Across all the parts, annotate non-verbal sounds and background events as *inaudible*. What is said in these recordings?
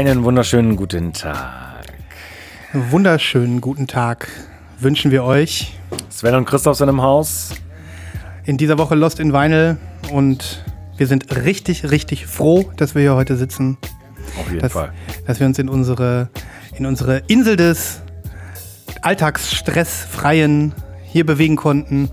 Einen wunderschönen guten Tag. Wunderschönen guten Tag wünschen wir euch Sven und Christoph sind im Haus. in dieser Woche Lost in Vinyl und wir sind richtig, richtig froh, dass wir hier heute sitzen, Auf jeden dass, Fall. dass wir uns in unsere, in unsere Insel des Alltagsstressfreien hier bewegen konnten.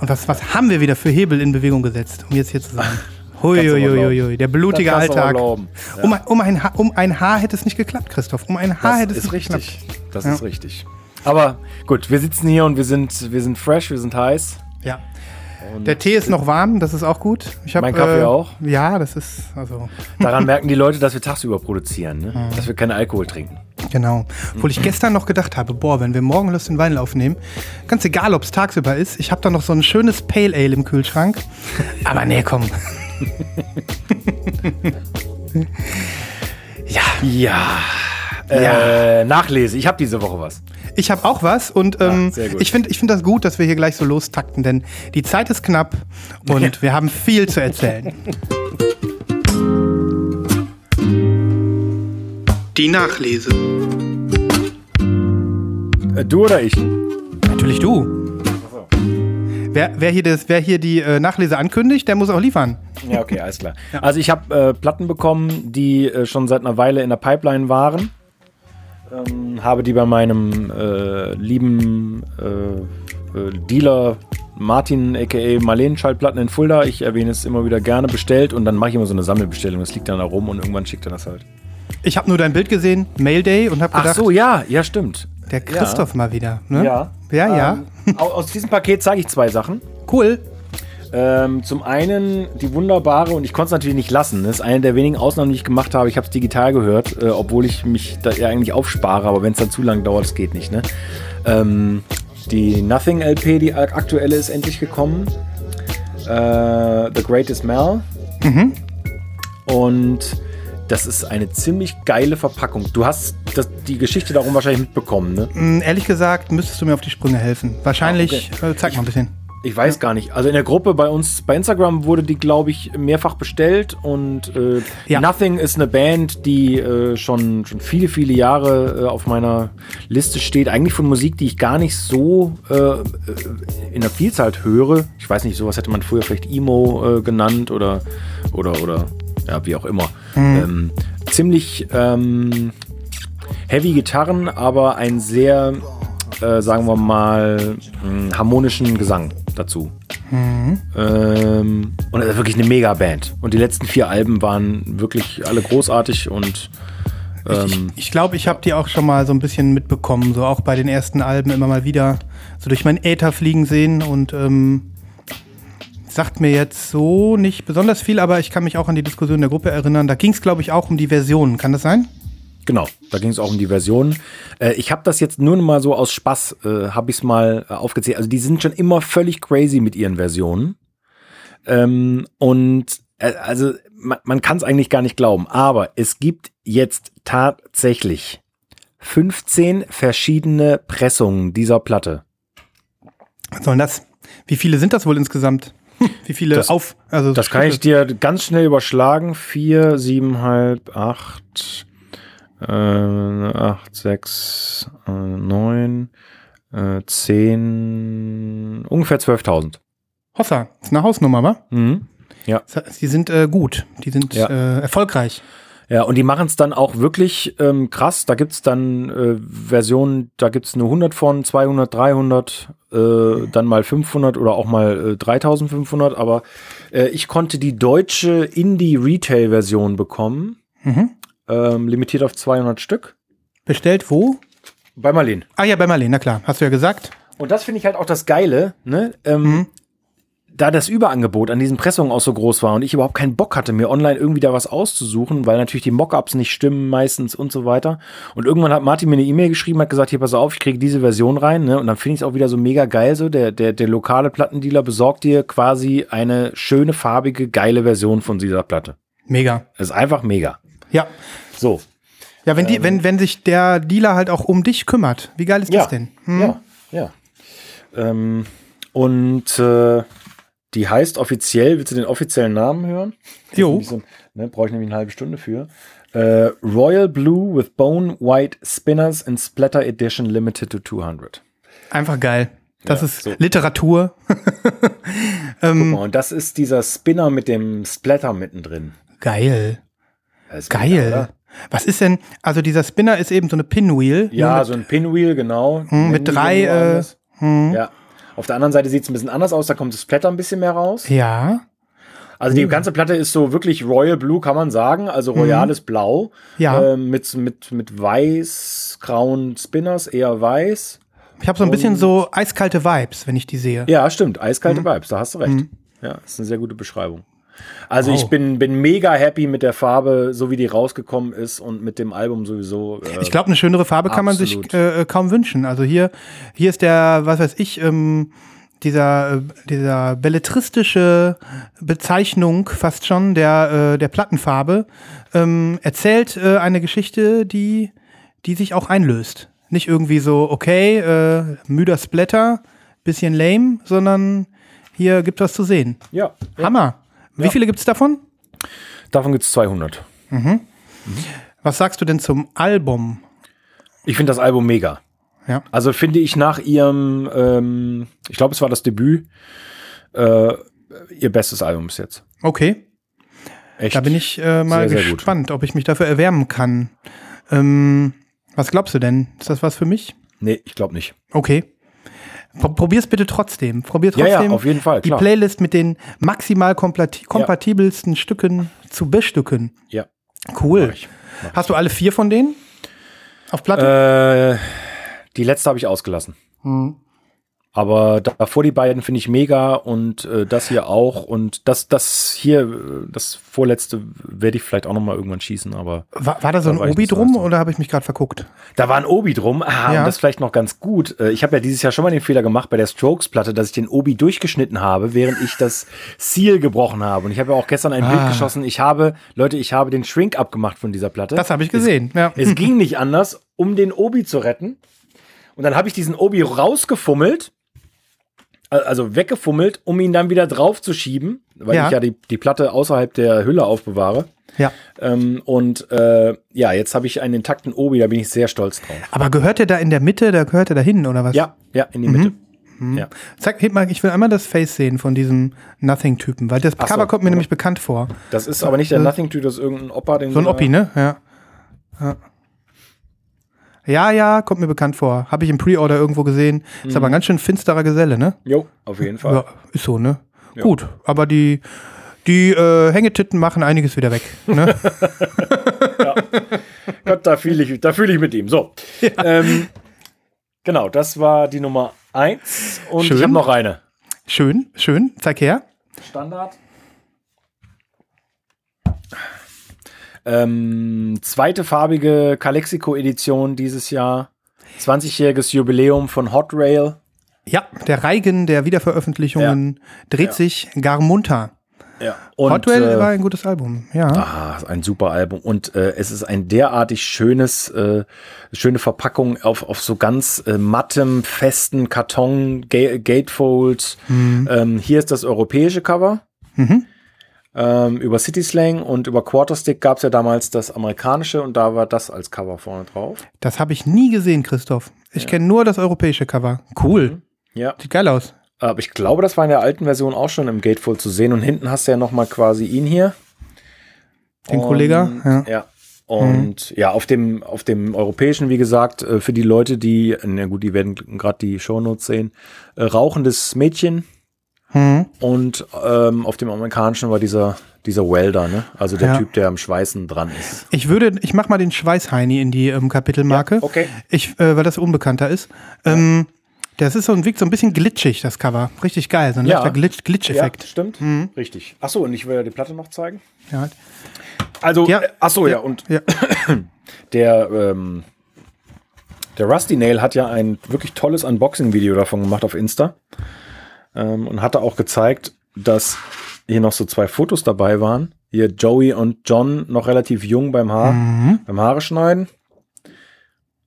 Und was, was haben wir wieder für Hebel in Bewegung gesetzt, um jetzt hier zu sein? *laughs* Huiuiuiui, der blutige Das Alltag. Ja. Um, ein- um, ein Haar, um ein Haar hätte es nicht geklappt, Christoph. Um ein Haar Das hätte es nicht richtig. geklappt. Das Ja. ist richtig. Aber gut, wir sitzen hier und wir sind, wir sind fresh, wir sind heiß. Ja. Und Der Tee ist noch warm, das ist auch gut. Hab, Mein Kaffee auch? Ja, das ist, also, *laughs* daran merken die Leute, dass wir tagsüber produzieren, Mhm. ne? dass wir keinen Alkohol trinken. genau. Obwohl ich gestern noch gedacht habe, boah, wenn wir morgen Lust in Wein aufnehmen, ganz egal, ob es tagsüber ist, ich habe da noch so ein schönes Pale Ale im Kühlschrank. *laughs* Aber nee, komm. *laughs* ja, Ja. Ja. Äh, Nachlese. Ich habe diese Woche was. ich habe auch was und ähm, gut. ich finde ich find das gut, dass wir hier gleich so lostakten, denn die Zeit ist knapp und wir haben viel zu erzählen. Die Nachlese. Äh, du oder ich? Natürlich du. Wer, wer, hier das, wer hier die äh, Nachlese ankündigt, der muss auch liefern. Ja, okay, alles klar. *laughs* Also ich habe äh, Platten bekommen, die äh, schon seit einer Weile in der Pipeline waren. Ähm, habe die bei meinem äh, lieben äh, äh, Dealer Martin aka Marleen Schallplatten in Fulda, ich erwähne es immer wieder gerne, bestellt und dann mache ich immer so eine Sammelbestellung. Das liegt dann da rum und irgendwann schickt er das halt. Ich habe nur dein Bild gesehen, Mail Day, und habe Ach gedacht, so, ja, ja, stimmt. der Christoph mal wieder. Ne? Ja. Ja, ja. Ähm, au- aus diesem Paket zeige ich zwei Sachen. Cool. Ähm, zum einen die wunderbare, und ich konnte es natürlich nicht lassen, das ist eine der wenigen Ausnahmen, die ich gemacht habe. Ich habe es digital gehört, äh, obwohl ich mich da ja eigentlich aufspare, aber wenn es dann zu lang dauert, das geht nicht. Ne? Ähm, die Nothing LP, die ak- aktuelle, ist endlich gekommen. Äh, The Greatest Mel. Und das ist eine ziemlich geile Verpackung. Du hast das, die Geschichte darum wahrscheinlich mitbekommen, ne? Mm, ehrlich gesagt, müsstest du mir auf die Sprünge helfen. Wahrscheinlich, äh, zeig mal ein bisschen. Ich weiß gar nicht. Also in der Gruppe bei uns bei Instagram wurde die, glaube ich, mehrfach bestellt und äh, Ja. Nothing ist eine Band, die äh, schon, schon viele, viele Jahre äh, auf meiner Liste steht. Eigentlich von Musik, die ich gar nicht so äh, äh, in der Vielzahl höre. Ich weiß nicht, sowas hätte man früher vielleicht Emo äh, genannt oder oder oder ja, wie auch immer. Ähm, ziemlich ähm, heavy Gitarren, aber ein sehr, äh, sagen wir mal, mh, harmonischen Gesang dazu. Ähm, und es ist wirklich eine Mega-Band. Und die letzten vier Alben waren wirklich alle großartig und ähm, Ich glaube, ich habe die auch schon mal so ein bisschen mitbekommen, so auch bei den ersten Alben immer mal wieder so durch mein Äther fliegen sehen und ähm, sagt mir jetzt so nicht besonders viel, aber ich kann mich auch an die Diskussion der Gruppe erinnern. Da ging es, glaube ich, auch um die Versionen. Kann das sein? Genau, da ging es auch um die Version. Äh, ich habe das jetzt nur noch mal so aus Spaß, äh, habe ich es mal äh, aufgezählt. Also die sind schon immer völlig crazy mit ihren Versionen. Ähm, und äh, also man, man kann es eigentlich gar nicht glauben. Aber es gibt jetzt tatsächlich 15 verschiedene Pressungen dieser Platte. Was soll denn das? Wie viele sind das wohl insgesamt? Wie viele Das- auf? Also Das kann ich dir ganz schnell überschlagen. Vier, siebenhalb, acht, äh, acht, sechs, äh, neun, Äh, 10, ungefähr 12.000. Hossa, ist eine Hausnummer, wa? Mhm. Ja. Die sind äh, gut, die sind Ja. äh, erfolgreich. Ja, und die machen es dann auch wirklich ähm, krass. Da gibt's dann äh, Versionen, da gibt's nur 100 von, 200, 300, äh, dann mal 500 oder auch mal äh, 3500. Aber äh, ich konnte die deutsche Indie-Retail-Version bekommen, Mhm. Ähm, limitiert auf 200 Stück. Bestellt wo? Bei Marleen. Ah ja, bei Marlene, na klar, hast du ja gesagt. Und das finde ich halt auch das Geile, ne? Ähm, Mhm. Da das Überangebot an diesen Pressungen auch so groß war und ich überhaupt keinen Bock hatte, mir online irgendwie da was auszusuchen, weil natürlich die Mockups nicht stimmen meistens und so weiter. Und irgendwann hat Martin mir eine E-Mail geschrieben, hat gesagt, hier pass auf, ich kriege diese Version rein, ne? Und dann finde ich es auch wieder so mega geil, so der, der, der lokale Plattendealer besorgt dir quasi eine schöne, farbige, geile Version von dieser Platte. Mega. Das ist einfach mega. Ja. So. Ja, wenn, die, wenn, wenn sich der Dealer halt auch um dich kümmert. Wie geil ist das denn? Hm? Ja, ja. Ähm, und äh, die heißt offiziell, willst du den offiziellen Namen hören? Jo. Bisschen- Ne, Brauche ich nämlich eine halbe Stunde für. Äh, Royal Blue with Bone White Spinners in Splatter Edition Limited to 200. Einfach geil. Das Ja, ist so. Literatur. *laughs* Guck mal, und das ist dieser Spinner mit dem Splatter mittendrin. Geil. Geil. mega? Was ist denn, also dieser Spinner ist eben so eine Pinwheel. Ja, mit, so ein Pinwheel, genau. hm, Nennen mit drei, äh, hm, Ja. Auf der anderen Seite sieht es ein bisschen anders aus, da kommt das Splatter ein bisschen mehr raus. ja, Also die ganze Platte ist so wirklich Royal Blue, kann man sagen. Also royales Blau. Mhm. Ja. Ähm, mit, mit, mit weiß-grauen Spinners, eher weiß. ich habe so ein bisschen so eiskalte Vibes, wenn ich die sehe. Ja, stimmt. Eiskalte Mhm. Vibes, da hast du recht. Ja, ist eine sehr gute Beschreibung. Also Wow. ich bin, bin mega happy mit der Farbe, so wie die rausgekommen ist und mit dem Album sowieso. Äh, Ich glaube, eine schönere Farbe kann man sich äh, kaum wünschen. Also hier, hier ist der, was weiß ich, ähm, dieser, äh, dieser belletristische Bezeichnung fast schon der, äh, der Plattenfarbe ähm, erzählt äh, eine Geschichte, die, die sich auch einlöst. Nicht irgendwie so, okay, äh, müder Splatter, bisschen lame, sondern hier gibt was zu sehen. ja. Hammer. Wie Ja. viele gibt es davon? Davon gibt es 200. Was sagst du denn zum Album? Ich finde das Album mega. Ja. Also finde ich nach ihrem, ähm, ich glaube, es war das Debüt, äh, ihr bestes Album bis jetzt. Okay. Echt. Da bin ich äh, mal Sehr, sehr gut. gespannt, ob ich mich dafür erwärmen kann. Ähm, was glaubst du denn? Ist das was für mich? Nee, ich glaube nicht. Okay. Pro probier's bitte trotzdem. Probier Ja, trotzdem ja, auf jeden Fall, die klar. Playlist mit den maximal kompati kompatibelsten Stücken zu bestücken. Ja. Cool. Mach ich. Hast du alle vier von denen? Auf Platte? Äh, die letzte habe ich ausgelassen. Hm. Aber davor die beiden finde ich mega und äh, das hier auch. Und das, das hier, äh, das vorletzte werde ich vielleicht auch noch mal irgendwann schießen. Aber war, war da so da ein ich Obi drum oder habe ich mich gerade verguckt? da war ein Obi drum. Ah, Ja. und das vielleicht noch ganz gut. Äh, Ich habe ja dieses Jahr schon mal den Fehler gemacht bei der Strokes-Platte, dass ich den Obi durchgeschnitten habe, während ich das Seal gebrochen habe. Und ich habe ja auch gestern ein Ah. Bild geschossen. Ich habe, Leute, ich habe den Shrink abgemacht von dieser Platte. Das habe ich gesehen. Ja. Es ging nicht anders, um den Obi zu retten. Und dann habe ich diesen Obi rausgefummelt, also weggefummelt, um ihn dann wieder drauf zu schieben, weil Ja. ich ja die, die Platte außerhalb der Hülle aufbewahre. ja. Ähm, und äh, ja, jetzt habe ich einen intakten Obi, da bin ich sehr stolz drauf. Aber gehört der da in der Mitte? Da gehört der da hin oder was? Ja, ja, in die Mitte. Mhm. Ja. Sag, heb mal, ich will einmal das Face sehen von diesem Nothing-Typen, weil das Ach so, Cover kommt mir nämlich bekannt vor. Das ist aber nicht der Nothing Dude, das ist irgendein Opa, den So ein Oppi, ne? Ja. ja. Ja, ja, kommt mir bekannt vor. Habe ich im Pre-Order irgendwo gesehen. Ist aber ein ganz schön finsterer Geselle, ne? Jo, auf jeden Fall. Ja, ist so, ne? Ja. Gut, aber die, die äh, Hängetitten machen einiges wieder weg. Ne? *laughs* Gott, da fühle ich, da fühle ich mit ihm. So. Ähm, genau, das war die Nummer eins. Und Schön. ich habe noch eine. schön, schön. Zeig her. Standard. Ähm, zweite farbige Calexico-Edition dieses Jahr. 20-jähriges Jubiläum von Hot Rail. Ja, der Reigen der Wiederveröffentlichungen dreht Ja. sich gar munter. Ja. Und, Hot Rail äh, war ein gutes Album, ja. Ah, ein super Album. Und äh, es ist ein derartig schönes, äh, schöne Verpackung auf, auf so ganz äh, mattem, festen Karton, Ga Gatefold. Mhm. Ähm, hier ist das europäische Cover. Ähm, über City Slang und über Quarterstick gab es ja damals das amerikanische und da war das als Cover vorne drauf. Das habe ich nie gesehen, Christoph. Ich kenne nur das europäische Cover. Cool. Ja. Sieht geil aus. Aber ich glaube, das war in der alten Version auch schon im Gatefold zu sehen. Und hinten hast du ja nochmal quasi ihn hier. Den Und- Kollegen, ja. Ja. Und ja, auf dem, auf dem europäischen, wie gesagt, äh, für die Leute, die, na gut, die werden gerade die Shownotes sehen, äh, rauchendes Mädchen. Hm. Und ähm, auf dem amerikanischen war dieser, dieser Welder, ne? Also der Ja. Typ, der am Schweißen dran ist. Ich würde, ich mach mal den Schweißheini in die ähm, Kapitelmarke. Ja, okay. Ich, äh, weil das unbekannter ist. Ähm, das ist so ein, wirkt so ein bisschen glitschig, das Cover. Richtig geil, so ein Ja. leichter Glitch, Glitch-Effekt. Ja, stimmt. Richtig. Achso, und ich will ja die Platte noch zeigen. Ja. Also, Ja. ja. achso, ja, und *coughs* der, ähm, der Rusty Nail hat ja ein wirklich tolles Unboxing-Video davon gemacht auf Insta. Ähm, und hatte auch gezeigt, dass hier noch so zwei Fotos dabei waren. Hier Joey und John noch relativ jung beim Haar, beim Haare schneiden.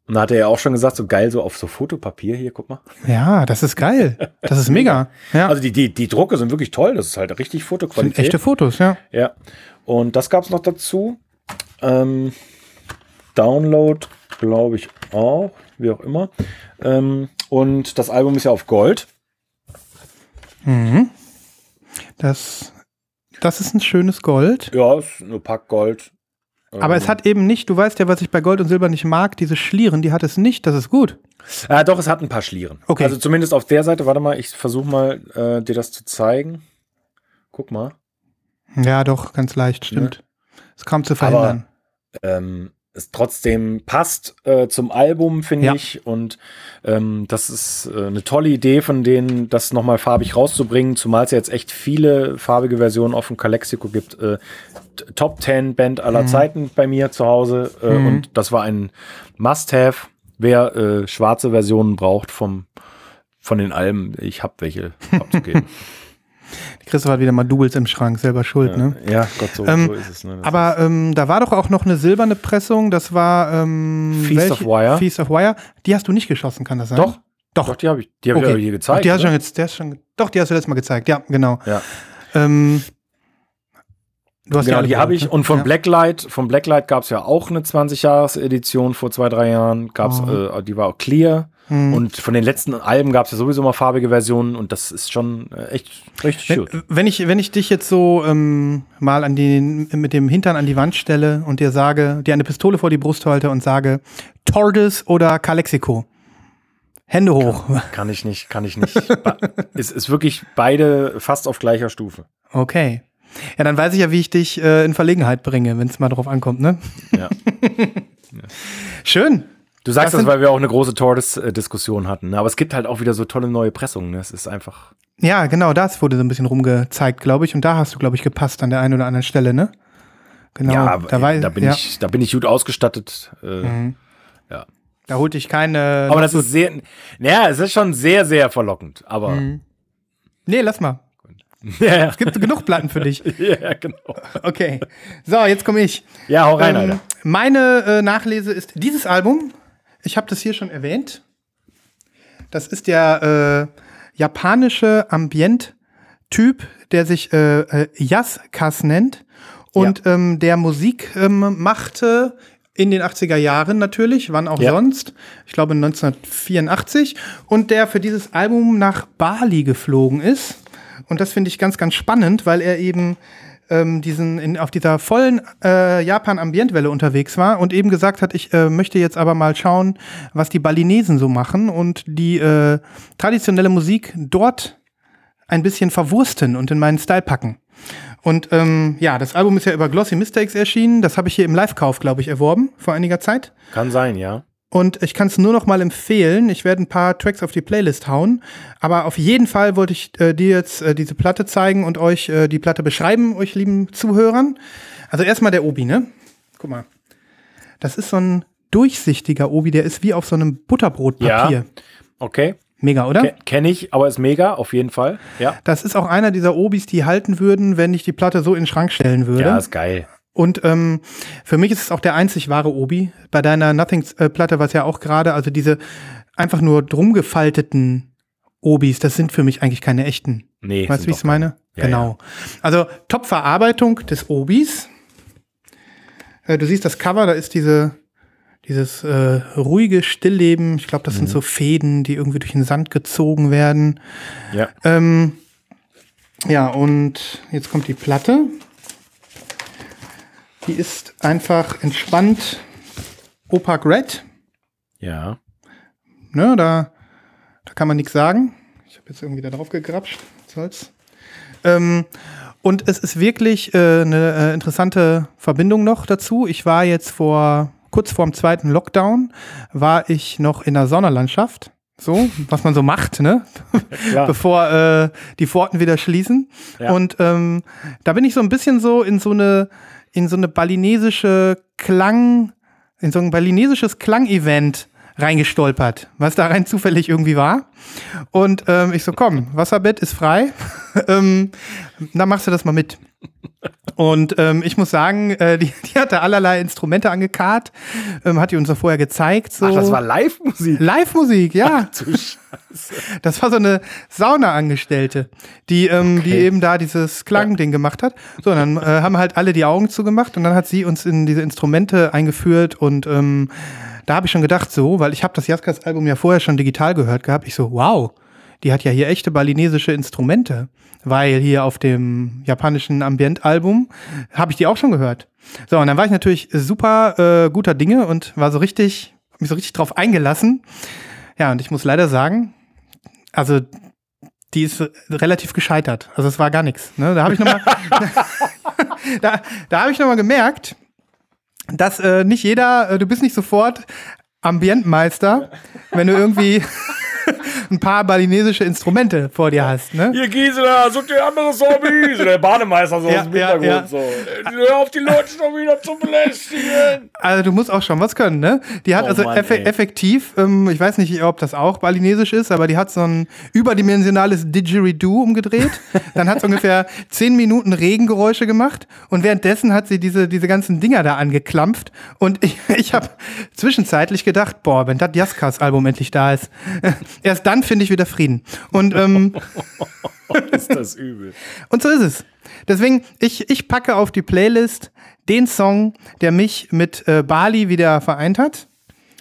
Und da hatte er ja auch schon gesagt, so geil, so auf so Fotopapier hier, guck mal. ja, das ist geil. Das ist mega. *laughs* Ja. Also die, die, die Drucke sind wirklich toll, das ist halt richtig sind Fotoqualität. echte Fotos, ja. Ja. Und das gab es noch dazu. Ähm, Download, glaube ich, auch, wie auch immer. Ähm, und das Album ist ja auf Gold. Das, das ist ein schönes Gold. Ja, ist nur Pack Gold. Aber es hat eben nicht, du weißt ja, was ich bei Gold und Silber nicht mag, diese Schlieren, die hat es nicht, das ist gut. Ja, doch, es hat ein paar Schlieren. Okay. Also zumindest auf der Seite, warte mal, ich versuche mal, äh, dir das zu zeigen. Guck mal. Ja, doch, ganz leicht, stimmt. Ist kaum zu verhindern. ähm, es trotzdem passt äh, zum Album, finde Ja. ich. Und ähm, das ist äh, eine tolle Idee von denen, das nochmal farbig rauszubringen, zumal es ja jetzt echt viele farbige Versionen auf dem Calexico gibt. Äh, Top 10 Band aller Mhm. Zeiten bei mir zu Hause. Äh, Und das war ein Must-Have, wer äh, schwarze Versionen braucht vom, von den Alben. Ich habe welche *laughs* abzugeben. Christoph hat wieder mal Doubles im Schrank, selber schuld, ne? ja, Gott, so, Ähm, so ist es. Ne? Aber ähm, da war doch auch noch eine silberne Pressung, das war ähm, Feast of Wire. Feast of Wire. Die hast du nicht geschossen, kann das sein? Doch. Doch. Doch, die habe ich, die hab ich Okay. aber hier gezeigt. Ach, die hast du ne? schon, jetzt, die hast schon, doch, die hast du letztes Mal gezeigt, ja, genau. Ja. Ähm, du hast Genau, alle die habe ich. geholt, Und von ne? Blacklight, von Blacklight gab es ja auch eine 20-Jahres-Edition vor zwei, drei Jahren. Gab's, Oh. äh, die war auch clear. Mhm. Und von den letzten Alben gab es ja sowieso mal farbige Versionen und das ist schon äh, echt richtig Wenn, schön. wenn, ich, wenn ich dich jetzt so ähm, mal an den, mit dem Hintern an die Wand stelle und dir sage, dir eine Pistole vor die Brust halte und sage, Tordes oder Calexico. Hände hoch. *laughs* Kann ich nicht, kann ich nicht. *laughs* Es ist wirklich beide fast auf gleicher Stufe. Okay. Ja, dann weiß ich ja, wie ich dich äh, in Verlegenheit bringe, wenn es mal drauf ankommt, ne? Ja. *laughs* Schön. Du sagst Das das, weil wir auch eine große Tortoise-Diskussion hatten. Ne? Aber es gibt halt auch wieder so tolle neue Pressungen. Ne? Es ist einfach. Ja, genau, das wurde so ein bisschen rumgezeigt, glaube ich. Und da hast du, glaube ich, gepasst an der einen oder anderen Stelle, ne? Genau. ja, da, war, da, bin ja, ich, da bin ich gut ausgestattet. Äh, Ja. da holte ich keine. Aber das ist sehr. Naja, es ist schon sehr, sehr verlockend. Aber. Mhm. Nee, lass mal. *laughs* Ja, ja. Es gibt genug Platten für dich. *laughs* ja, genau. Okay. So, jetzt komme ich. Ja, hau rein, Ähm, Alter. meine äh, Nachlese ist dieses Album. Ich habe das hier schon erwähnt. Das ist der äh, japanische Ambient-Typ, der sich äh, äh, Yasukas nennt und ähm, der Musik ähm, machte in den 80er Jahren natürlich, wann auch Ja. sonst. Ich glaube 1984. Und der für dieses Album nach Bali geflogen ist. Und das finde ich ganz, ganz spannend, weil er eben ähm, diesen in, auf dieser vollen äh, Japan-Ambientwelle unterwegs war und eben gesagt hat, ich äh, möchte jetzt aber mal schauen, was die Balinesen so machen und die äh, traditionelle Musik dort ein bisschen verwursten und in meinen Style packen. Und ähm, ja, das Album ist ja über Glossy Mistakes erschienen. Das habe ich hier im Live-Kauf, glaube ich, erworben vor einiger Zeit. Kann sein, ja. Und ich kann es nur noch mal empfehlen. Ich werde ein paar Tracks auf die Playlist hauen. Aber auf jeden Fall wollte ich äh, dir jetzt äh, diese Platte zeigen und euch äh, die Platte beschreiben, euch lieben Zuhörern. Also erstmal der Obi, ne? Guck mal. Das ist so ein durchsichtiger Obi, der ist wie auf so einem Butterbrotpapier. Ja. Okay. Mega, oder? Ke Kenne ich, aber ist mega, auf jeden Fall. Ja. Das ist auch einer dieser Obis, die halten würden, wenn ich die Platte so in den Schrank stellen würde. Ja, ist geil. Und ähm, für mich ist es auch der einzig wahre Obi. Bei deiner Nothings-Platte war es ja auch gerade, also diese einfach nur drum gefalteten Obis, das sind für mich eigentlich keine echten. Nee. weißt du, wie ich es meine? Ja, genau. Also Top-Verarbeitung des Obis. Äh, du siehst das Cover, da ist diese, dieses äh, ruhige Stillleben. Ich glaube, das Mhm. sind so Fäden, die irgendwie durch den Sand gezogen werden. Ja. Ähm, ja, und jetzt kommt die Platte. Die ist einfach entspannt opak red. Ja. Ne, da, da kann man nichts sagen. Ich habe jetzt irgendwie da drauf gegrapscht. Was soll's. Ähm, und es ist wirklich äh, eine äh, interessante Verbindung noch dazu. Ich war jetzt vor, kurz vor dem zweiten Lockdown, war ich noch in der Sonderlandschaft. So, was man so macht, ne? Klar. *laughs* Bevor äh, die Pforten wieder schließen. Ja. Und ähm, da bin ich so ein bisschen so in so eine, in so eine balinesische Klang, in so ein balinesisches Klangevent reingestolpert, was da rein zufällig irgendwie war. Und ähm, ich so, komm, Wasserbett ist frei. *laughs* ähm, dann machst du das mal mit. Und ähm, ich muss sagen, äh, die, *laughs* die hatte allerlei Instrumente angekarrt, ähm, hat die uns ja vorher gezeigt. So. Ach, das war Live-Musik. Live-Musik, ja. Du Sch- Das war so eine Sauna-Angestellte, die, ähm, die Okay. eben da dieses Klangding gemacht hat. So, und dann äh, haben halt alle die Augen zugemacht und dann hat sie uns in diese Instrumente eingeführt und ähm, da habe ich schon gedacht, so, weil ich habe das Jaskas-Album ja vorher schon digital gehört gehabt. Ich so, wow, die hat ja hier echte balinesische Instrumente, weil hier auf dem japanischen Ambient-Album habe ich die auch schon gehört. So, und dann war ich natürlich super äh, guter Dinge und war so richtig, hab mich so richtig drauf eingelassen. Ja, und ich muss leider sagen, also die ist relativ gescheitert. Also es war gar nichts. Ne? Da habe ich noch mal, *laughs* *laughs* da, da habe ich noch mal gemerkt, dass äh, nicht jeder, äh, du bist nicht sofort Ambientmeister, wenn du irgendwie *laughs* *laughs* ein paar balinesische Instrumente vor dir hast. Ne? Hier Gisela, such dir andere Hobbys. Der Bademeister so Ja, aus dem ja, Hintergrund ja. so. Hör auf die Leute schon wieder zu belästigen. Also du musst auch schon was können, ne? Die hat Oh also Mann, effe ey. effektiv, ähm, ich weiß nicht, ob das auch balinesisch ist, aber die hat so ein überdimensionales Didgeridoo umgedreht. Dann hat es *laughs* ungefähr zehn Minuten Regengeräusche gemacht und währenddessen hat sie diese, diese ganzen Dinger da angeklampft und ich, *laughs* ich habe zwischenzeitlich gedacht, boah, wenn das Jaskas Album endlich da ist, erst dann finde ich wieder Frieden. Und ähm, *laughs* Ist das übel. und so ist es. Deswegen, ich, ich packe auf die Playlist den Song, der mich mit äh, Bali wieder vereint hat.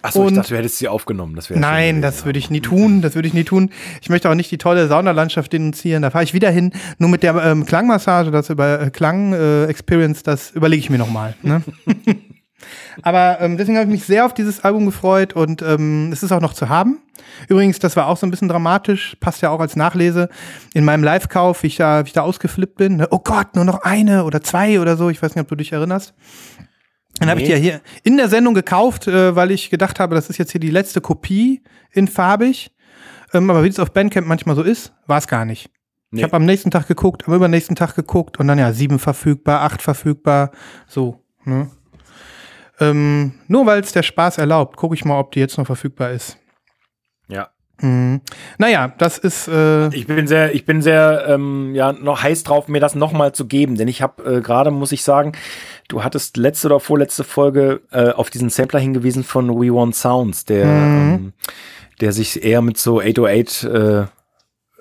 Achso, ich dachte, du hättest sie aufgenommen. Das Nein, das würde ich nie tun. Das würde ich nie tun. Ich möchte auch nicht die tolle Saunalandschaft denunzieren. Da fahre ich wieder hin. Nur mit der ähm, Klangmassage, das über äh, Klang-Experience, das überlege ich mir nochmal. Ne? *laughs* Aber ähm, deswegen habe ich mich sehr auf dieses Album gefreut und ähm, es ist auch noch zu haben. Übrigens, das war auch so ein bisschen dramatisch, passt ja auch als Nachlese. In meinem Live-Kauf, wie ich da, wie ich da ausgeflippt bin. Ne? Oh Gott, nur noch eine oder zwei oder so. Ich weiß nicht, ob du dich erinnerst. Dann habe ich die ja hier in der Sendung gekauft, äh, weil ich gedacht habe, das ist jetzt hier die letzte Kopie in farbig. Ähm, aber wie es auf Bandcamp manchmal so ist, war es gar nicht. Nee. Ich habe am nächsten Tag geguckt, am übernächsten Tag geguckt und dann ja sieben verfügbar, acht verfügbar, so. Ne? Ähm, nur weil es der Spaß erlaubt, gucke ich mal, ob die jetzt noch verfügbar ist. Ja. Hm. Naja, das ist äh, Ich bin sehr, ich bin sehr, ähm, ja, noch heiß drauf, mir das nochmal zu geben, denn ich habe äh, gerade, muss ich sagen, du hattest letzte oder vorletzte Folge äh, auf diesen Sampler hingewiesen von We Want Sounds, der, ähm, der sich eher mit so 808, äh,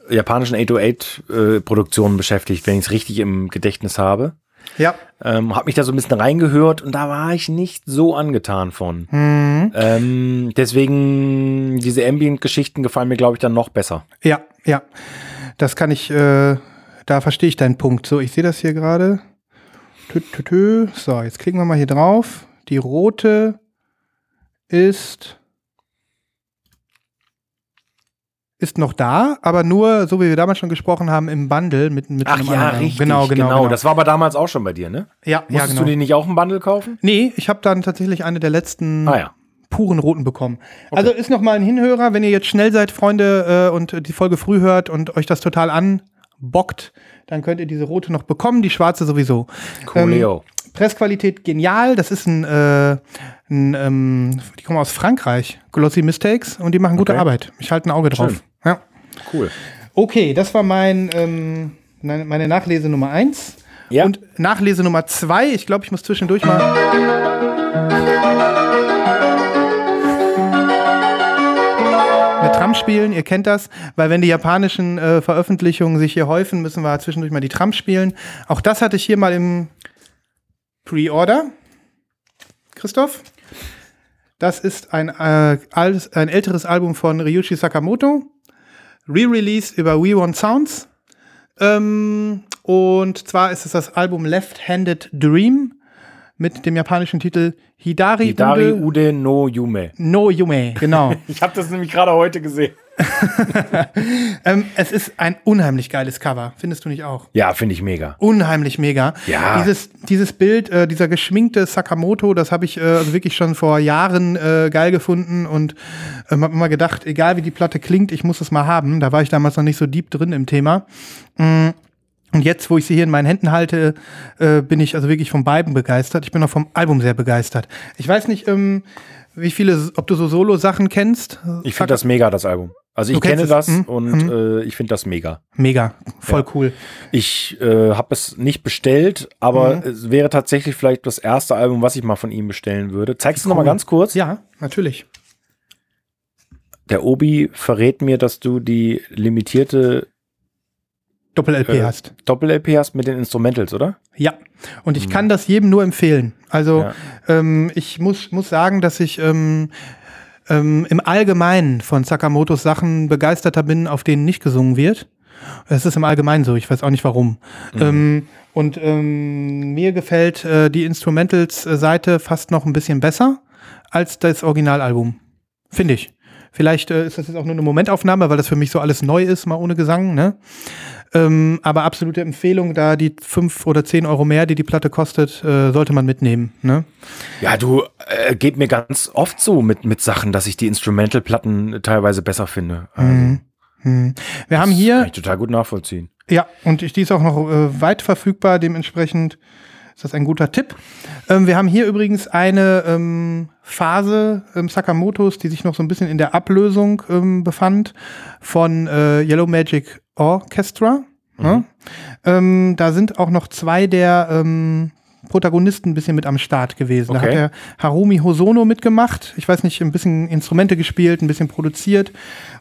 japanischen 808 äh, Produktionen beschäftigt, wenn ich es richtig im Gedächtnis habe. Ja. Ähm, hab mich da so ein bisschen reingehört und da war ich nicht so angetan von. Hm. Ähm, deswegen, diese Ambient-Geschichten gefallen mir, glaube ich, dann noch besser. Ja, ja. Das kann ich, äh, da verstehe ich deinen Punkt. So, ich sehe das hier gerade. So, jetzt klicken wir mal hier drauf. Die rote ist ist noch da, aber nur, so wie wir damals schon gesprochen haben, im Bundle mit, mit Ach einem ja, anderen. richtig. Genau, genau. genau. Das war aber damals auch schon bei dir, ne? ja, ja, Musstest genau. du den nicht auch im Bundle kaufen? Nee, ich habe dann tatsächlich eine der letzten Ah ja. puren roten bekommen. Also ist noch mal ein Hinhörer, wenn ihr jetzt schnell seid, Freunde, äh, und die Folge früh hört und euch das total anbockt, dann könnt ihr diese rote noch bekommen, die schwarze sowieso. Coolio. Pressqualität genial. Das ist ein, äh, ein ähm, die kommen aus Frankreich, Glossy Mistakes, und die machen gute Okay. Arbeit. Ich halte ein Auge drauf. Schön. Ja. Cool. Okay, das war mein, ähm, meine Nachlese Nummer eins. Ja. Und Nachlese Nummer zwei, ich glaube, ich muss zwischendurch mal. Eine Tram spielen, ihr kennt das, weil wenn die japanischen äh, Veröffentlichungen sich hier häufen, müssen wir zwischendurch mal die Tram spielen. Auch das hatte ich hier mal im Pre-Order. Christoph? Das ist ein, äh, altes, ein älteres Album von Ryuichi Sakamoto. Re-released über We Want Sounds. Ähm, und zwar ist es das Album Left-Handed Dream mit dem japanischen Titel Hidari, Hidari Ude Ude no Yume. no Yume. Genau. *laughs* Ich habe das nämlich gerade heute gesehen. *laughs* ähm, es ist ein unheimlich geiles Cover. Findest du nicht auch? Ja, finde ich mega. Unheimlich mega. Ja. Dieses, dieses Bild, äh, dieser geschminkte Sakamoto, das habe ich äh, also wirklich schon vor Jahren äh, geil gefunden und ähm, habe immer gedacht, egal wie die Platte klingt, ich muss es mal haben. Da war ich damals noch nicht so deep drin im Thema. Mm. Und jetzt, wo ich sie hier in meinen Händen halte, äh, bin ich also wirklich von beiden begeistert. Ich bin auch vom Album sehr begeistert. Ich weiß nicht, ähm, wie viele, ob du so Solo-Sachen kennst. Ich finde das mega, das Album. Also ich kenne das Mhm. und Mhm. äh, ich finde das mega. Mega, voll Ja. cool. Ich äh, habe es nicht bestellt, aber Mhm. es wäre tatsächlich vielleicht das erste Album, was ich mal von ihm bestellen würde. Zeigst du noch mal Cool. ganz kurz? Ja, natürlich. Der Obi verrät mir, dass du die limitierte Doppel-LP äh, hast. Doppel-LP hast mit den Instrumentals, oder? Ja, und ich kann das jedem nur empfehlen. Also Ja. ähm, ich muss, muss sagen, dass ich ähm, ähm, im Allgemeinen von Sakamotos Sachen begeisterter bin, auf denen nicht gesungen wird. Es ist im Allgemeinen so, ich weiß auch nicht warum. Ähm, und ähm, mir gefällt äh, die Instrumentals-Seite fast noch ein bisschen besser als das Originalalbum. Finde ich. Vielleicht äh, ist das jetzt auch nur eine Momentaufnahme, weil das für mich so alles neu ist, mal ohne Gesang. Ne? Ähm, aber absolute Empfehlung, da die fünf oder zehn Euro mehr, die die Platte kostet, äh, sollte man mitnehmen. Ne? Ja, du, äh, geht mir ganz oft so mit, mit Sachen, dass ich die Instrumental-Platten teilweise besser finde. Also, Hm. Wir haben das hier, Kann ich total gut nachvollziehen. ja, und die ist auch noch äh, weit verfügbar, dementsprechend ist das ein guter Tipp. Ähm, wir haben hier übrigens eine ähm, Phase ähm, Sakamotos, die sich noch so ein bisschen in der Ablösung ähm, befand von äh, Yellow Magic Orchestra. Ne? Ähm, da sind auch noch zwei der ähm, Protagonisten ein bisschen mit am Start gewesen. Da Okay. hat der Harumi Hosono mitgemacht. Ich weiß nicht, ein bisschen Instrumente gespielt, ein bisschen produziert.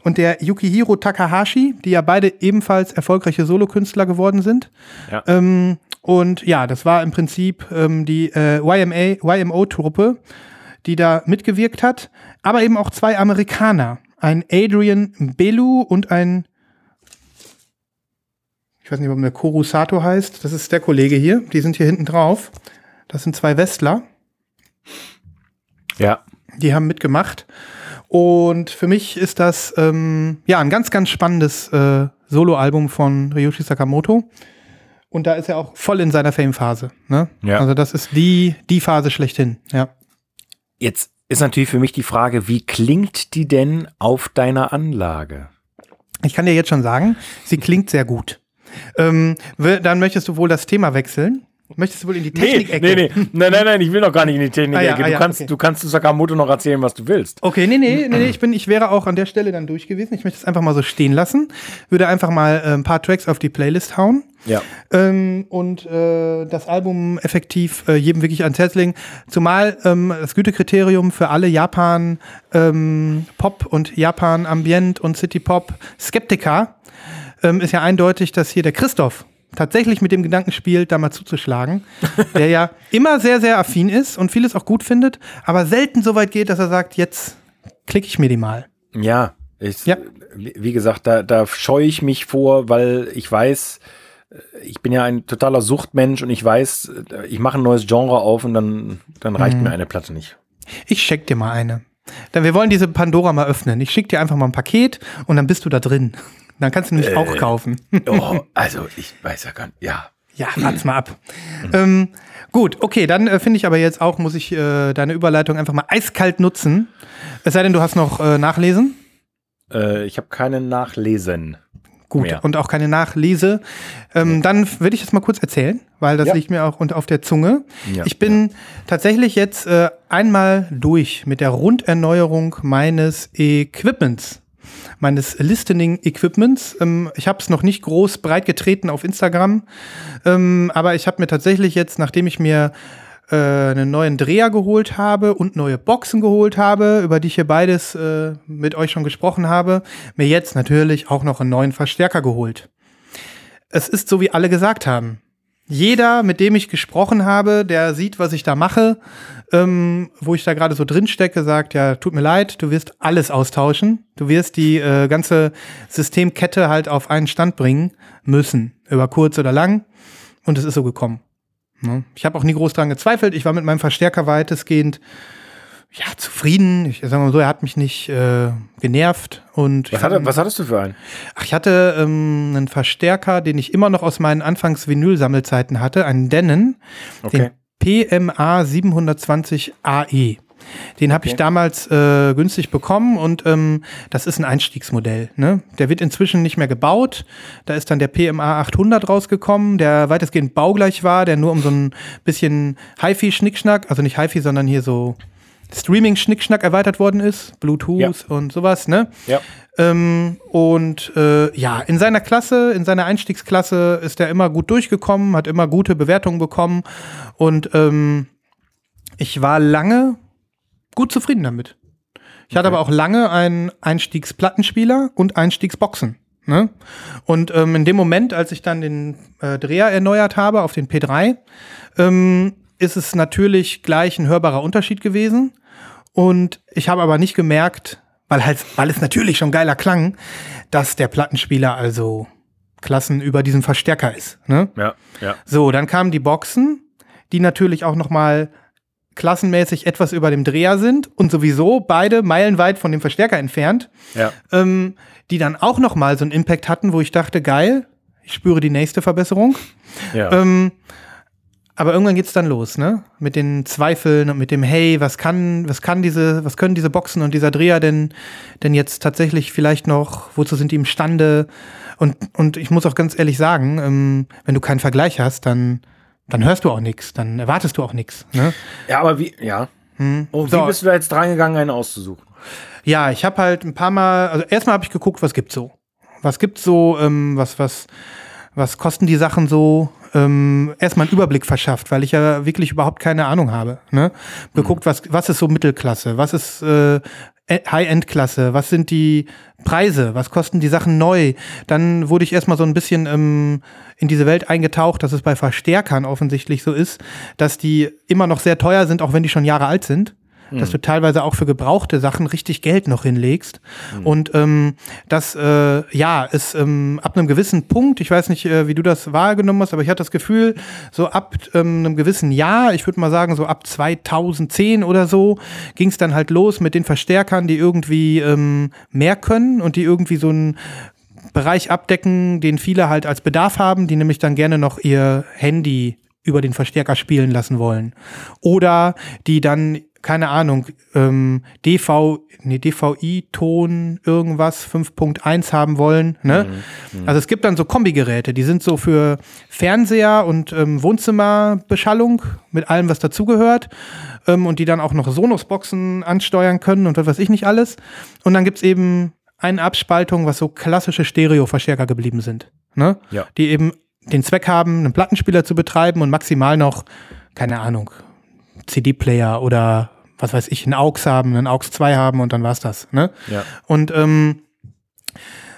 Und der Yukihiro Takahashi, die ja beide ebenfalls erfolgreiche Solokünstler geworden sind. Ja. Ähm, und ja, das war im Prinzip ähm, die äh, YMA, YMO-Truppe, die da mitgewirkt hat. Aber eben auch zwei Amerikaner. Ein Adrian Belu und ein ich weiß nicht, ob der Koru Sato heißt. Das ist der Kollege hier. Die sind hier hinten drauf. Das sind zwei Westler. Ja. Die haben mitgemacht. Und für mich ist das ähm, ja ein ganz, ganz spannendes äh, Soloalbum von Ryuichi Sakamoto. Und da ist er auch voll in seiner Fame-Phase. Ne? Ja. Also das ist die, die Phase schlechthin. Ja. Jetzt ist natürlich für mich die Frage, wie klingt die denn auf deiner Anlage? Ich kann dir jetzt schon sagen, sie klingt sehr gut. Ähm, dann möchtest du wohl das Thema wechseln. Möchtest du wohl in die Technik-Ecke? nee, nee, nein, nein, nein, ich will noch gar nicht in die Technik. Ah ja, du, ah ja, kannst, okay. du kannst zu Sakamoto noch erzählen, was du willst. Okay, nee, nee, nee, nee, ich, bin, ich wäre auch an der Stelle dann durch gewesen. Ich möchte es einfach mal so stehen lassen. Würde einfach mal äh, ein paar Tracks auf die Playlist hauen. Ja. Ähm, und äh, das Album effektiv äh, jedem wirklich ans Herz legen. Zumal ähm, das Gütekriterium für alle Japan ähm, Pop und Japan Ambient und City Pop Skeptiker ähm, ist ja eindeutig, dass hier der Christoph tatsächlich mit dem Gedanken spielt, da mal zuzuschlagen, *laughs* der ja immer sehr, sehr affin ist und vieles auch gut findet, aber selten so weit geht, dass er sagt, jetzt klicke ich mir die mal. Ja, ich, Ja. wie gesagt, da, da scheue ich mich vor, weil ich weiß, äh, ich bin ja ein totaler Suchtmensch und ich weiß, äh, ich mache ein neues Genre auf und dann, dann reicht Mhm. mir eine Platte nicht. Ich check dir mal eine. Dann, wir wollen diese Pandora mal öffnen. Ich schick dir einfach mal ein Paket und dann bist du da drin. Dann kannst du nämlich auch kaufen. Oh, *laughs* also ich weiß ja gar nicht. Ja. Ja, wart's mal ab. Ähm, gut, okay, dann äh, finde ich aber jetzt auch, muss ich äh, deine Überleitung einfach mal eiskalt nutzen. Es sei denn, du hast noch äh, Nachlesen. Äh, ich habe keinen Nachlesen. Gut, Mehr. und auch keine Nachlese. Ähm, Dann würde ich das mal kurz erzählen, weil das Ja. liegt mir auch unter auf der Zunge. Ja, ich bin tatsächlich jetzt äh, einmal durch mit der Runderneuerung meines Equipments, meines Listening-Equipments. Ähm, ich habe es noch nicht groß breit getreten auf Instagram, ähm, aber ich habe mir tatsächlich jetzt, nachdem ich mir äh, einen neuen Dreher geholt habe und neue Boxen geholt habe, über die ich hier beides äh, mit euch schon gesprochen habe, mir jetzt natürlich auch noch einen neuen Verstärker geholt. Es ist so, wie alle gesagt haben. Jeder, mit dem ich gesprochen habe, der sieht, was ich da mache, ähm, wo ich da gerade so drin stecke, sagt, ja, tut mir leid, du wirst alles austauschen. Du wirst die äh, ganze Systemkette halt auf einen Stand bringen müssen, über kurz oder lang. Und es ist so gekommen. Ne? Ich habe auch nie groß dran gezweifelt. Ich war mit meinem Verstärker weitestgehend ja, zufrieden. Ich sag mal so, er hat mich nicht äh, genervt. Und Was, hatte, was hattest du für einen? Ach, ich hatte ähm, einen Verstärker, den ich immer noch aus meinen Anfangs-Vinyl-Sammelzeiten hatte, einen Denon, Okay. den PMA 720 AE. Den habe ich Okay. damals äh, günstig bekommen und ähm, das ist ein Einstiegsmodell. Ne? Der wird inzwischen nicht mehr gebaut. Da ist dann der PMA 800 rausgekommen, der weitestgehend baugleich war, der nur um so ein bisschen HiFi-Schnickschnack, also nicht HiFi, sondern hier so Streaming-Schnickschnack erweitert worden ist, Bluetooth Ja. und sowas. Ne? Ja. Ähm, und äh, ja, in seiner Klasse, in seiner Einstiegsklasse ist er immer gut durchgekommen, hat immer gute Bewertungen bekommen und ähm, ich war lange gut zufrieden damit. Ich hatte Okay. aber auch lange einen Einstiegsplattenspieler und Einstiegsboxen. Ne? Und ähm, in dem Moment, als ich dann den äh, Dreher erneuert habe auf den P3, ähm, ist es natürlich gleich ein hörbarer Unterschied gewesen. Und ich habe aber nicht gemerkt, weil, halt, weil es natürlich schon geiler klang, dass der Plattenspieler also Klassen über diesen Verstärker ist. Ne? Ja, ja. So, dann kamen die Boxen, die natürlich auch noch mal klassenmäßig etwas über dem Dreher sind und sowieso beide meilenweit von dem Verstärker entfernt, Ja. ähm, die dann auch noch mal so einen Impact hatten, wo ich dachte, geil, ich spüre die nächste Verbesserung. ja. Ähm, aber irgendwann geht's dann los, ne? Mit den Zweifeln und mit dem Hey, was kann, was kann diese, was können diese Boxen und dieser Dreher denn, denn jetzt tatsächlich vielleicht noch? Wozu sind die imstande? Und und ich muss auch ganz ehrlich sagen, ähm, wenn du keinen Vergleich hast, dann dann hörst du auch nichts, dann erwartest du auch nichts. Ne? ja, aber wie, ja. Oh, wie So. bist du da jetzt dran gegangen, einen auszusuchen? Ja, ich habe halt ein paar Mal, also erstmal habe ich geguckt, was gibt's so. Was gibt's so, ähm, was, was, was kosten die Sachen so? Ähm, erstmal einen Überblick verschafft, weil ich ja wirklich überhaupt keine Ahnung habe. Ne? Geguckt, was, was ist so Mittelklasse, was ist äh, High-End-Klasse, was sind die Preise, was kosten die Sachen neu. Dann wurde ich erstmal so ein bisschen ähm, in diese Welt eingetaucht, dass es bei Verstärkern offensichtlich so ist, dass die immer noch sehr teuer sind, auch wenn die schon Jahre alt sind dass du teilweise auch für gebrauchte Sachen richtig Geld noch hinlegst. Und ähm, das, äh, ja, ist ähm, ab einem gewissen Punkt, ich weiß nicht, äh, wie du das wahrgenommen hast, aber ich hatte das Gefühl, so ab ähm, einem gewissen Jahr, ich würde mal sagen, so ab 2010 oder so, ging es dann halt los mit den Verstärkern, die irgendwie ähm, mehr können und die irgendwie so ein Bereich abdecken, den viele halt als Bedarf haben, die nämlich dann gerne noch ihr Handy über den Verstärker spielen lassen wollen. Oder die dann, keine Ahnung, ähm, DV, nee, DVI-Ton irgendwas 5.1 haben wollen. Ne? Also es gibt dann so Kombigeräte, die sind so für Fernseher und ähm, Wohnzimmerbeschallung mit allem, was dazugehört. Ähm, und die dann auch noch Sonos-Boxen ansteuern können und was weiß ich nicht alles. Und dann gibt's eben eine Abspaltung, was so klassische Stereo-Verstärker geblieben sind. Ne? Ja. Die eben den Zweck haben, einen Plattenspieler zu betreiben und maximal noch, keine Ahnung, CD-Player oder was weiß ich, einen AUX haben, einen AUX 2 haben und dann war's das. Ne? Ja. Und ähm,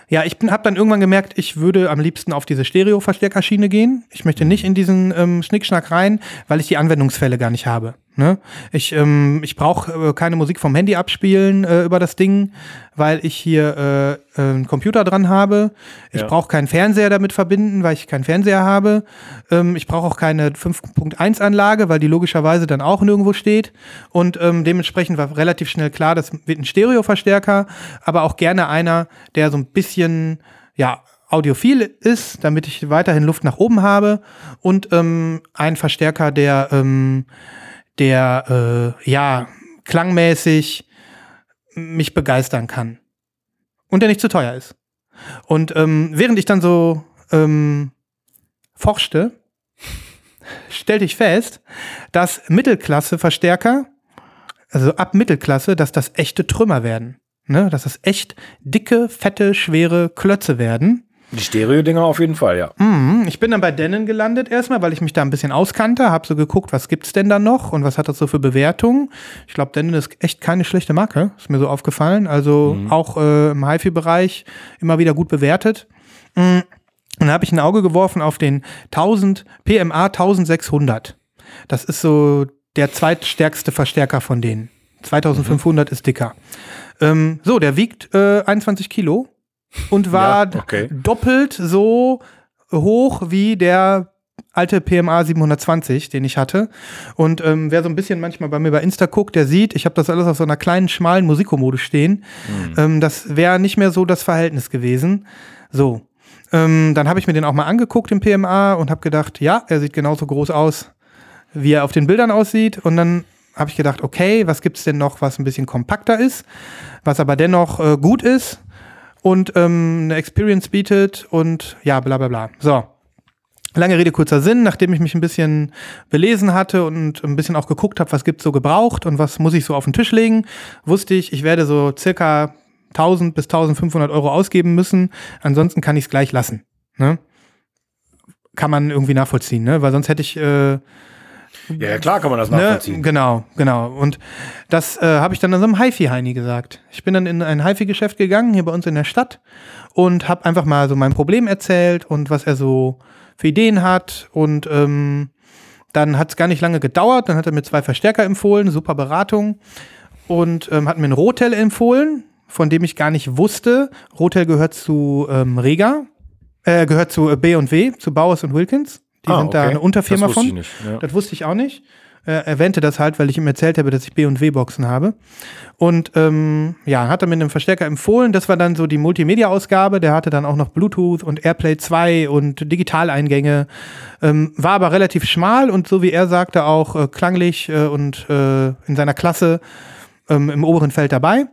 ja, ich habe dann irgendwann gemerkt, ich würde am liebsten auf diese Stereo-Verstärkerschiene gehen. Ich möchte nicht in diesen ähm, Schnickschnack rein, weil ich die Anwendungsfälle gar nicht habe. Ne? Ich, ähm, ich brauche äh, keine Musik vom Handy abspielen äh, über das Ding, weil ich hier äh, äh, einen Computer dran habe. Ich Ja. brauche keinen Fernseher damit verbinden, weil ich keinen Fernseher habe. Ähm, ich brauche auch keine 5.1 Anlage, weil die logischerweise dann auch nirgendwo steht. Und ähm, dementsprechend war relativ schnell klar, das wird ein Stereoverstärker, aber auch gerne einer, der so ein bisschen, ja, audiophil ist, damit ich weiterhin Luft nach oben habe. Und ähm, ein Verstärker, der, ähm, der, äh, ja, klangmäßig mich begeistern kann. Und der nicht zu teuer ist. Und ähm, während ich dann so ähm, forschte, *laughs* stellte ich fest, dass Mittelklasse-Verstärker, also ab Mittelklasse, dass das echte Trümmer werden. Ne? Dass das echt dicke, fette, schwere Klötze werden. Die Stereo-Dinger auf jeden Fall, ja. Mhm, Ich bin dann bei Denon gelandet erstmal, weil ich mich da ein bisschen auskannte, habe so geguckt, was gibt's denn da noch und was hat das so für Bewertungen. Ich glaube, Denon ist echt keine schlechte Marke, ist mir so aufgefallen. Also auch äh, im HiFi-Bereich immer wieder gut bewertet. Und dann habe ich ein Auge geworfen auf den 1000 PMA 1600. Das ist so der zweitstärkste Verstärker von denen. 2500 ist dicker. Ähm, so, der wiegt äh, 21 Kilo und war Ja, okay. doppelt so hoch wie der alte PMA 720, den ich hatte. Und ähm, wer so ein bisschen manchmal bei mir bei Insta guckt, der sieht, ich habe das alles auf so einer kleinen, schmalen Musikommode stehen. Ähm, das wäre nicht mehr so das Verhältnis gewesen. So. Ähm, dann habe ich mir den auch mal angeguckt, den PMA, und habe gedacht, ja, er sieht genauso groß aus, wie er auf den Bildern aussieht. Und dann habe ich gedacht, okay, was gibt's denn noch, was ein bisschen kompakter ist, was aber dennoch äh, gut ist und ähm, eine Experience bietet und ja, bla bla bla. So. Lange Rede, kurzer Sinn, nachdem ich mich ein bisschen belesen hatte und ein bisschen auch geguckt habe, was gibt's so gebraucht und was muss ich so auf den Tisch legen, wusste ich, ich werde so circa 1000 bis 1500 Euro ausgeben müssen. Ansonsten kann ich es gleich lassen. Ne? Kann man irgendwie nachvollziehen, ne? weil sonst hätte ich äh, Ja, ja, klar kann man das Ne, nachvollziehen. genau, genau. Und das äh, habe ich dann in so einem HiFi-Heini gesagt. Ich bin dann in ein HiFi-Geschäft gegangen, hier bei uns in der Stadt, und habe einfach mal so mein Problem erzählt und was er so für Ideen hat. Und ähm, dann hat es gar nicht lange gedauert. Dann hat er mir zwei Verstärker empfohlen, super Beratung. Und ähm, hat mir ein Rotel empfohlen, von dem ich gar nicht wusste. Rotel gehört zu ähm, Rega, äh, gehört zu B&W, zu Bowers und Wilkins. Die Ah, sind da okay. eine Unterfirma Das wusste von. ich nicht, ja. Das wusste ich auch nicht. Er erwähnte das halt, weil ich ihm erzählt habe, dass ich B&W-Boxen habe. Und ähm, ja, hat er mir einen Verstärker empfohlen. Das war dann so die Multimedia-Ausgabe. Der hatte dann auch noch Bluetooth und Airplay 2 und Digitaleingänge. Ähm, war aber relativ schmal und so wie er sagte, auch äh, klanglich äh, und äh, in seiner Klasse ähm, im oberen Feld dabei.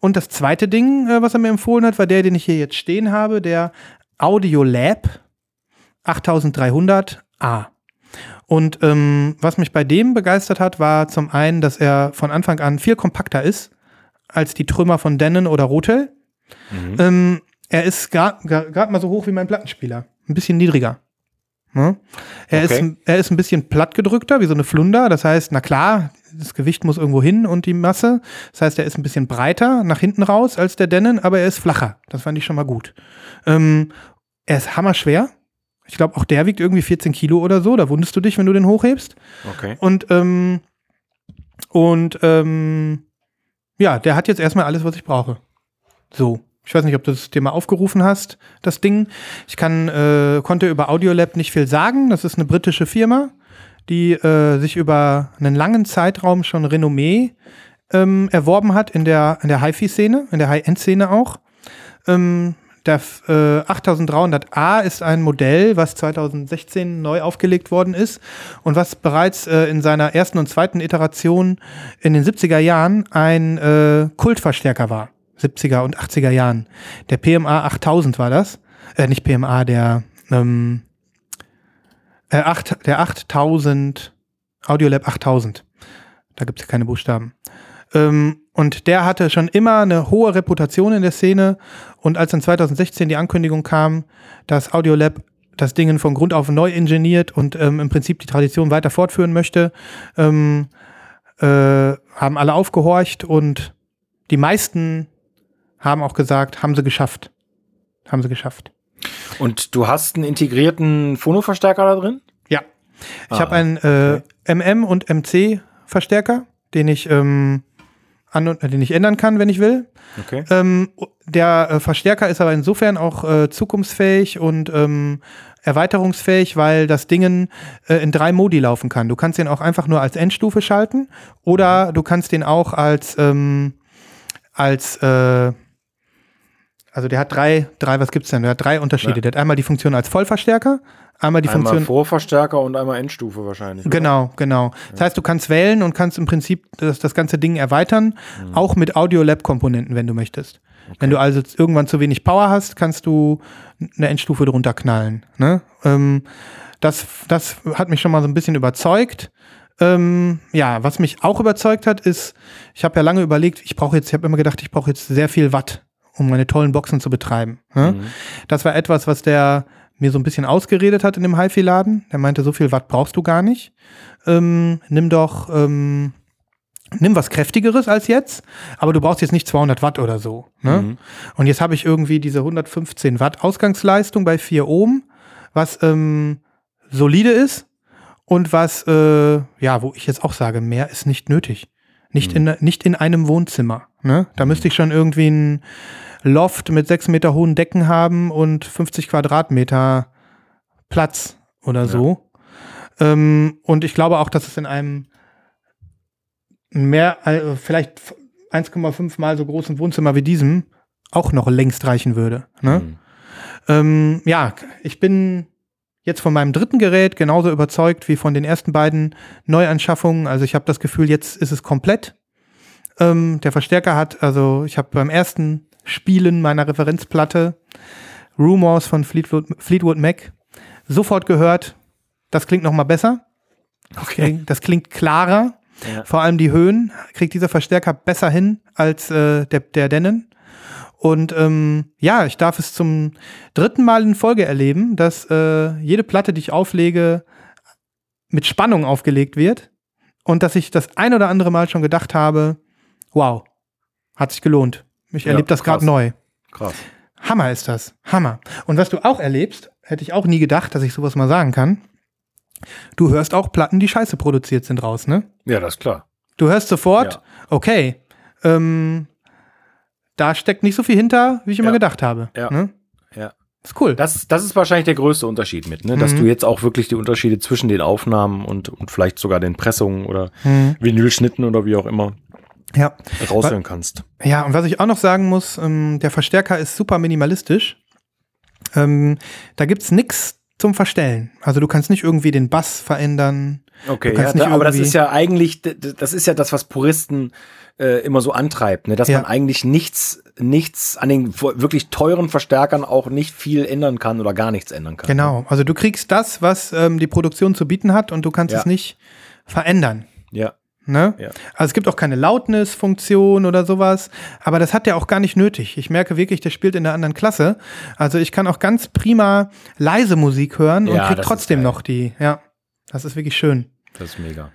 Und das zweite Ding, äh, was er mir empfohlen hat, war der, den ich hier jetzt stehen habe, der Audio Lab 8300A. Und ähm, was mich bei dem begeistert hat, war zum einen, dass er von Anfang an viel kompakter ist als die Trümmer von Denon oder Rotel. Ähm, er ist gerade mal so hoch wie mein Plattenspieler. Ein bisschen niedriger. Ne? Er, Okay. ist, er ist ein bisschen plattgedrückter, wie so eine Flunder. Das heißt, na klar, das Gewicht muss irgendwo hin und die Masse. Das heißt, er ist ein bisschen breiter nach hinten raus als der Denon, aber er ist flacher. Das fand ich schon mal gut. Ähm, er ist hammerschwer. Ich glaube, auch der wiegt irgendwie 14 Kilo oder so. Da wundest du dich, wenn du den hochhebst. Okay. Und, ähm, und ähm, ja, der hat jetzt erstmal alles, was ich brauche. So. Ich weiß nicht, ob du das dir mal aufgerufen hast, das Ding. Ich kann, äh, konnte über Audiolab nicht viel sagen. Das ist eine britische Firma, die äh, sich über einen langen Zeitraum schon Renommee ähm, erworben hat in der, in der HiFi-Szene, in der High-End-Szene auch. Ähm, der äh, 8300A ist ein Modell, was 2016 neu aufgelegt worden ist und was bereits äh, in seiner ersten und zweiten Iteration in den 70er Jahren ein äh, Kultverstärker war. 70er und 80er Jahren. Der PMA 8000 war das. Äh, nicht PMA, der, ähm, äh, 8, der 8000, Audiolab 8000. Da gibt es ja keine Buchstaben. Ähm, und der hatte schon immer eine hohe Reputation in der Szene. Und als dann 2016 die Ankündigung kam, dass Audiolab das Ding von Grund auf neu ingeniert und ähm, im Prinzip die Tradition weiter fortführen möchte, ähm, äh, haben alle aufgehorcht und die meisten haben auch gesagt, haben sie geschafft. Haben sie geschafft. Und du hast einen integrierten Phono-Verstärker da drin? Ja. Ich Ah, habe einen äh, MM und MC Verstärker, den ich ähm, an und, äh, den ich ändern kann, wenn ich will. Okay. Ähm, der äh, Verstärker ist aber insofern auch äh, zukunftsfähig und ähm, erweiterungsfähig, weil das Ding äh, in drei Modi laufen kann. Du kannst den auch einfach nur als Endstufe schalten oder du kannst den auch als ähm, als äh, also der hat drei, drei, was gibt's denn? Der hat drei Unterschiede. Ja. Der hat einmal die Funktion als Vollverstärker, einmal die Einmal Funktion Vorverstärker und einmal Endstufe wahrscheinlich. oder? Genau, genau. Das heißt, du kannst wählen und kannst im Prinzip das, das ganze Ding erweitern, auch mit Audio-Lab-Komponenten, wenn du möchtest. Wenn du also irgendwann zu wenig Power hast, kannst du eine Endstufe drunter knallen. Ne? Ähm, das, das hat mich schon mal so ein bisschen überzeugt. Ähm, ja, was mich auch überzeugt hat, ist, ich habe ja lange überlegt, ich brauche jetzt, ich habe immer gedacht, ich brauche jetzt sehr viel Watt, um meine tollen Boxen zu betreiben. Ne? Das war etwas, was der mir so ein bisschen ausgeredet hat in dem HiFi-Laden. Der meinte, so viel Watt brauchst du gar nicht. Ähm, nimm doch, ähm, nimm was kräftigeres als jetzt, aber du brauchst jetzt nicht 200 Watt oder so. Ne? Und jetzt habe ich irgendwie diese 115 Watt Ausgangsleistung bei 4 Ohm, was ähm, solide ist und was, äh, ja, wo ich jetzt auch sage, mehr ist nicht nötig. Nicht, in, nicht in einem Wohnzimmer. Ne? Da müsste ich schon irgendwie ein Loft mit sechs Meter hohen Decken haben und 50 Quadratmeter Platz oder so. Ähm, und ich glaube auch, dass es in einem mehr, äh, vielleicht 1,5 mal so großen Wohnzimmer wie diesem auch noch längst reichen würde. Ne? Mhm. Ähm, ja, ich bin jetzt von meinem dritten Gerät genauso überzeugt wie von den ersten beiden Neuanschaffungen. Also ich habe das Gefühl, jetzt ist es komplett. Ähm, der Verstärker hat, also ich habe beim ersten Spielen meiner Referenzplatte Rumors von Fleetwood, Fleetwood Mac sofort gehört, das klingt noch mal besser. Okay. Das klingt klarer. Ja. Vor allem die Höhen kriegt dieser Verstärker besser hin als äh, der, der Denon. Und ähm, ja, ich darf es zum dritten Mal in Folge erleben, dass äh, jede Platte, die ich auflege, mit Spannung aufgelegt wird. Und dass ich das ein oder andere Mal schon gedacht habe, wow, hat sich gelohnt. Ich Ja, erlebe das gerade neu. Krass. Hammer ist das. Hammer. Und was du auch erlebst, hätte ich auch nie gedacht, dass ich sowas mal sagen kann. Du hörst auch Platten, die scheiße produziert sind raus, ne? Ja, das ist klar. Du hörst sofort, Ja. okay, ähm, da steckt nicht so viel hinter, wie ich immer Ja. gedacht habe. Ja. Ne? Ja. Ist cool. Das, das ist wahrscheinlich der größte Unterschied mit, ne? dass Mhm. du jetzt auch wirklich die Unterschiede zwischen den Aufnahmen und, und vielleicht sogar den Pressungen oder Mhm. Vinylschnitten oder wie auch immer ja. raushören kannst. ja, und was ich auch noch sagen muss, ähm, der Verstärker ist super minimalistisch. Ähm, da gibt's nix zum Verstellen. Also du kannst nicht irgendwie den Bass verändern. Okay, ja, da, aber das ist ja eigentlich, das ist ja das, was Puristen äh, immer so antreibt, ne? dass Ja. man eigentlich nichts, nichts an den wirklich teuren Verstärkern auch nicht viel ändern kann oder gar nichts ändern kann. Genau. Also du kriegst das, was ähm, die Produktion zu bieten hat und du kannst Ja. es nicht verändern. Ja, Ne? Ja. Also es gibt auch keine Loudness-Funktion oder sowas, aber das hat der auch gar nicht nötig. Ich merke wirklich, der spielt in der anderen Klasse. Also ich kann auch ganz prima leise Musik hören und Ja, krieg das ist trotzdem noch die. Ja, das ist wirklich schön. das ist mega.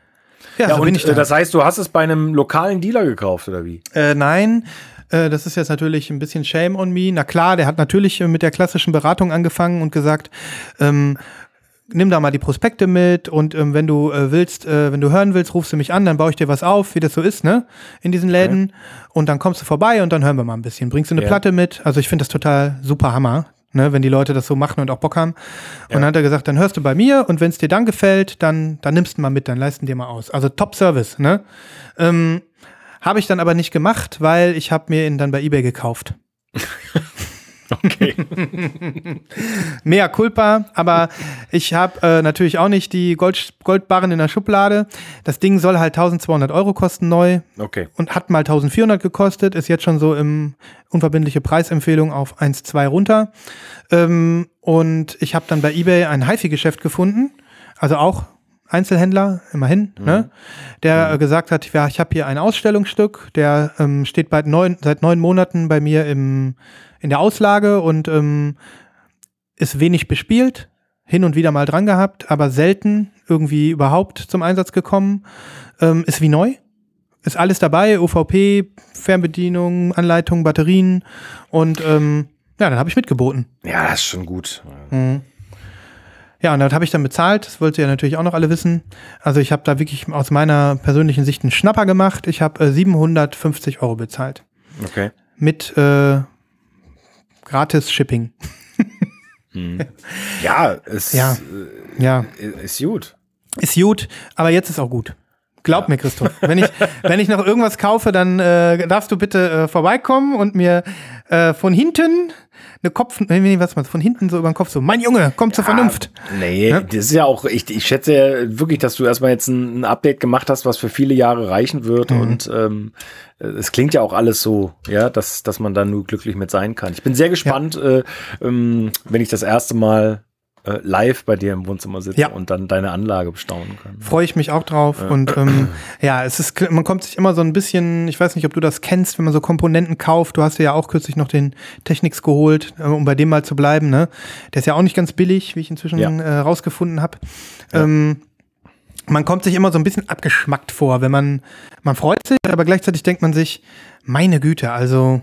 Ja, Ja, so und ich da. äh, das heißt, du hast es bei einem lokalen Dealer gekauft, oder wie? Äh, nein, äh, das ist jetzt natürlich ein bisschen Shame on me. Na klar, der hat natürlich äh, mit der klassischen Beratung angefangen und gesagt, ähm, nimm da mal die Prospekte mit und ähm, wenn du äh, willst, äh, wenn du hören willst, rufst du mich an, dann baue ich dir was auf, wie das so ist, ne? In diesen Läden. Und dann kommst du vorbei und dann hören wir mal ein bisschen. Bringst du eine Ja. Platte mit? Also ich finde das total super Hammer. Ne, wenn die Leute das so machen und auch Bock haben. Und Ja. dann hat er gesagt, dann hörst du bei mir und wenn es dir dann gefällt, dann, dann nimmst du mal mit, dann leisten dir mal aus. Also Top Service, ne? Ähm, habe ich dann aber nicht gemacht, weil ich habe mir ihn dann bei eBay gekauft. *laughs* Okay. *laughs* Mea culpa, aber ich habe äh, natürlich auch nicht die Gold, Goldbarren in der Schublade. Das Ding soll halt 1200 Euro kosten neu Okay. und hat mal 1400 gekostet, ist jetzt schon so im unverbindliche Preisempfehlung auf 1,2 runter. Ähm, und ich habe dann bei eBay ein HiFi-Geschäft gefunden, also auch Einzelhändler, immerhin, ne? der äh, gesagt hat, ja, ich habe hier ein Ausstellungsstück, der ähm, steht bald neun, seit neun Monaten bei mir im, in der Auslage und ähm, ist wenig bespielt, hin und wieder mal dran gehabt, aber selten irgendwie überhaupt zum Einsatz gekommen. Ähm, ist wie neu, ist alles dabei, UVP, Fernbedienung, Anleitung, Batterien und ähm, ja, dann habe ich mitgeboten. Ja, das ist schon gut. Ja, und das habe ich dann bezahlt. Das wollt ihr ja natürlich auch noch alle wissen. Also ich habe da wirklich aus meiner persönlichen Sicht einen Schnapper gemacht. Ich habe äh, 750 Euro bezahlt. Okay. Mit äh, gratis Shipping. *laughs* Ja, es Ja. Ja, äh, ist gut. ist gut, aber jetzt ist auch gut. Glaub mir, Christoph. Wenn ich, *laughs* wenn ich noch irgendwas kaufe, dann äh, darfst du bitte äh, vorbeikommen und mir äh, von hinten eine Kopf, nee, nee, was man von hinten so über den Kopf so, mein Junge, komm zur Vernunft. Nee, Ja. das ist ja auch, ich, ich schätze ja wirklich, dass du erstmal jetzt ein, ein Update gemacht hast, was für viele Jahre reichen wird. Mhm. Und ähm, es klingt ja auch alles so, ja, dass, dass man da nur glücklich mit sein kann. Ich bin sehr gespannt, äh, ähm, wenn ich das erste Mal äh, live bei dir im Wohnzimmer sitze Ja. und dann deine Anlage bestaunen kann. Freue ich mich auch drauf. Und ähm, ja, es ist, man kommt sich immer so ein bisschen, ich weiß nicht, ob du das kennst, wenn man so Komponenten kauft. Du hast ja auch kürzlich noch den Technics geholt, äh, um bei dem mal zu bleiben. Ne? Der ist ja auch nicht ganz billig, wie ich inzwischen Ja. äh, rausgefunden habe. Ähm, man kommt sich immer so ein bisschen abgeschmackt vor, wenn man, man freut sich, aber gleichzeitig denkt man sich, meine Güte, also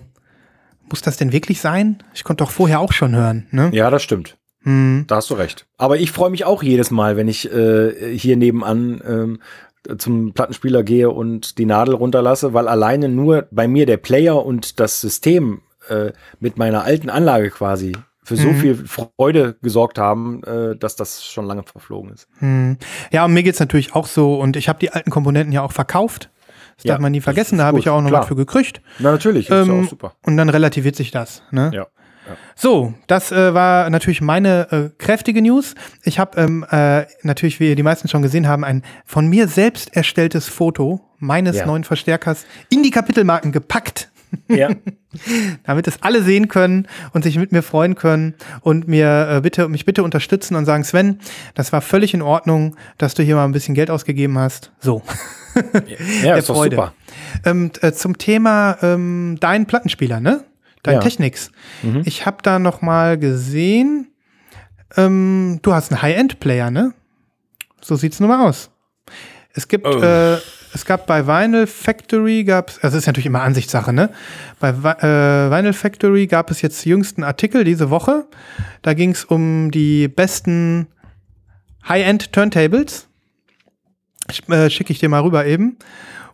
muss das denn wirklich sein? Ich konnte doch vorher auch schon hören. Ne? Ja, das stimmt. Hm. Da hast du recht. Aber ich freue mich auch jedes Mal, wenn ich äh, hier nebenan ähm, zum Plattenspieler gehe und die Nadel runterlasse, weil alleine nur bei mir der Player und das System äh, mit meiner alten Anlage quasi für so viel Freude gesorgt haben, äh, dass das schon lange verflogen ist. Hm. Ja, und mir geht's natürlich auch so. Und ich habe die alten Komponenten ja auch verkauft. Das Ja, darf man nie vergessen. Da habe ich ja auch noch klar. was für gekriegt. Na natürlich, ist ja Ähm, auch super. Und dann relativiert sich das. Ne? Ja. So, das äh, war natürlich meine äh, kräftige News. Ich habe ähm, äh, natürlich, wie die meisten schon gesehen haben, ein von mir selbst erstelltes Foto meines Ja. neuen Verstärkers in die Kapitelmarken gepackt. Ja. *laughs* damit es alle sehen können und sich mit mir freuen können und mir äh, bitte mich bitte unterstützen und sagen, Sven, das war völlig in Ordnung, dass du hier mal ein bisschen Geld ausgegeben hast. So. *laughs* ja, Der ist doch super. Ähm, äh, zum Thema ähm, dein Plattenspieler, ne? Dein Ja. Technics. Ich habe da noch mal gesehen, ähm, du hast einen High-End-Player, ne? So sieht's nun mal aus. Es gibt, Oh. äh, es gab bei Vinyl Factory gab's, also ist natürlich immer Ansichtssache, ne? Bei äh, Vinyl Factory gab es jetzt jüngsten Artikel diese Woche. Da ging es um die besten High-End Turntables. Äh, Schicke ich dir mal rüber eben.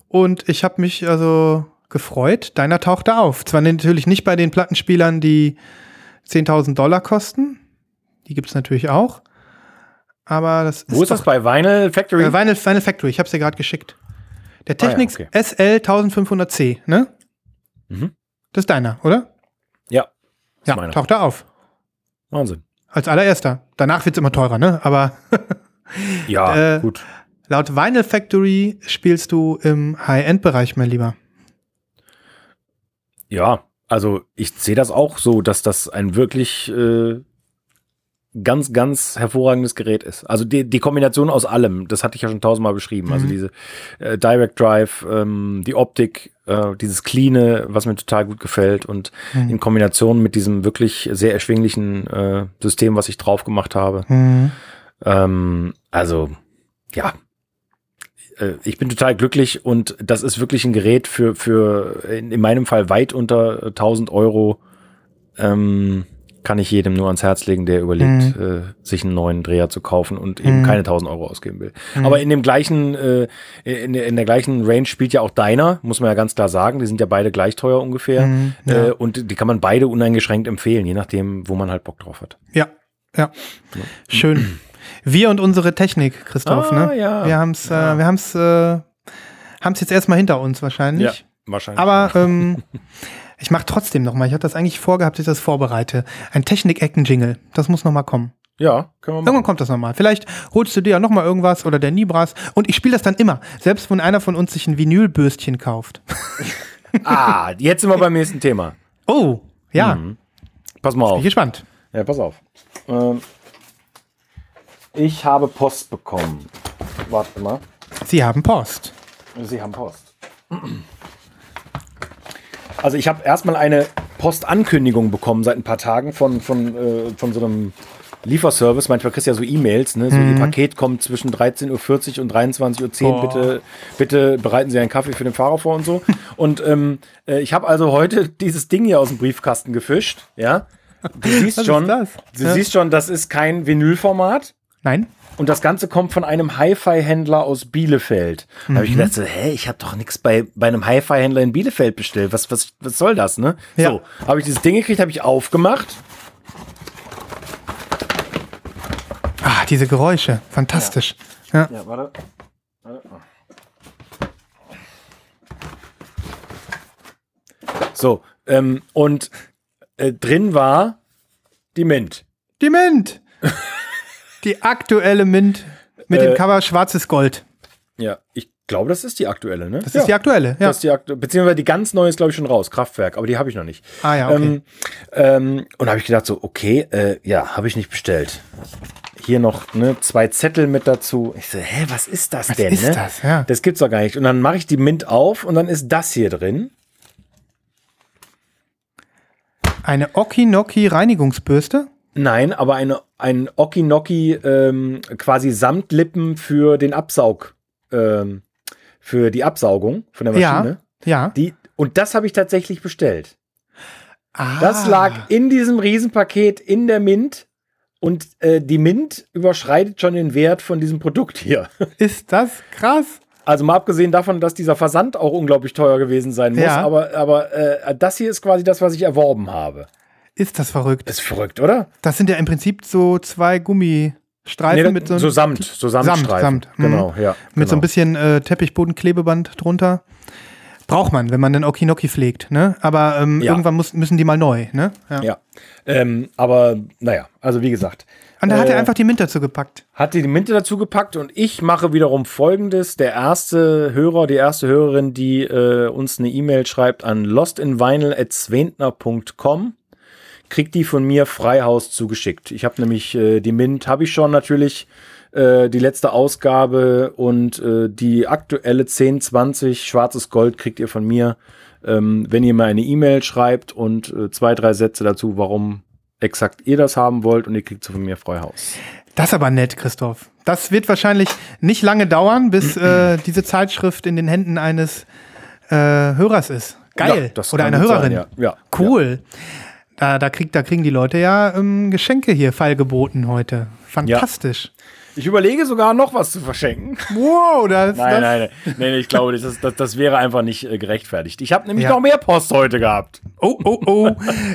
Und ich habe mich also gefreut. Deiner tauchte auf. Zwar natürlich nicht bei den Plattenspielern, die 10.000 Dollar kosten. Die gibt's natürlich auch. Aber das Wo ist das bei Vinyl Factory? äh, Vinyl, Vinyl Factory, ich habe dir gerade geschickt. Der Ah ja, Technics okay. SL 1500C, ne? Mhm. Das ist deiner, oder? ja, Ja, meiner. taucht er auf. Wahnsinn. Als allererster. Danach wird's immer teurer, ne? Aber Ja, *laughs* Äh, gut. laut Vinyl Factory spielst du im High-End-Bereich, mein Lieber. Ja, also ich sehe das auch so, dass das ein wirklich äh, ganz, ganz hervorragendes Gerät ist. Also die, die Kombination aus allem, das hatte ich ja schon tausendmal beschrieben. Also Mhm. diese äh, Direct Drive, ähm, die Optik, äh, dieses Cleane, was mir total gut gefällt und Mhm. in Kombination mit diesem wirklich sehr erschwinglichen äh, System, was ich drauf gemacht habe. Mhm. Ähm, also, ja. Äh, Ich bin total glücklich und das ist wirklich ein Gerät für, für in, in meinem Fall weit unter 1000 Euro. Ähm, kann ich jedem nur ans Herz legen, der überlegt, äh, sich einen neuen Dreher zu kaufen und eben Mhm. keine 1000 Euro ausgeben will. Aber in dem gleichen, äh, in, der- in der gleichen Range spielt ja auch deiner, muss man ja ganz klar sagen. Die sind ja beide gleich teuer ungefähr. Mhm, ja. Äh, und die kann man beide uneingeschränkt empfehlen, je nachdem, wo man halt Bock drauf hat. Ja, ja. Schön. *clears throat* Wir und unsere Technik, Christoph, Ah, ne? ja. Wir haben's, Ja. äh, wir haben's, äh, haben's jetzt erstmal hinter uns wahrscheinlich. wahrscheinlich. Aber ähm, *laughs* ich mache trotzdem noch mal. Ich hatte das eigentlich vorgehabt, dass ich das vorbereite. Ein Technik-Ecken-Jingle. Das muss noch mal kommen. Ja, können wir machen. Irgendwann kommt das noch mal. Vielleicht holst du dir ja noch mal irgendwas oder der Nibras. Und ich spiele das dann immer. Selbst wenn einer von uns sich ein Vinylbürstchen kauft. *laughs* Ah, jetzt sind wir beim nächsten Thema. Oh, ja. Mhm. Pass mal Bin auf. gespannt. Ja, pass auf. Ähm, ich habe Post bekommen. Warte mal. Sie haben Post. Sie haben Post. Also ich habe erstmal eine Postankündigung bekommen seit ein paar Tagen von, von, äh, von so einem Lieferservice. Manchmal kriegst du ja so E-Mails, ne? So Ihr Paket kommt zwischen 13.40 Uhr und 23.10 Uhr. Boah. Bitte, bitte bereiten Sie einen Kaffee für den Fahrer vor und so. *laughs* und ähm, äh, ich habe also heute dieses Ding hier aus dem Briefkasten gefischt. Ja. Du siehst Was ist schon, das? du Ja. siehst schon, das ist kein Vinylformat. Nein? Und das Ganze kommt von einem Hi-Fi-Händler aus Bielefeld. Da habe ich gedacht, so, hä, ich habe doch nichts bei, bei einem Hi-Fi-Händler in Bielefeld bestellt. Was, was, was soll das, ne? Ja. So, habe ich dieses Ding gekriegt, habe ich aufgemacht. Ah, diese Geräusche. Fantastisch. Ja. Ja, warte. So, ähm, und äh, drin war die Mint. Die Mint. *laughs* Die aktuelle Mint mit dem Äh, Cover schwarzes Gold. Ja, ich glaube, das ist die aktuelle, ne? Das ist die aktuelle, ja. Das ist die aktu beziehungsweise die ganz neue ist, glaube ich, schon raus, Kraftwerk, aber die habe ich noch nicht. Ah ja, okay. Ähm, ähm, und habe ich gedacht, so, okay, äh, ja, habe ich nicht bestellt. Hier noch ne, zwei Zettel mit dazu. Ich so, hä, was ist das Was denn? ist ne? das? Ja. Das gibt's doch gar nicht. Und dann mache ich die Mint auf und dann ist das hier drin. Eine Okinoki Reinigungsbürste. Nein, aber eine, ein Okinoki ähm, quasi Samtlippen für den Absaug, ähm, für die Absaugung von der Maschine. Ja. Ja. Die, und das habe ich tatsächlich bestellt. Ah. Das lag in diesem Riesenpaket in der Mint und äh, die Mint überschreitet schon den Wert von diesem Produkt hier. *laughs* Ist das krass? Also mal abgesehen davon, dass dieser Versand auch unglaublich teuer gewesen sein muss, Ja. aber, aber äh, das hier ist quasi das, was ich erworben habe. Ist das verrückt? Ist verrückt, oder? Das sind ja im Prinzip so zwei Gummistreifen Nee, mit so, so Samt, so Samtstreifen. Samt, mhm. Genau, ja. mit so ein genau. bisschen äh, Teppichbodenklebeband drunter. Braucht man, wenn man den Okinoki pflegt, ne? Aber ähm, Ja. irgendwann muss, müssen die mal neu, ne? Ja. Ja. Ähm, aber naja, also wie gesagt. Und da hat er äh, einfach die Mint dazu gepackt. hat die Minte dazu gepackt und ich mache wiederum folgendes. Der erste Hörer, die erste Hörerin, die äh, uns eine E-Mail schreibt an lostinvinyl.zwentner.com, kriegt die von mir Freihaus zugeschickt. Ich habe nämlich äh, die Mint, habe ich schon natürlich, äh, die letzte Ausgabe und äh, die aktuelle 1020 schwarzes Gold kriegt ihr von mir, ähm, wenn ihr mir eine E-Mail schreibt und äh, zwei, drei Sätze dazu, warum exakt ihr das haben wollt und ihr kriegt sie von mir Freihaus. Das ist aber nett, Christoph. Das wird wahrscheinlich nicht lange dauern, bis äh, *clears throat* diese Zeitschrift in den Händen eines äh, Hörers ist. Geil. Ja, das Oder einer Hörerin. sein, ja. Ja, Cool. Da, da, kriegt, da kriegen die Leute ja ähm, Geschenke hier feilgeboten heute. Fantastisch. Ich überlege sogar noch was zu verschenken. Wow, das, Nein, das, nein, nein, nein, nein, ich glaube, das, das, das wäre einfach nicht äh, gerechtfertigt. Ich habe nämlich Ja. noch mehr Post heute gehabt. Oh, oh, oh.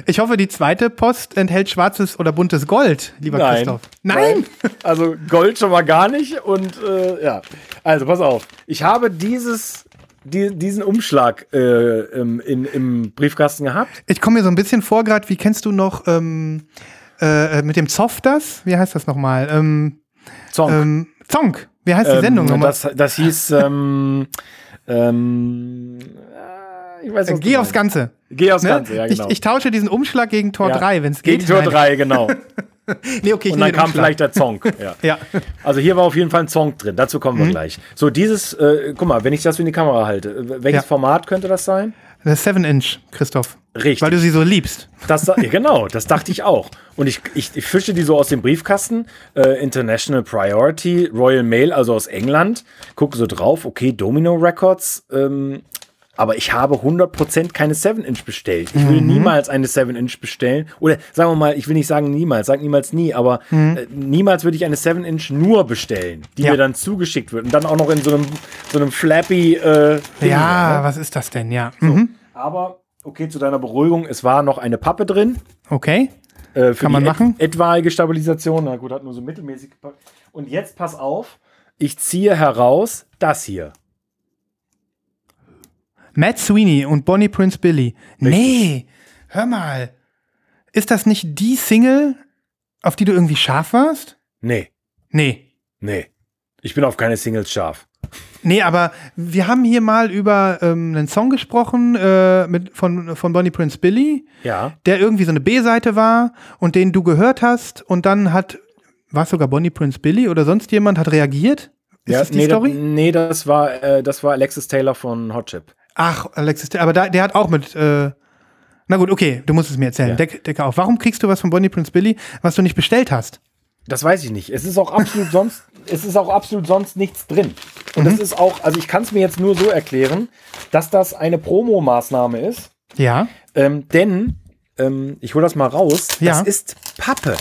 Ich hoffe, die zweite Post enthält schwarzes oder buntes Gold, lieber Christoph. Nein. Also Gold schon mal gar nicht. Und äh, ja, also pass auf. Ich habe dieses, die, diesen Umschlag äh, im, in, im Briefkasten gehabt. Ich komme mir so ein bisschen vor, gerade, wie kennst du noch ähm, äh, mit dem Zoff das? Wie heißt das nochmal? Ähm, Zonk. ähm, Zonk. Wie heißt die Sendung ähm, nochmal? das, das hieß, ähm, ähm, äh, ich weiß Äh, Geh aufs. Ganze. Geh aufs Ne? Ganze, ja genau. ich, ich tausche diesen Umschlag gegen Tor Ja. 3, wenn es geht. Gegen Tor Nein. 3, genau. *laughs* *laughs* Nee, okay, ich Und dann kam vielleicht der Zonk. *laughs* Ja. Ja. Also hier war auf jeden Fall ein Song drin. Dazu kommen Mhm. wir gleich. So, dieses, äh, guck mal, wenn ich das in die Kamera halte, welches Ja. Format könnte das sein? Das 7-Inch, Christoph. Richtig. Weil du sie so liebst. Das, *laughs* ja, genau, das dachte ich auch. Und ich, ich, ich fische die so aus dem Briefkasten. Äh, International Priority, Royal Mail, also aus England. Gucke so drauf, okay, Domino Records. Ähm, aber ich habe 100% keine 7-Inch bestellt. Ich Mhm. will niemals eine 7-Inch bestellen. Oder sagen wir mal, ich will nicht sagen niemals, sag niemals nie, aber äh, niemals würde ich eine 7-Inch nur bestellen, die Mhm. Ja. mir dann zugeschickt wird. Und dann auch noch in so einem, so einem flappy äh, Ding, Ja, ne? was ist das denn? Ja. Mhm. Aber, okay, zu deiner Beruhigung, es war noch eine Pappe drin. Okay. Äh, Kann man machen. Et etwaige Stabilisation. Na gut, hat nur so mittelmäßig gepackt. Und jetzt pass auf, ich ziehe heraus das hier. Matt Sweeney und Bonnie Prince Billy. Nee, hör mal. Ist das nicht die Single, auf die du irgendwie scharf warst? Nee, Nee. nee. Ich bin auf keine Singles scharf. Nee, aber wir haben hier mal über ähm, einen Song gesprochen äh, mit, von, von Bonnie Prince Billy, Ja. der irgendwie so eine B-Seite war und den du gehört hast und dann hat, war es sogar Bonnie Prince Billy oder sonst jemand hat reagiert? Ist ja, das die nee, Story? Da, nee, das war, äh, das war Alexis Taylor von Hot Chip. Ach, Alexis, aber da, der hat auch mit. Äh, na gut, okay, du musst es mir erzählen. Ja. Deck, Decke auf. Warum kriegst du was von Bonnie Prince Billy, was du nicht bestellt hast? Das weiß ich nicht. Es ist auch absolut *laughs* sonst, es ist auch absolut sonst nichts drin. Und Mhm. das ist auch, also ich kann es mir jetzt nur so erklären, dass das eine Promo-Maßnahme ist. Ja. Ähm, denn, ähm, ich hole das mal raus, Ja. das ist Pappe.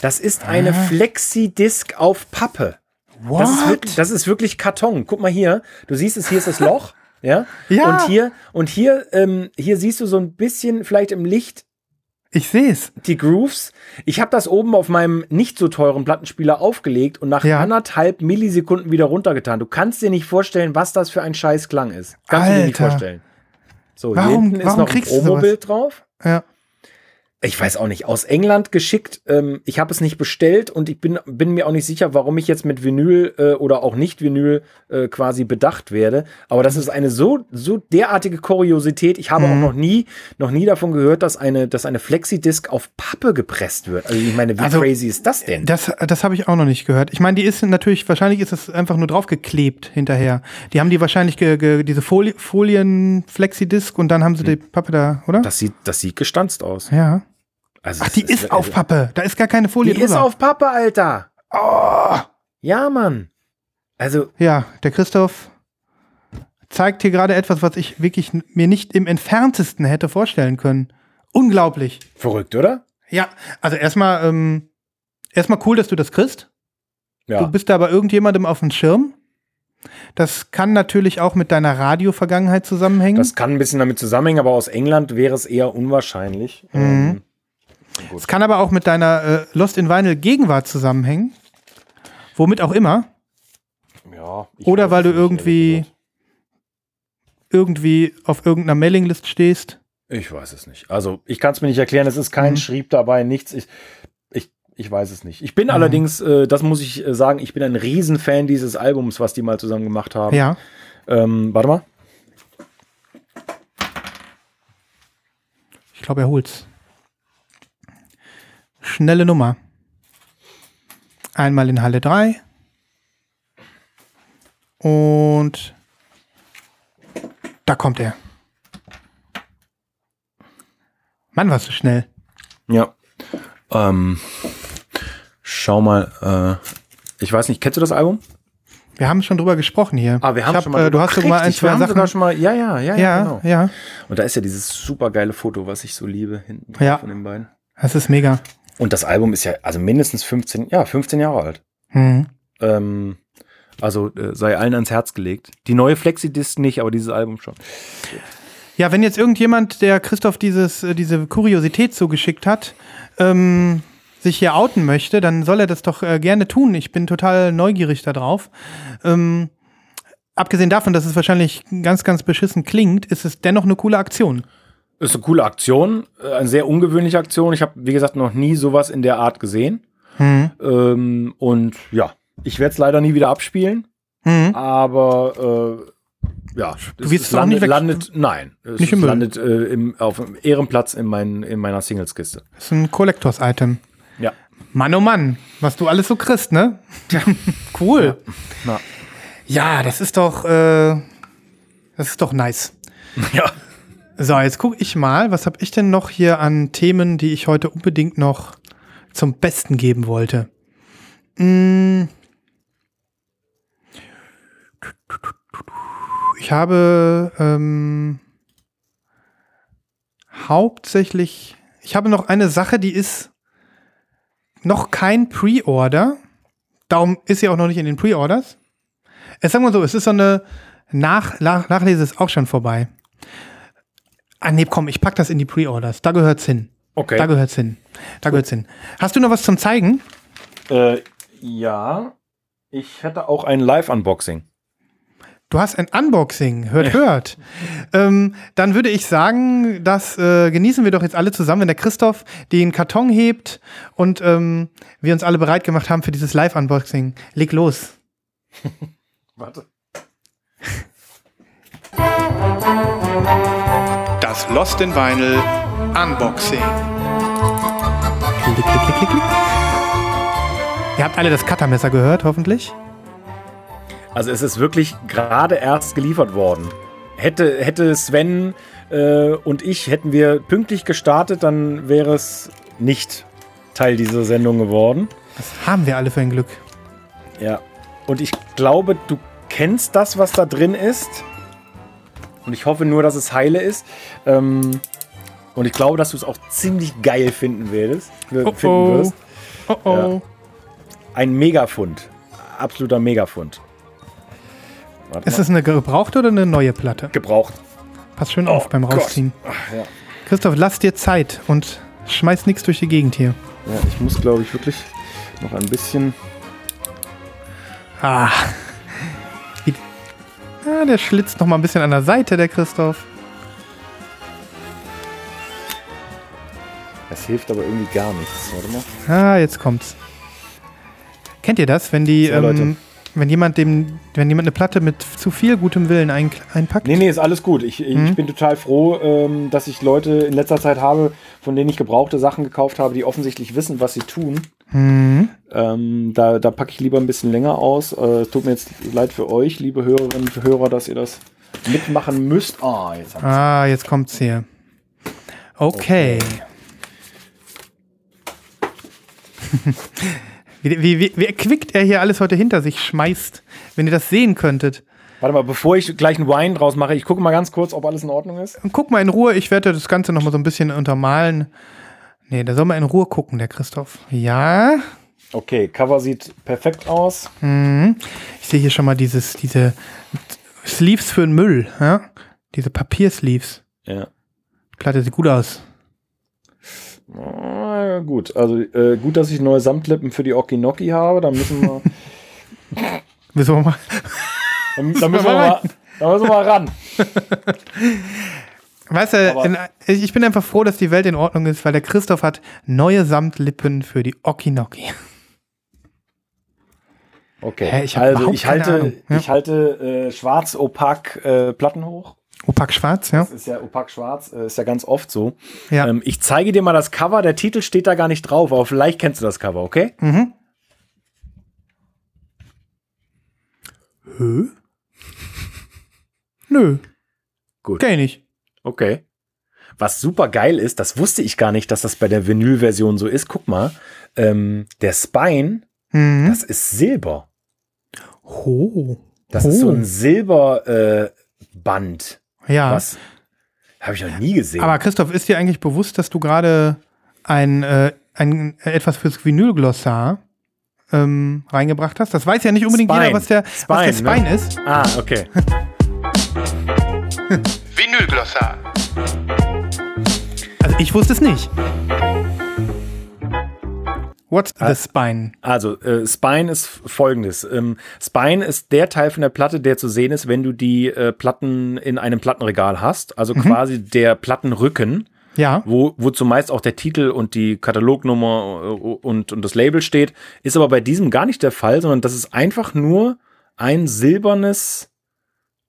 Das ist eine Flexi-Disc auf Pappe. What? Das ist, wirklich, das ist wirklich Karton. Guck mal hier. Du siehst es, hier ist das Loch. Ja. Ja. Und hier, und hier, ähm, hier siehst du so ein bisschen vielleicht im Licht ich sehe es. die Grooves. Ich habe das oben auf meinem nicht so teuren Plattenspieler aufgelegt und nach Ja. anderthalb Millisekunden wieder runtergetan. Du kannst dir nicht vorstellen, was das für ein scheiß Klang ist. Kannst du dir nicht Alter. vorstellen. So, Warum- hier hinten ist noch ein Promobild drauf. Ja. Ich weiß auch nicht, aus England geschickt. Ähm, ich habe es nicht bestellt und ich bin, bin mir auch nicht sicher, warum ich jetzt mit Vinyl äh, oder auch nicht Vinyl äh, quasi bedacht werde. Aber das ist eine so, so derartige Kuriosität. Ich habe auch noch nie, noch nie davon gehört, dass eine, dass eine Flexidisc auf Pappe gepresst wird. Also ich meine, wie Also, crazy ist das denn? Das, das habe ich auch noch nicht gehört. Ich meine, die ist natürlich, wahrscheinlich ist es einfach nur draufgeklebt hinterher. Die haben die wahrscheinlich ge, ge, diese Folie, Folien-Flexidisc und dann haben sie die Pappe da, oder? Das sieht, das sieht gestanzt aus. ja. Also Ach, die ist auf Pappe. Da ist gar keine Folie Die ist drüber. auf Pappe, Alter. Oh. Ja, Mann. Also, Ja, der Christoph zeigt hier gerade etwas, was ich wirklich mir nicht im entferntesten hätte vorstellen können. Unglaublich. verrückt, oder? Ja, also erstmal, ähm, erstmal cool, dass du das kriegst. Ja. Du bist da aber irgendjemandem auf dem Schirm. Das kann natürlich auch mit deiner Radio-Vergangenheit zusammenhängen. Das kann ein bisschen damit zusammenhängen, aber aus England wäre es eher unwahrscheinlich. Mhm. Ähm, Es kann aber auch mit deiner äh, Lost in Vinyl Gegenwart zusammenhängen. Womit auch immer. ja, Oder weil du irgendwie, irgendwie auf irgendeiner Mailinglist stehst. Ich weiß es nicht. Also, ich kann es mir nicht erklären. Es ist kein Mhm. Schrieb dabei, nichts. Ich, ich, ich weiß es nicht. Ich bin allerdings, äh, das muss ich äh, sagen, ich bin ein Riesenfan dieses Albums, was die mal zusammen gemacht haben. Ja. Ähm, warte mal. Ich glaube, er holt's. Schnelle Nummer. Einmal in Halle 3. Und da kommt er. Mann, warst du schnell. Ja. Ähm, schau mal. Äh, ich weiß nicht, kennst du das Album? Wir haben schon drüber gesprochen hier. Ah, wir haben hab, schon mal. Äh, du hast sogar mal ein, Richtig, zwei Sachen. schon mal. Ja, ja, ja, ja, ja, genau. ja. Und da ist ja dieses super geile Foto, was ich so liebe, hinten Ja. von den beiden. Das ist mega. Und das Album ist ja also mindestens 15, ja, 15 Jahre alt. Mhm. Ähm, also äh, sei allen ans Herz gelegt. Die neue Flexi-Disc nicht, aber dieses Album schon. Ja, wenn jetzt irgendjemand, der Christoph dieses, äh, diese Kuriosität zugeschickt hat, ähm, sich hier outen möchte, dann soll er das doch äh, gerne tun. Ich bin total neugierig darauf. Ähm, abgesehen davon, dass es wahrscheinlich ganz, ganz beschissen klingt, ist es dennoch eine coole Aktion. Ist eine coole Aktion, äh, eine sehr ungewöhnliche Aktion. Ich habe, wie gesagt, noch nie sowas in der Art gesehen. Mhm. Ähm, und ja, ich werde es leider nie wieder abspielen, Mhm. aber äh, ja, Du es- wirst es auch nicht landet, landet, nein, es Nicht im landet äh, im, auf dem Ehrenplatz in, mein, in meiner Singles-Kiste. Das ist ein Collectors-Item. Ja. Mann, oh Mann, was du alles so kriegst, ne? *laughs* cool. Na. Ja, das ist doch, äh, das ist doch nice. Ja. So, jetzt gucke ich mal, was habe ich denn noch hier an Themen, die ich heute unbedingt noch zum Besten geben wollte. Mm. Ich habe ähm, hauptsächlich, ich habe noch eine Sache, die ist noch kein Pre-Order. Darum ist sie auch noch nicht in den Pre-Orders. Es sagen wir so, es ist so eine Nach Nach Nachlese ist auch schon vorbei. Ah, nee, komm, ich pack das in die Pre-Orders. Da gehört's hin. Okay. Da gehört's hin. Da gehört's hin. Hast du noch was zum Zeigen? Äh, ja, ich hätte auch ein Live-Unboxing. Du hast ein Unboxing. Hört, hört. Ähm, dann würde ich sagen, das äh, genießen wir doch jetzt alle zusammen, wenn der Christoph den Karton hebt und ähm, wir uns alle bereit gemacht haben für dieses Live-Unboxing. Leg los. *laughs* Warte. *laughs* Das Lost in Vinyl Unboxing. Klick, klick, klick, klick, klick. Ihr habt alle das Cuttermesser gehört, hoffentlich. Also es ist wirklich gerade erst geliefert worden. Hätte, hätte Sven äh, und ich, hätten wir pünktlich gestartet, dann wäre es nicht Teil dieser Sendung geworden. Das haben wir alle für ein Glück. Ja. Und ich glaube, du kennst das, was da drin ist. Und ich hoffe nur, dass es heile ist. Ähm, und ich glaube, dass du es auch ziemlich geil finden würdest. Oh, finden oh. wirst. Oh oh. Ein Megafund. Absoluter Megafund. Warte Ist mal. es eine gebrauchte oder eine neue Platte? gebraucht? Pass schön auf Oh beim. Rausziehen. Ach, ja. Christoph, lass dir Zeit und schmeiß nichts durch die Gegend hier. Ja, ich muss, glaube ich, wirklich noch ein bisschen. Ah. Ah, der schlitzt noch mal ein bisschen an der Seite, der Christoph. Es Das hilft aber irgendwie gar nichts. Warte mal. Ah, jetzt kommt's. Kennt ihr das, wenn die, So, ähm, wenn jemand dem, wenn jemand eine Platte mit zu viel gutem Willen ein, einpackt? Nee, nee, ist alles gut. Ich, ich Mhm. bin total froh, ähm, dass ich Leute in letzter Zeit habe, von denen ich gebrauchte Sachen gekauft habe, die offensichtlich wissen, was sie tun. Mhm. Ähm, da da packe ich lieber ein bisschen länger aus. Äh, es tut mir jetzt leid für euch, liebe Hörerinnen und Hörer, dass ihr das mitmachen müsst. Ah, jetzt Ah, jetzt kommt's hier. Okay. *laughs* wie, wie, wie, wie erquickt er hier alles heute hinter sich schmeißt, wenn ihr das sehen könntet. Warte mal, bevor ich gleich einen Wine draus mache, ich gucke mal ganz kurz, ob alles in Ordnung ist. Und guck mal in Ruhe, ich werde das Ganze nochmal so ein bisschen untermalen. Nee, da soll man in Ruhe gucken, der Christoph. Ja. Okay, Cover sieht perfekt aus. Mhm. Ich sehe hier schon mal dieses, diese Sleeves für den Müll, ja? Diese Papiersleeves. Ja. Die Platte sieht gut aus. Ah, gut, also äh, gut, dass ich neue Samtlippen für die Okinoki habe. Da müssen wir, *laughs* Wieso mal? da, da müssen wir *laughs* mal, da müssen wir mal ran. *laughs* Weißt du, in, ich bin einfach froh, dass die Welt in Ordnung ist, weil der Christoph hat neue Samtlippen für die Okinoki. Okay, Hä, ich also ich halte. Ja. ich halte äh, schwarz opak äh, Platten hoch. Opak schwarz, ja? Das ist ja opak schwarz, äh, ist ja ganz oft so. Ja. Ähm, ich zeige dir mal das Cover. Der Titel steht da gar nicht drauf, aber vielleicht kennst du das Cover, okay? Mhm. Hö? Nö, Gut. kenn ich nicht. Okay. Was super geil ist, das wusste ich gar nicht, dass das bei der Vinyl-Version so ist. Guck mal, ähm, der Spine, Mhm. das ist Silber. Oh. Das oh. ist so ein Silberband. Äh. Ja. Was habe ich noch nie gesehen. Aber Christoph, ist dir eigentlich bewusst, dass du gerade ein, äh, ein etwas fürs Vinylglossar ähm, reingebracht hast? Das weiß ja nicht unbedingt Spine. jeder, was der, was der Spine, Spine ne? ist. ah, okay. *laughs* Vinylglossar. Also ich wusste es nicht. What's the Spine? Also, äh, Spine ist folgendes. Ähm, Spine ist der Teil von der Platte, der zu sehen ist, wenn du die äh, Platten in einem Plattenregal hast. Also quasi der Plattenrücken, Ja. wo, wo zumeist auch der Titel und die Katalognummer äh, und, und das Label steht. Ist aber bei diesem gar nicht der Fall, sondern das ist einfach nur ein silbernes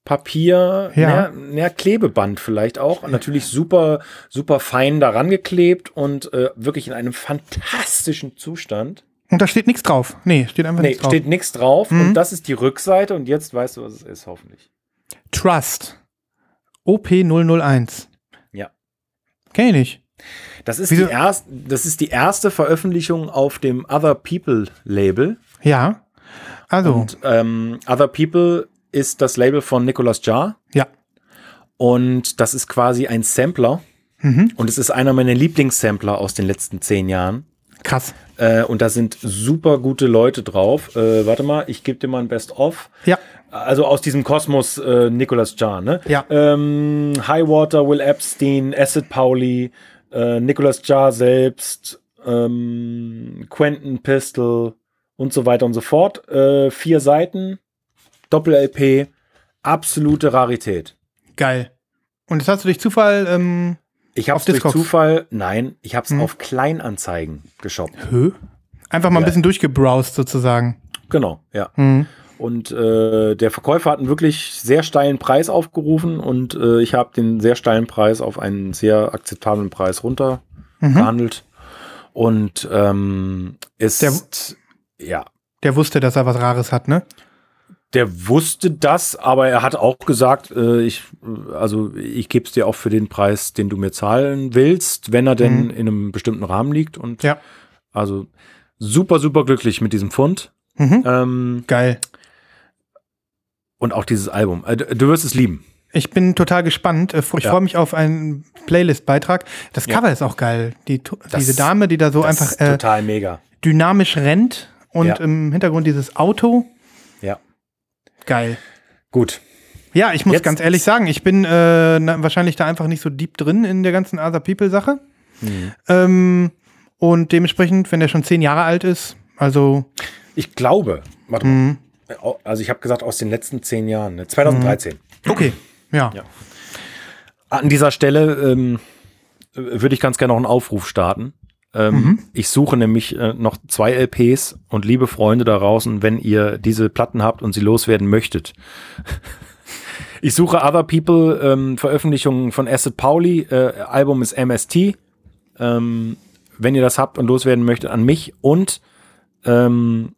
Papier, Ja. näher Klebeband vielleicht auch. Natürlich super, super fein daran geklebt und äh, wirklich in einem fantastischen Zustand. Und da steht nichts drauf. Nee, steht einfach Nee, nichts drauf. steht nichts drauf. Mhm. Und das ist die Rückseite. Und jetzt weißt du, was es ist, hoffentlich. Trust. OP001. Ja. Kenn ich nicht. Das ist, Wieso- die erst, das ist die erste Veröffentlichung auf dem Other People Label. Ja. Also, Und ähm, Other People ist das Label von Nicolas Jar. ja. Und das ist quasi ein Sampler. Mhm. Und es ist einer meiner Lieblingssampler aus den letzten zehn Jahren. Krass. Äh, und da sind super gute Leute drauf. Äh, warte mal, ich gebe dir mal ein Best-of. Ja. Also aus diesem Kosmos äh, Nicolas Jar, ne? Ja. Ähm, Highwater, Will Epstein, Acid Pauli, äh, Nicolas Jar selbst, ähm, Quentin Pistol und so weiter und so fort. Äh, vier Seiten, Doppel-LP, absolute Rarität. Geil. Und jetzt hast du durch Zufall, ähm, Ich Auf es durch Discogs? Zufall, nein, ich habe es Hm. auf Kleinanzeigen geshoppt. hö? Einfach mal ein Ja. bisschen durchgebrowst sozusagen. Genau, ja. Mhm. Und äh, der Verkäufer hat einen wirklich sehr steilen Preis aufgerufen und äh, ich habe den sehr steilen Preis auf einen sehr akzeptablen Preis runter Mhm. gehandelt. Und ähm, ist Der- ja, Der wusste, dass er was Rares hat, ne? Der wusste das, aber er hat auch gesagt, äh, ich, also ich gebe es dir auch für den Preis, den du mir zahlen willst, wenn er denn Mhm. in einem bestimmten Rahmen liegt. Und Ja. also super, super glücklich mit diesem Fund. Mhm. Ähm, Geil. und auch dieses Album. Äh, du wirst es lieben. Ich bin total gespannt. Äh, Ich Ja. freue mich auf einen Playlist-Beitrag. Das Ja. Cover ist auch geil. Die, Das- diese Dame, die da so einfach äh, total mega. dynamisch rennt und Ja. im Hintergrund dieses Auto. Geil. Gut. Ja, ich muss Jetzt- ganz ehrlich sagen, ich bin äh, wahrscheinlich da einfach nicht so deep drin in der ganzen Other People-Sache. Mhm. Ähm, und dementsprechend, wenn der schon zehn Jahre alt ist, also Ich glaube, warte Mhm. mal. Also ich habe gesagt aus den letzten zehn Jahren, ne? 2013. okay, ja. Ja. An dieser Stelle ähm, würde ich ganz gerne noch einen Aufruf starten. Ähm, Ich suche nämlich äh, noch zwei LPs und liebe Freunde da draußen, wenn ihr diese Platten habt und sie loswerden möchtet. Ich suche Other People, ähm, Veröffentlichungen von Acid Pauli, äh, Album ist MST. Ähm, wenn ihr das habt und loswerden möchtet, an mich. Und ähm,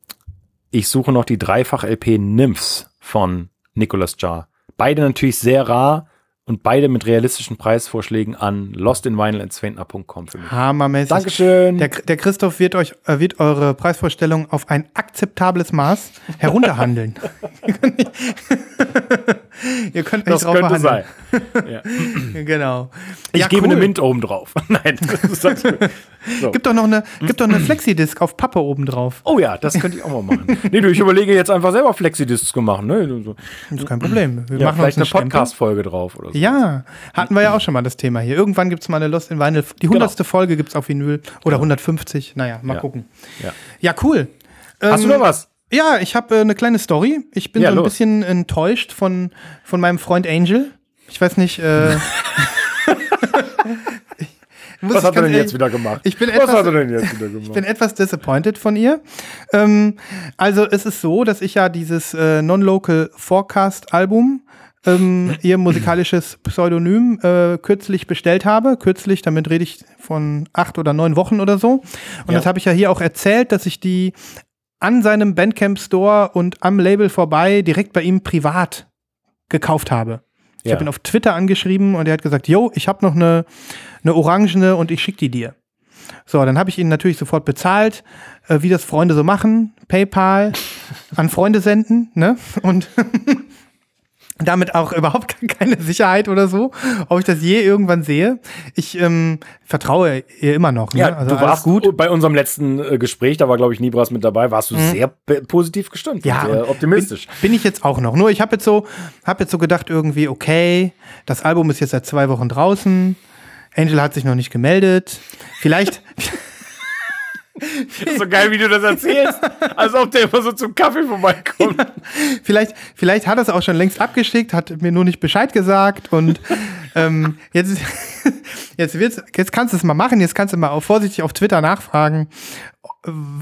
ich suche noch die Dreifach-LP Nymphs von Nicholas Jar. Beide natürlich sehr rar und beide mit realistischen Preisvorschlägen an lostinvinyl.com für mich. Hammermäßig. Dankeschön. Der, der Christoph wird euch äh, wird eure Preisvorstellung auf ein akzeptables Maß herunterhandeln. *laughs* *laughs* Ihr könnt nicht das drauf könnte verhandeln. sein. *laughs* Ja. Genau. Ich Ja, gebe cool. eine Mint oben drauf. Nein. das ist- so. Gibt doch noch eine, gibt doch eine Flexidisc auf Pappe oben drauf. Oh ja, das könnte ich auch mal machen. Nee, du, ich überlege jetzt einfach selber Flexidiscs zu machen. Ne? Das ist kein Problem. Wir Ja, machen vielleicht eine Stempel. Podcast-Folge drauf oder so. Ja, hatten wir ja auch schon mal das Thema hier. Irgendwann gibt es mal eine Lost in Vinyl. Die hundertste Folge gibt es auf Vinyl. Oder 150. Naja, mal Ja. gucken. Ja. Ja, cool. Hast du Ähm, noch was? Ja, ich habe äh, eine kleine Story. Ich bin Ja, so ein los. bisschen enttäuscht von, von meinem Freund Angel. Ich weiß nicht. Äh, *laughs* Was hat er denn jetzt wieder gemacht? Ich bin was etwas- hat er denn jetzt wieder gemacht? Ich bin etwas disappointed von ihr. Ähm, also es ist so, dass ich ja dieses äh, Non-Local Forecast Album, ähm, ihr musikalisches Pseudonym, äh, kürzlich bestellt habe. Kürzlich, damit rede ich von acht oder neun Wochen oder so. Und Ja. das habe ich ja hier auch erzählt, dass ich die an seinem Bandcamp Store und am Label vorbei direkt bei ihm privat gekauft habe. Ich Ja. habe ihn auf Twitter angeschrieben und er hat gesagt, yo, ich habe noch eine, eine orangene und ich schicke die dir. So, dann habe ich ihn natürlich sofort bezahlt, äh, wie das Freunde so machen, PayPal, an Freunde senden, ne? Und *laughs* damit auch überhaupt *laughs* keine Sicherheit oder so, ob ich das je irgendwann sehe. Ich ähm, vertraue ihr immer noch. Ne? Ja, also du warst gut. Bei unserem letzten äh, Gespräch, da war, glaube ich, Nibras mit dabei, warst du sehr p- positiv gestimmt. Mhm. Ja, und sehr und optimistisch. Bin, bin ich jetzt auch noch. Nur ich habe jetzt so, habe jetzt so gedacht irgendwie, okay, das Album ist jetzt seit zwei Wochen draußen. Angel hat sich noch nicht gemeldet. Vielleicht, *laughs* *laughs* so geil, wie du das erzählst. Als ob der immer so zum Kaffee vorbeikommt. vielleicht, vielleicht hat er es auch schon längst abgeschickt, hat mir nur nicht Bescheid gesagt und ähm, jetzt, jetzt wird's, jetzt kannst du es mal machen. Jetzt kannst du mal vorsichtig auf Twitter nachfragen,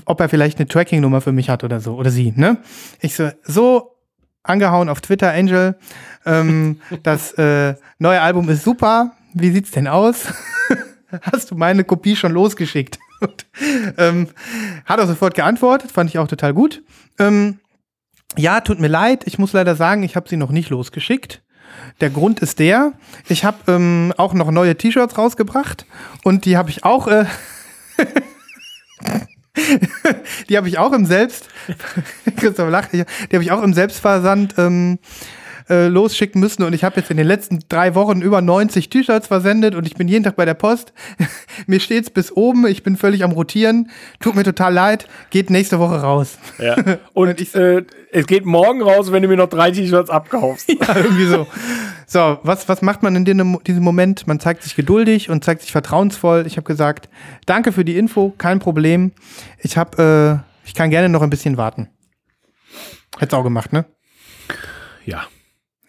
ob er vielleicht eine Tracking-Nummer für mich hat oder so oder sie. Ne? Ich so, so angehauen auf Twitter, Angel. Ähm, das äh, neue Album ist super. Wie sieht's denn aus? *laughs* Hast du meine Kopie schon losgeschickt? Und, ähm, hat er sofort geantwortet, fand ich auch total gut. Ähm, ja, tut mir leid, ich muss leider sagen, ich habe sie noch nicht losgeschickt. Der Grund ist der, ich habe ähm, auch noch neue T-Shirts rausgebracht und die habe ich auch, äh, *laughs* die habe ich auch im Selbst, *laughs* Christoph lacht, die habe ich auch im Selbstversand ähm, äh, losschicken müssen und ich habe jetzt in den letzten drei Wochen über 90 T-Shirts versendet und ich bin jeden Tag bei der Post. *laughs* mir steht's bis oben, ich bin völlig am Rotieren. Tut mir total leid, geht nächste Woche raus. Ja. *laughs* Und Und ich- äh, es geht morgen raus, wenn du mir noch drei T-Shirts abkaufst. *laughs* Ja, irgendwie so. So, was, was macht man in diesem Moment? Man zeigt sich geduldig und zeigt sich vertrauensvoll. Ich habe gesagt, danke für die Info, kein Problem. Ich habe, äh, ich kann gerne noch ein bisschen warten. Hätt's auch gemacht, ne? Ja.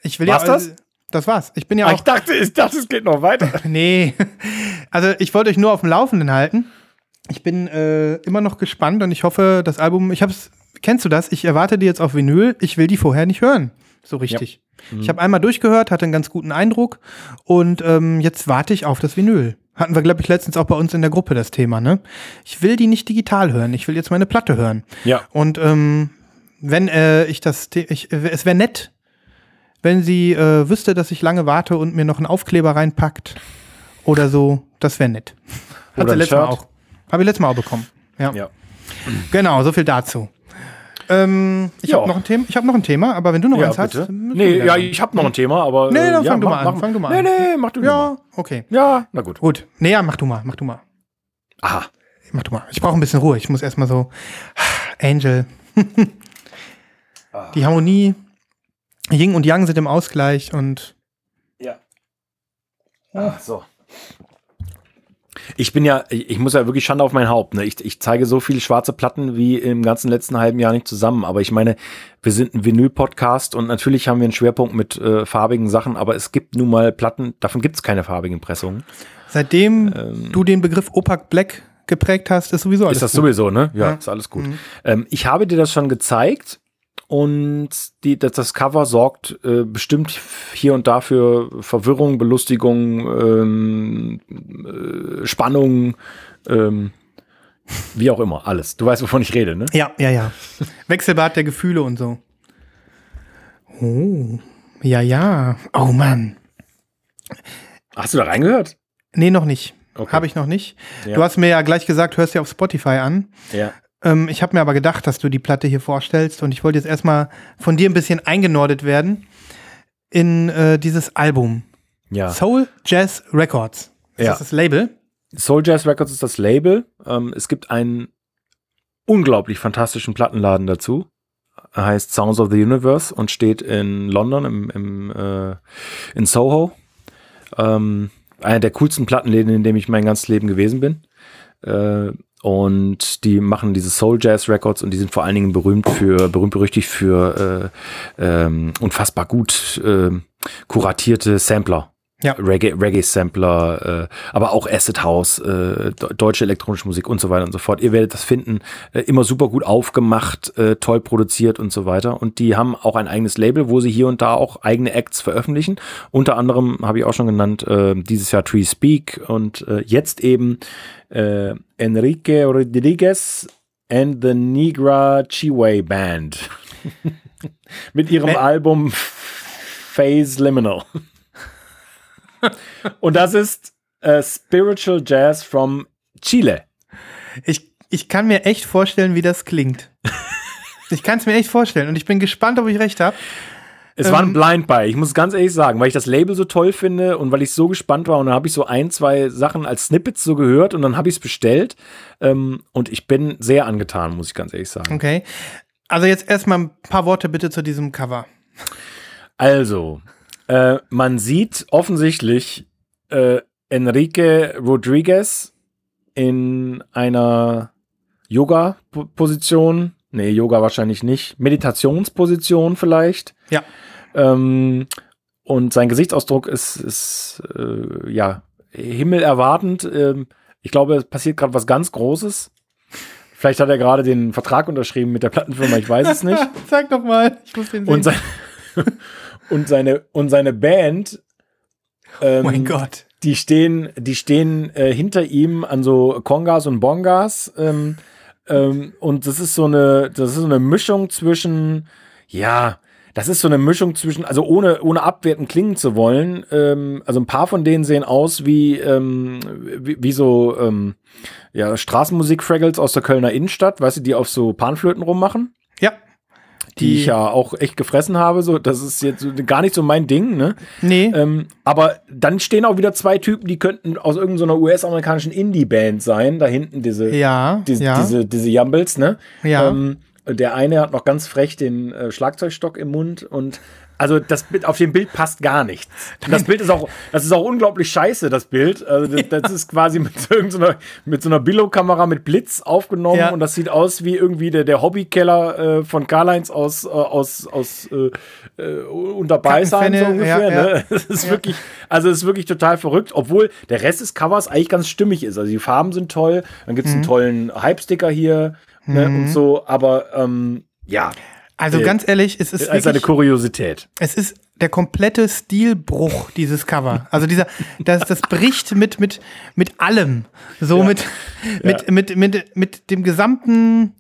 Ich will War's ja. das? Das war's. Ich bin ja Ah, auch. ich dachte, ich dachte, es geht noch weiter. *laughs* Nee. Also ich wollte euch nur auf dem Laufenden halten. Ich bin äh, immer noch gespannt und ich hoffe, das Album, ich hab's, kennst du das? Ich erwarte die jetzt auf Vinyl, ich will die vorher nicht hören. So richtig. Ich habe einmal durchgehört, hatte einen ganz guten Eindruck und ähm, jetzt warte ich auf das Vinyl. Hatten wir, glaube ich, letztens auch bei uns in der Gruppe das Thema, ne? Ich will die nicht digital hören, ich will jetzt meine Platte hören. Ja. Und ähm, wenn äh, ich das, ich, äh, es wäre nett, wenn sie äh, wüsste, dass ich lange warte und mir noch einen Aufkleber reinpackt oder so, das wäre nett. Hat Oder sie letztes Mal auch. Habe ich letztes Mal auch bekommen. Ja. Ja. Genau, so viel dazu. Ähm, ich Ja. habe noch ein Thema, ich habe noch ein Thema, aber wenn du noch Ja, eins hast, bitte. müssen Nee, ja, ich habe noch ein Thema, aber. Nee, äh, dann ja, fang du mach- mal an, mach- fang du mal Nee, an. nee, mach du ja, mal. okay. Ja, na gut. Gut. Nee, ja, mach du mal, mach du mal. Aha. Mach du mal. Ich brauche ein bisschen Ruhe. Ich muss erstmal so *sighs* Angel. *laughs* Die Harmonie Yin und Yang sind im Ausgleich und Ja. Ach so. Ich bin ja, ich muss ja wirklich Schande auf mein Haupt. Ne? Ich, ich zeige so viele schwarze Platten wie im ganzen letzten halben Jahr nicht zusammen. Aber ich meine, wir sind ein Vinyl-Podcast und natürlich haben wir einen Schwerpunkt mit äh, farbigen Sachen, aber es gibt nun mal Platten, davon gibt es keine farbigen Pressungen. seitdem Ähm. du den Begriff Opac Black geprägt hast, ist sowieso alles ist das gut. sowieso, ne? Ja, Ja. ist alles gut. Ähm, ich habe dir das schon gezeigt und die, das, das Cover sorgt äh, bestimmt hier und da für Verwirrung, Belustigung, ähm, äh, Spannung, ähm, wie auch immer, alles. Du weißt, wovon ich rede, ne? Ja, ja, ja. Wechselbad der Gefühle und so. Oh, ja, ja. Oh Mann. Hast du da reingehört? Nee, noch nicht. Okay. Habe ich noch nicht. Ja. Du hast mir ja gleich gesagt, hörst dir auf Spotify an. Ja. Ähm, ich habe mir aber gedacht, dass du die Platte hier vorstellst und ich wollte jetzt erstmal von dir ein bisschen eingenordet werden in äh, dieses Album. Ja. Soul Jazz Records. Ist Ja. das das Label? Soul Jazz Records ist das Label. Ähm, es gibt einen unglaublich fantastischen Plattenladen dazu. Er heißt Sounds of the Universe und steht in London im, im äh, in Soho. Ähm, einer der coolsten Plattenläden, in dem ich mein ganzes Leben gewesen bin. Äh, und die machen diese Soul Jazz Records und die sind vor allen Dingen berühmt für, berühmt berüchtigt für äh, ähm, unfassbar gut äh, kuratierte Sampler. Ja. Reggae, Reggae-Sampler, äh, aber auch Acid House, äh, de- deutsche elektronische Musik und so weiter und so fort. Ihr werdet das finden, äh, immer super gut aufgemacht, äh, toll produziert und so weiter. Und die haben auch ein eigenes Label, wo sie hier und da auch eigene Acts veröffentlichen. Unter anderem habe ich auch schon genannt, äh, dieses Jahr Tree Speak und äh, jetzt eben Enrique Rodriguez and the Negra Chiwe Band. *laughs* Mit ihrem Album Phase Liminal. Und das ist äh, Spiritual Jazz from Chile. Ich, ich kann mir echt vorstellen, wie das klingt. ich kann es mir echt vorstellen und ich bin gespannt, ob ich recht habe. Es war ein Ähm, Blind Buy, ich muss ganz ehrlich sagen, weil ich das Label so toll finde und weil ich so gespannt war und dann habe ich so ein, zwei Sachen als Snippets so gehört und dann habe ich es bestellt ähm, und ich bin sehr angetan, muss ich ganz ehrlich sagen. Okay. Also jetzt erstmal ein paar Worte bitte zu diesem Cover. Also, äh, man sieht offensichtlich äh, Enrique Rodriguez in einer Yoga-Position. Nee, Yoga wahrscheinlich nicht. Meditationsposition vielleicht. Ja. Ähm, und sein Gesichtsausdruck ist, ist äh, ja, himmelerwartend. Ähm, ich glaube, es passiert gerade was ganz Großes. Vielleicht hat er gerade den Vertrag unterschrieben mit der Plattenfirma, ich weiß es nicht. *laughs* Sag doch mal, ich muss den sehen. Und, sein, *laughs* und, seine, und seine Band, ähm, oh mein Gott. die stehen, die stehen äh, hinter ihm an so Kongas und Bongas. Ähm, ähm, und das ist so eine, das ist so eine Mischung zwischen, ja, das ist so eine Mischung zwischen, also ohne, ohne abwertend klingen zu wollen, ähm, also ein paar von denen sehen aus wie, ähm, wie, wie so ähm, ja, Straßenmusik-Fraggles aus der Kölner Innenstadt, weißt du, die auf so Panflöten rummachen Ja. die ich ja auch echt gefressen habe. So, das ist jetzt gar nicht so mein Ding, ne? Nee. Ähm, aber dann stehen auch wieder zwei Typen, die könnten aus irgendeiner US-amerikanischen Indie-Band sein. Da hinten diese, ja. diese, ja. diese, diese Jumbles, ne? Ja. Ähm, der eine hat noch ganz frech den äh, Schlagzeugstock im Mund und also das Bild auf dem Bild passt gar nichts. Das Bild ist auch, das ist auch unglaublich scheiße, das Bild. Also das, das ist quasi mit *laughs* irgendeiner, mit so einer Billo-Kamera mit Blitz aufgenommen Ja. und das sieht aus wie irgendwie der, der Hobbykeller äh, von Karl-Heinz aus, äh, aus, aus äh, äh, Unterbeißheim so ungefähr. ja, Ne? *laughs* Es ist wirklich, also es ist wirklich total verrückt, obwohl der Rest des Covers eigentlich ganz stimmig ist. Also die Farben sind toll, dann gibt es Mhm. einen tollen Hype-Sticker hier ne, und so, aber ähm, ja, also äh, ganz ehrlich, es ist ist eine wirklich, Kuriosität. es ist der komplette Stilbruch dieses Cover. Also dieser, das, das bricht mit, mit, mit allem. So mit, mit, mit, mit, mit dem gesamten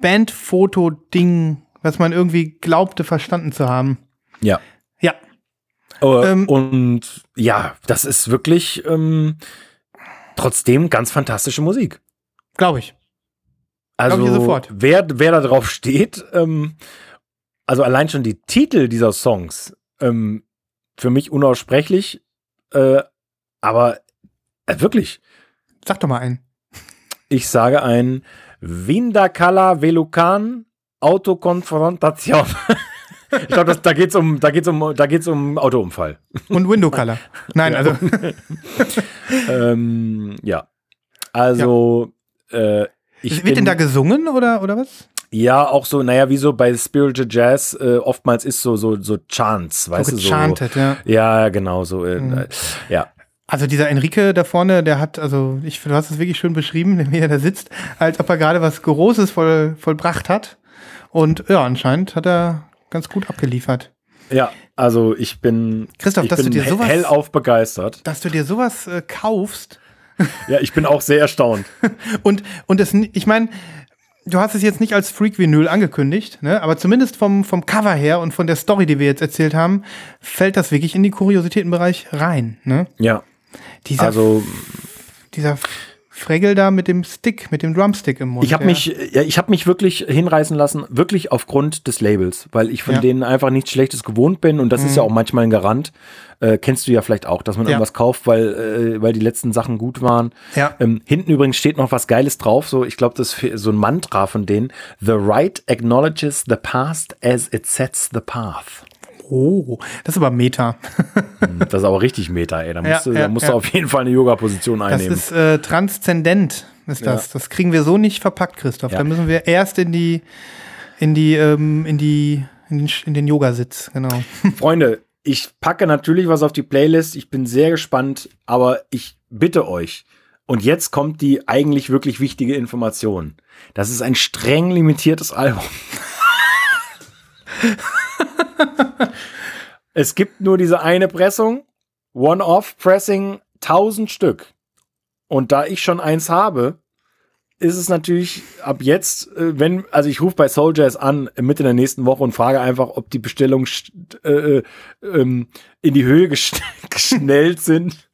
Bandfoto-Ding, was man irgendwie glaubte, verstanden zu haben. Ja. Ja. Äh, Ähm, und ja, das ist wirklich ähm, trotzdem ganz fantastische Musik. Glaube ich. Also sofort. wer wer da drauf steht, ähm, also allein schon die Titel dieser Songs, ähm, für mich unaussprechlich, äh, aber äh, wirklich, Sag doch mal einen. ich sage ein Vindakala Velukan Autokonfrontation. *laughs* ich glaube, da geht's um, da geht's um, da geht's um Autounfall. Und Window Color. Nein, also *laughs* ähm, ja. Also, äh, ich wird denn da gesungen oder, oder was? ja auch so, naja, wie so bei Spiritual Jazz äh, oftmals ist so, so, so Chants, weißt so du, so. gechantet, ja. Ja, genau, so. Äh, Mhm. ja. Also dieser Enrique da vorne, der hat, also ich, du hast es wirklich schön beschrieben, *laughs* wie er da sitzt, als ob er gerade was Großes voll, vollbracht hat. Und ja, anscheinend hat er ganz gut abgeliefert. Ja, also ich bin, Christoph, ich dass du bin dir he- sowas- hellauf begeistert. Dass du dir sowas äh, kaufst Ja, ich bin auch sehr erstaunt. *laughs* und, und ni- ich meine, du hast es jetzt nicht als Freak-Vinyl angekündigt, ne? aber zumindest vom, vom Cover her und von der Story, die wir jetzt erzählt haben, fällt das wirklich in die Kuriositätenbereich rein. Ne? Ja, Dieser, also dieser Fregel da mit dem Stick, mit dem Drumstick im Mund. ich habe der- mich, ja, ich habe mich wirklich hinreißen lassen, wirklich aufgrund des Labels, weil ich von Ja. Mhm. denen einfach nichts Schlechtes gewohnt bin und das ist ja auch manchmal ein Garant. Äh, kennst du ja vielleicht auch, dass man Ja. irgendwas kauft, weil, äh, weil die letzten Sachen gut waren. Ja. Ähm, hinten übrigens steht noch was Geiles drauf, so ich glaube, das ist so ein Mantra von denen. The right acknowledges the past as it sets the path. Oh, das ist aber Meta. Das ist aber richtig Meta, ey. Da *laughs* Ja, musst, du, ja, da musst ja. du auf jeden Fall eine Yoga-Position Das einnehmen. ist äh, transzendent, ist das. Das kriegen wir so nicht verpackt, Christoph. Ja. Da müssen wir erst in die, in die, ähm, in die, in den, in den Yogasitz, genau. *laughs* Freunde, ich packe natürlich was auf die Playlist. Ich bin sehr gespannt, aber ich bitte euch. Und jetzt kommt die eigentlich wirklich wichtige Information. Das ist ein streng limitiertes Album. *laughs* *laughs* es gibt nur diese eine Pressung. One-Off-Pressing 1000 Stück. Und da ich schon eins habe, ist es natürlich ab jetzt, äh, wenn, also ich rufe bei Jazz an, äh, Mitte der nächsten Woche und frage einfach, ob die Bestellungen st- äh, äh, ähm, in die Höhe gesch *laughs* geschnellt sind.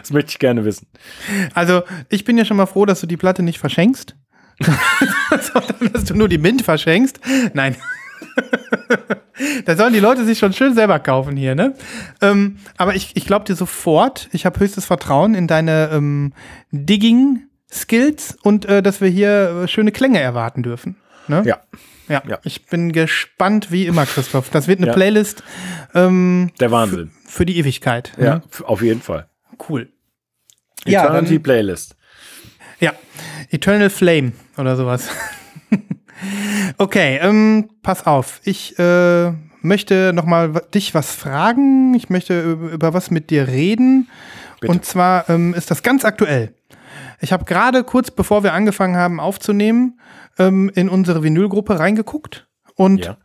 Das möchte ich gerne wissen. Also, ich bin ja schon mal froh, dass du die Platte nicht verschenkst. *laughs* Sondern, dass du nur die Mint verschenkst. Nein. *laughs* da sollen die Leute sich schon schön selber kaufen hier, ne? Ähm, aber ich, ich glaube dir sofort, ich habe höchstes Vertrauen in deine ähm, Digging-Skills und äh, dass wir hier äh, schöne Klänge erwarten dürfen. Ne? Ja, Ja, Ja. ich bin gespannt wie immer, Christoph. Das wird eine Ja. Playlist ähm, der Wahnsinn. für die Ewigkeit. Ja, ne? auf jeden Fall. Cool. Ja, Eternity dann- Playlist. Ja, Eternal Flame oder sowas. Okay, ähm, pass auf. Ich äh, möchte noch mal wa- dich was fragen. Ich möchte über, was mit dir reden. Bitte. Und zwar ähm, ist das ganz aktuell. Ich habe gerade kurz bevor wir angefangen haben aufzunehmen, ähm, in unsere Vinylgruppe reingeguckt. Und Ja.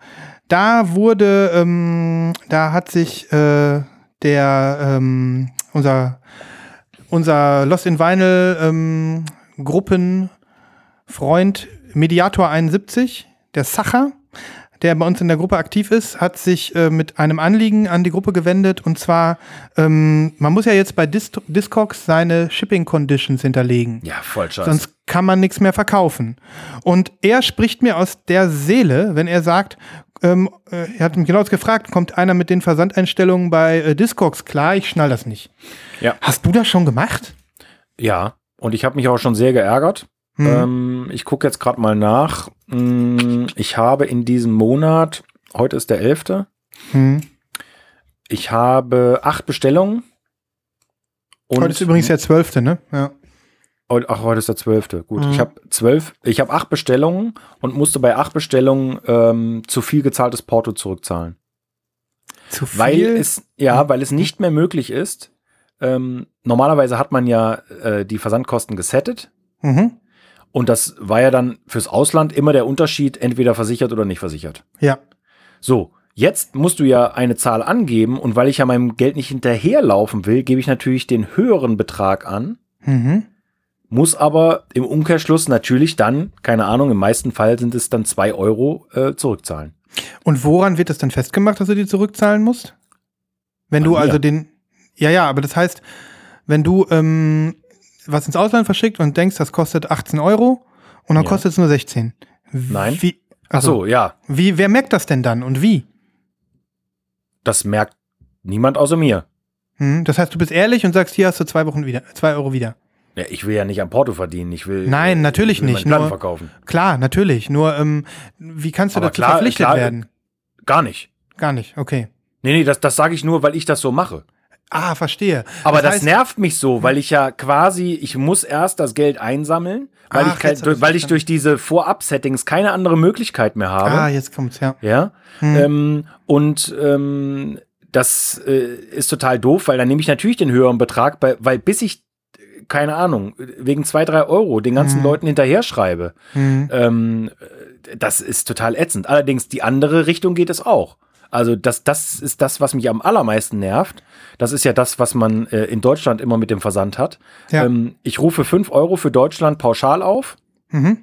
da wurde, ähm, da hat sich äh, der, ähm, unser, unser Lost in Vinyl ähm, Gruppenfreund Mediator 71, der Sacher, der bei uns in der Gruppe aktiv ist, hat sich äh, mit einem Anliegen an die Gruppe gewendet und zwar, ähm, man muss ja jetzt bei Dis Discogs seine Shipping Conditions hinterlegen. Ja, voll scheiße. Sonst kann man nichts mehr verkaufen. Und er spricht mir aus der Seele, wenn er sagt, ähm, äh, er hat mich genau gefragt, kommt einer mit den Versandeinstellungen bei äh, Discogs klar? Ich schnall das nicht. Ja. Hast du das schon gemacht? Ja, und ich habe mich auch schon sehr geärgert. Hm. Ähm, ich gucke jetzt gerade mal nach. Mm, Ich habe in diesem Monat, heute ist der 11., Hm. ich habe acht Bestellungen. Heute ist übrigens der 12., ne? Ja. Ach, heute ist der 12. Gut, Mhm. ich habe zwölf, ich habe acht Bestellungen und musste bei acht Bestellungen ähm, zu viel gezahltes Porto zurückzahlen. Zu viel? Weil es, ja, weil es nicht mehr möglich ist. Ähm, normalerweise hat man ja äh, die Versandkosten gesettet. mhm. Und das war ja dann fürs Ausland immer der Unterschied, entweder versichert oder nicht versichert. Ja. So, jetzt musst du ja eine Zahl angeben und weil ich ja meinem Geld nicht hinterherlaufen will, gebe ich natürlich den höheren Betrag an, Mhm. muss aber im Umkehrschluss natürlich dann, keine Ahnung, im meisten Fall sind es dann zwei Euro äh, zurückzahlen. Und woran wird das dann festgemacht, dass du die zurückzahlen musst? Wenn Bei du mir. also den. Ja, ja, aber das heißt, wenn du ähm, was ins Ausland verschickt und denkst, das kostet 18 Euro und dann Ja. kostet es nur 16. Nein. Wie, Ach also, so, ja, wie, wer merkt das denn dann und wie? das merkt niemand außer mir. Hm? Das heißt, du bist ehrlich und sagst, hier hast du zwei Wochen wieder, zwei Euro wieder. Ja, ich will ja nicht am Porto verdienen, ich will Nein, äh, natürlich ich will nicht, nur- verkaufen. Klar, natürlich. Nur, ähm, wie kannst du Aber dazu klar, verpflichtet klar, werden? Gar nicht. Gar nicht, okay. Nee, nee, das, das sage ich nur, weil ich das so mache. Ah, verstehe. Aber das, heißt- nervt mich so, weil ich ja quasi, ich muss erst das Geld einsammeln, weil, Ach, ich, kein, ich's weil ich durch diese Vorab-Settings keine andere Möglichkeit mehr habe. Ah, jetzt kommt's, ja. Ja. Hm. Ähm, und ähm, das äh, ist total doof, weil dann nehme ich natürlich den höheren Betrag, bei, weil bis ich, keine Ahnung, wegen zwei, drei Euro den ganzen Mhm. Leuten hinterher schreibe, ähm, das ist total ätzend. Allerdings die andere Richtung geht es auch. Also das, das ist das, was mich am allermeisten nervt. Das ist ja das, was man äh, in Deutschland immer mit dem Versand hat. Ja. Ähm, ich rufe 5 Euro für Deutschland pauschal auf Mhm.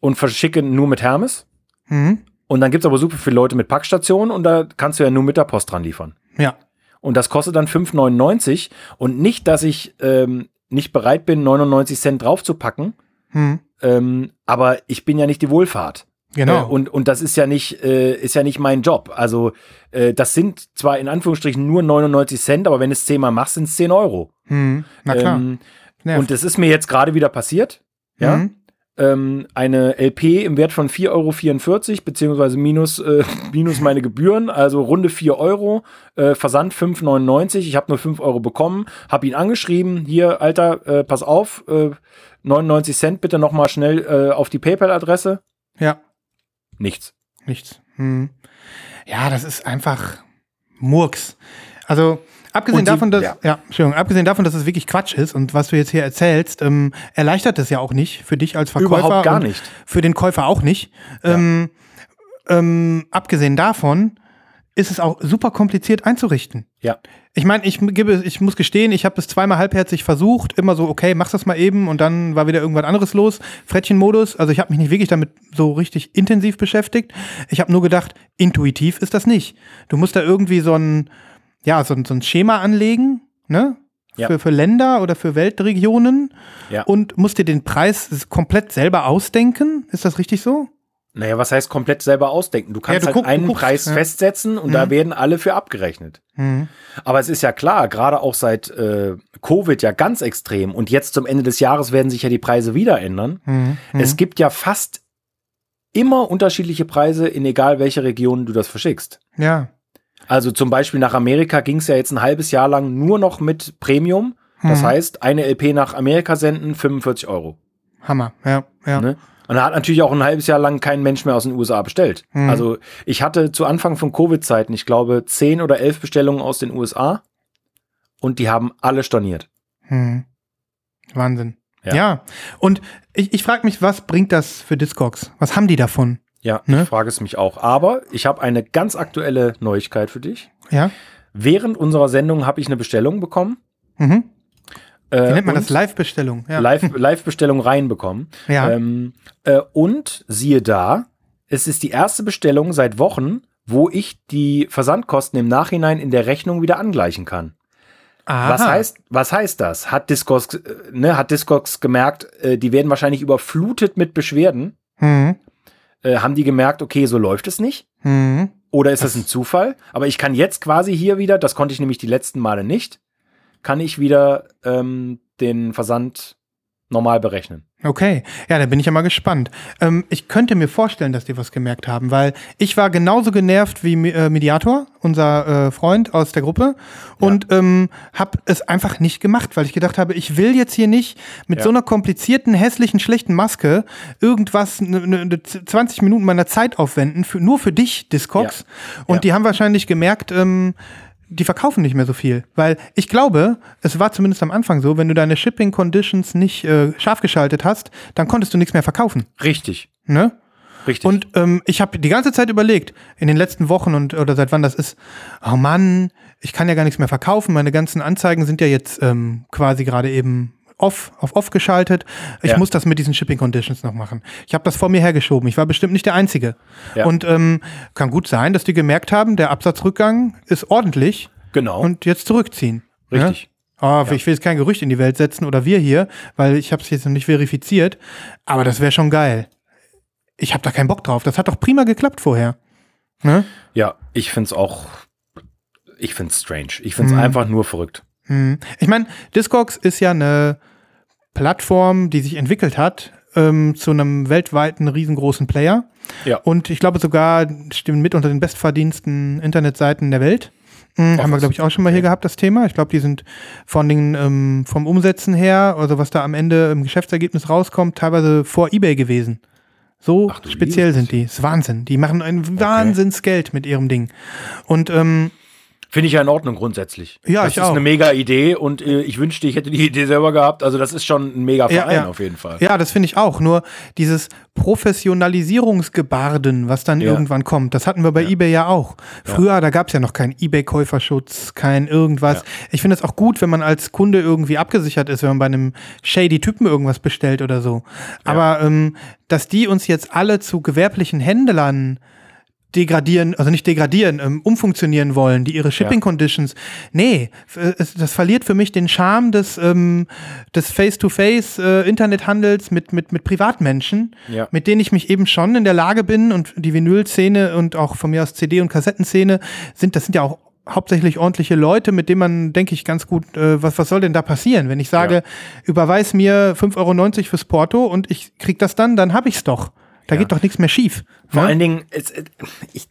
und verschicke nur mit Hermes. Mhm. Und dann gibt es aber super viele Leute mit Packstationen und da kannst du ja nur mit der Post dran liefern. Ja. Und das kostet dann 5,99. Und nicht, dass ich ähm, nicht bereit bin, 99 Cent draufzupacken, Mhm. ähm, aber ich bin ja nicht die Wohlfahrt. Genau. Äh, und, und das ist ja nicht, äh, ist ja nicht mein Job. Also äh, das sind zwar in Anführungsstrichen nur 99 Cent, aber wenn du es zehnmal machst, sind es 10 Euro. Mhm. Na klar. Ähm, und das ist mir jetzt gerade wieder passiert. Ja. Mhm. Ähm, eine LP im Wert von 4,44 Euro, beziehungsweise minus, äh, *laughs* minus meine Gebühren, also runde 4 Euro, äh, Versand 5,99. Ich habe nur 5 Euro bekommen, habe ihn angeschrieben, hier, Alter, äh, pass auf, äh, 99 Cent bitte nochmal schnell auf die PayPal-Adresse. Ja. Nichts. Nichts. Hm. Ja, das ist einfach Murks. Also, abgesehen sie- davon, dass, ja. ja. Entschuldigung, abgesehen davon, dass es wirklich Quatsch ist und was du jetzt hier erzählst, ähm, erleichtert es ja auch nicht für dich als Verkäufer. Überhaupt gar nicht. Für den Käufer auch nicht. Ähm, ähm, abgesehen davon ist es auch super kompliziert einzurichten. Ja. Ich meine, ich gebe, ich muss gestehen, ich habe es zweimal halbherzig versucht, immer so, okay, mach das mal eben und dann war wieder irgendwas anderes los. Frettchenmodus, also ich habe mich nicht wirklich damit so richtig intensiv beschäftigt. Ich habe nur gedacht, intuitiv ist das nicht. Du musst da irgendwie so ein, ja, so ein, so ein Schema anlegen, ne? Ja. Für, für Länder oder für Weltregionen Ja. und musst dir den Preis komplett selber ausdenken. Ist das richtig so? Naja, was heißt komplett selber ausdenken? Du kannst du halt guck- einen guckst, Preis ja. festsetzen und da werden alle für abgerechnet. Mhm. Aber es ist ja klar, gerade auch seit äh, Covid ja ganz extrem und jetzt zum Ende des Jahres werden sich ja die Preise wieder ändern. Mhm. Es gibt ja fast immer unterschiedliche Preise in egal welche Region du das verschickst. Ja. Also zum Beispiel nach Amerika ging es ja jetzt ein halbes Jahr lang nur noch mit Premium. Das Mhm. heißt, eine LP nach Amerika senden, 45 Euro. Hammer. Ja, ja. Ne? Und da hat natürlich auch ein halbes Jahr lang kein Mensch mehr aus den USA bestellt. Mhm. Also ich hatte zu Anfang von Covid-Zeiten, ich glaube, 10 oder 11 Bestellungen aus den USA und die haben alle storniert. Hm. Wahnsinn. Ja. Ja. Und ich, ich frage mich, was bringt das für Discogs? Was haben die davon? Ja, Ne? ich frage es mich auch. Aber ich habe eine ganz aktuelle Neuigkeit für dich. Ja. Während unserer Sendung habe ich eine Bestellung bekommen. Mhm. Äh, Wie nennt man das? Live-Bestellung. Ja. Live- Live-Bestellung reinbekommen. Ja. Ähm, äh, und siehe da, es ist die erste Bestellung seit Wochen, wo ich die Versandkosten im Nachhinein in der Rechnung wieder angleichen kann. Aha. Was heißt, was heißt das? Hat Discogs, äh, ne, hat Discogs gemerkt, äh, die werden wahrscheinlich überflutet mit Beschwerden. Hm. Äh, haben die gemerkt, okay, so läuft es nicht? Hm. Oder ist das ein Zufall? Aber ich kann jetzt quasi hier wieder, das konnte ich nämlich die letzten Male nicht, kann ich wieder ähm, den Versand normal berechnen. Okay, ja, da bin ich ja mal gespannt. Ähm, ich könnte mir vorstellen, dass die was gemerkt haben, weil ich war genauso genervt wie äh, Mediator, unser äh, Freund aus der Gruppe, und ähm, habe es einfach nicht gemacht, weil ich gedacht habe, ich will jetzt hier nicht mit Ja. so einer komplizierten, hässlichen, schlechten Maske irgendwas, ne, ne, ne, 20 Minuten meiner Zeit aufwenden, für, nur für dich, Discogs. Und Ja. die haben wahrscheinlich gemerkt, ähm, die verkaufen nicht mehr so viel. Weil ich glaube, es war zumindest am Anfang so, wenn du deine Shipping Conditions nicht äh, scharf geschaltet hast, dann konntest du nichts mehr verkaufen. Richtig, Ne? richtig. Und ähm, ich habe die ganze Zeit überlegt, in den letzten Wochen und oder seit wann das ist, oh Mann, ich kann ja gar nichts mehr verkaufen. Meine ganzen Anzeigen sind ja jetzt ähm, quasi gerade eben off, auf off geschaltet. Ich Ja. muss das mit diesen Shipping Conditions noch machen. Ich habe das vor mir hergeschoben. Ich war bestimmt nicht der Einzige. Ja. Und ähm, kann gut sein, dass die gemerkt haben, der Absatzrückgang ist ordentlich genau, und jetzt zurückziehen. richtig. Ne? Oh, Ich will jetzt kein Gerücht in die Welt setzen oder wir hier, weil ich habe es jetzt noch nicht verifiziert. Aber das wäre schon geil. Ich habe da keinen Bock drauf. Das hat doch prima geklappt vorher. Ne? Ja, ich find's auch, ich find's strange. Ich find's Mhm. einfach nur verrückt. Hm. Ich meine, Discogs ist ja eine Plattform, die sich entwickelt hat ähm, zu einem weltweiten riesengroßen Player. Ja. Und ich glaube sogar stimmen mit unter den bestverdiensten Internetseiten der Welt. Hm, haben wir, glaube ich, auch schon mal hier gehabt, das Thema. Ich glaube, die sind von den, ähm, vom Umsetzen her, also was da am Ende im Geschäftsergebnis rauskommt, teilweise vor Ebay gewesen. So Ach speziell liebes sind die. Das ist Wahnsinn. Die machen ein Wahnsinnsgeld mit ihrem Ding. Und ähm, Finde ich ja in Ordnung grundsätzlich. Ja, das ich ist auch. eine mega Idee und äh, ich wünschte, ich hätte die *laughs* Idee selber gehabt. Also das ist schon ein mega Verein auf jeden Fall. Ja, das finde ich auch. Nur dieses Professionalisierungsgebarden, was dann Ja. irgendwann kommt, das hatten wir bei eBay ja auch. Früher, da gab es ja noch keinen eBay-Käuferschutz, kein irgendwas. Ich finde es auch gut, wenn man als Kunde irgendwie abgesichert ist, wenn man bei einem shady Typen irgendwas bestellt oder so. Aber ähm, dass die uns jetzt alle zu gewerblichen Händlern degradieren, also nicht degradieren, ähm, umfunktionieren wollen, die ihre Shipping Conditions. Nee, f- äh, das verliert für mich den Charme des, ähm, des Face-to-Face äh, Internethandels mit, mit, mit Privatmenschen, Ja. mit denen ich mich eben schon in der Lage bin und die Vinyl-Szene und auch von mir aus CD- und Kassettenszene sind, das sind ja auch hauptsächlich ordentliche Leute, mit denen man, denke ich, ganz gut, äh, was, was soll denn da passieren? Wenn ich sage, Ja. überweis mir 5,90 Euro fürs Porto und ich krieg das dann, dann hab ich's doch. Da geht doch nichts mehr schief. Vor ne? allen Dingen, es, äh, ich,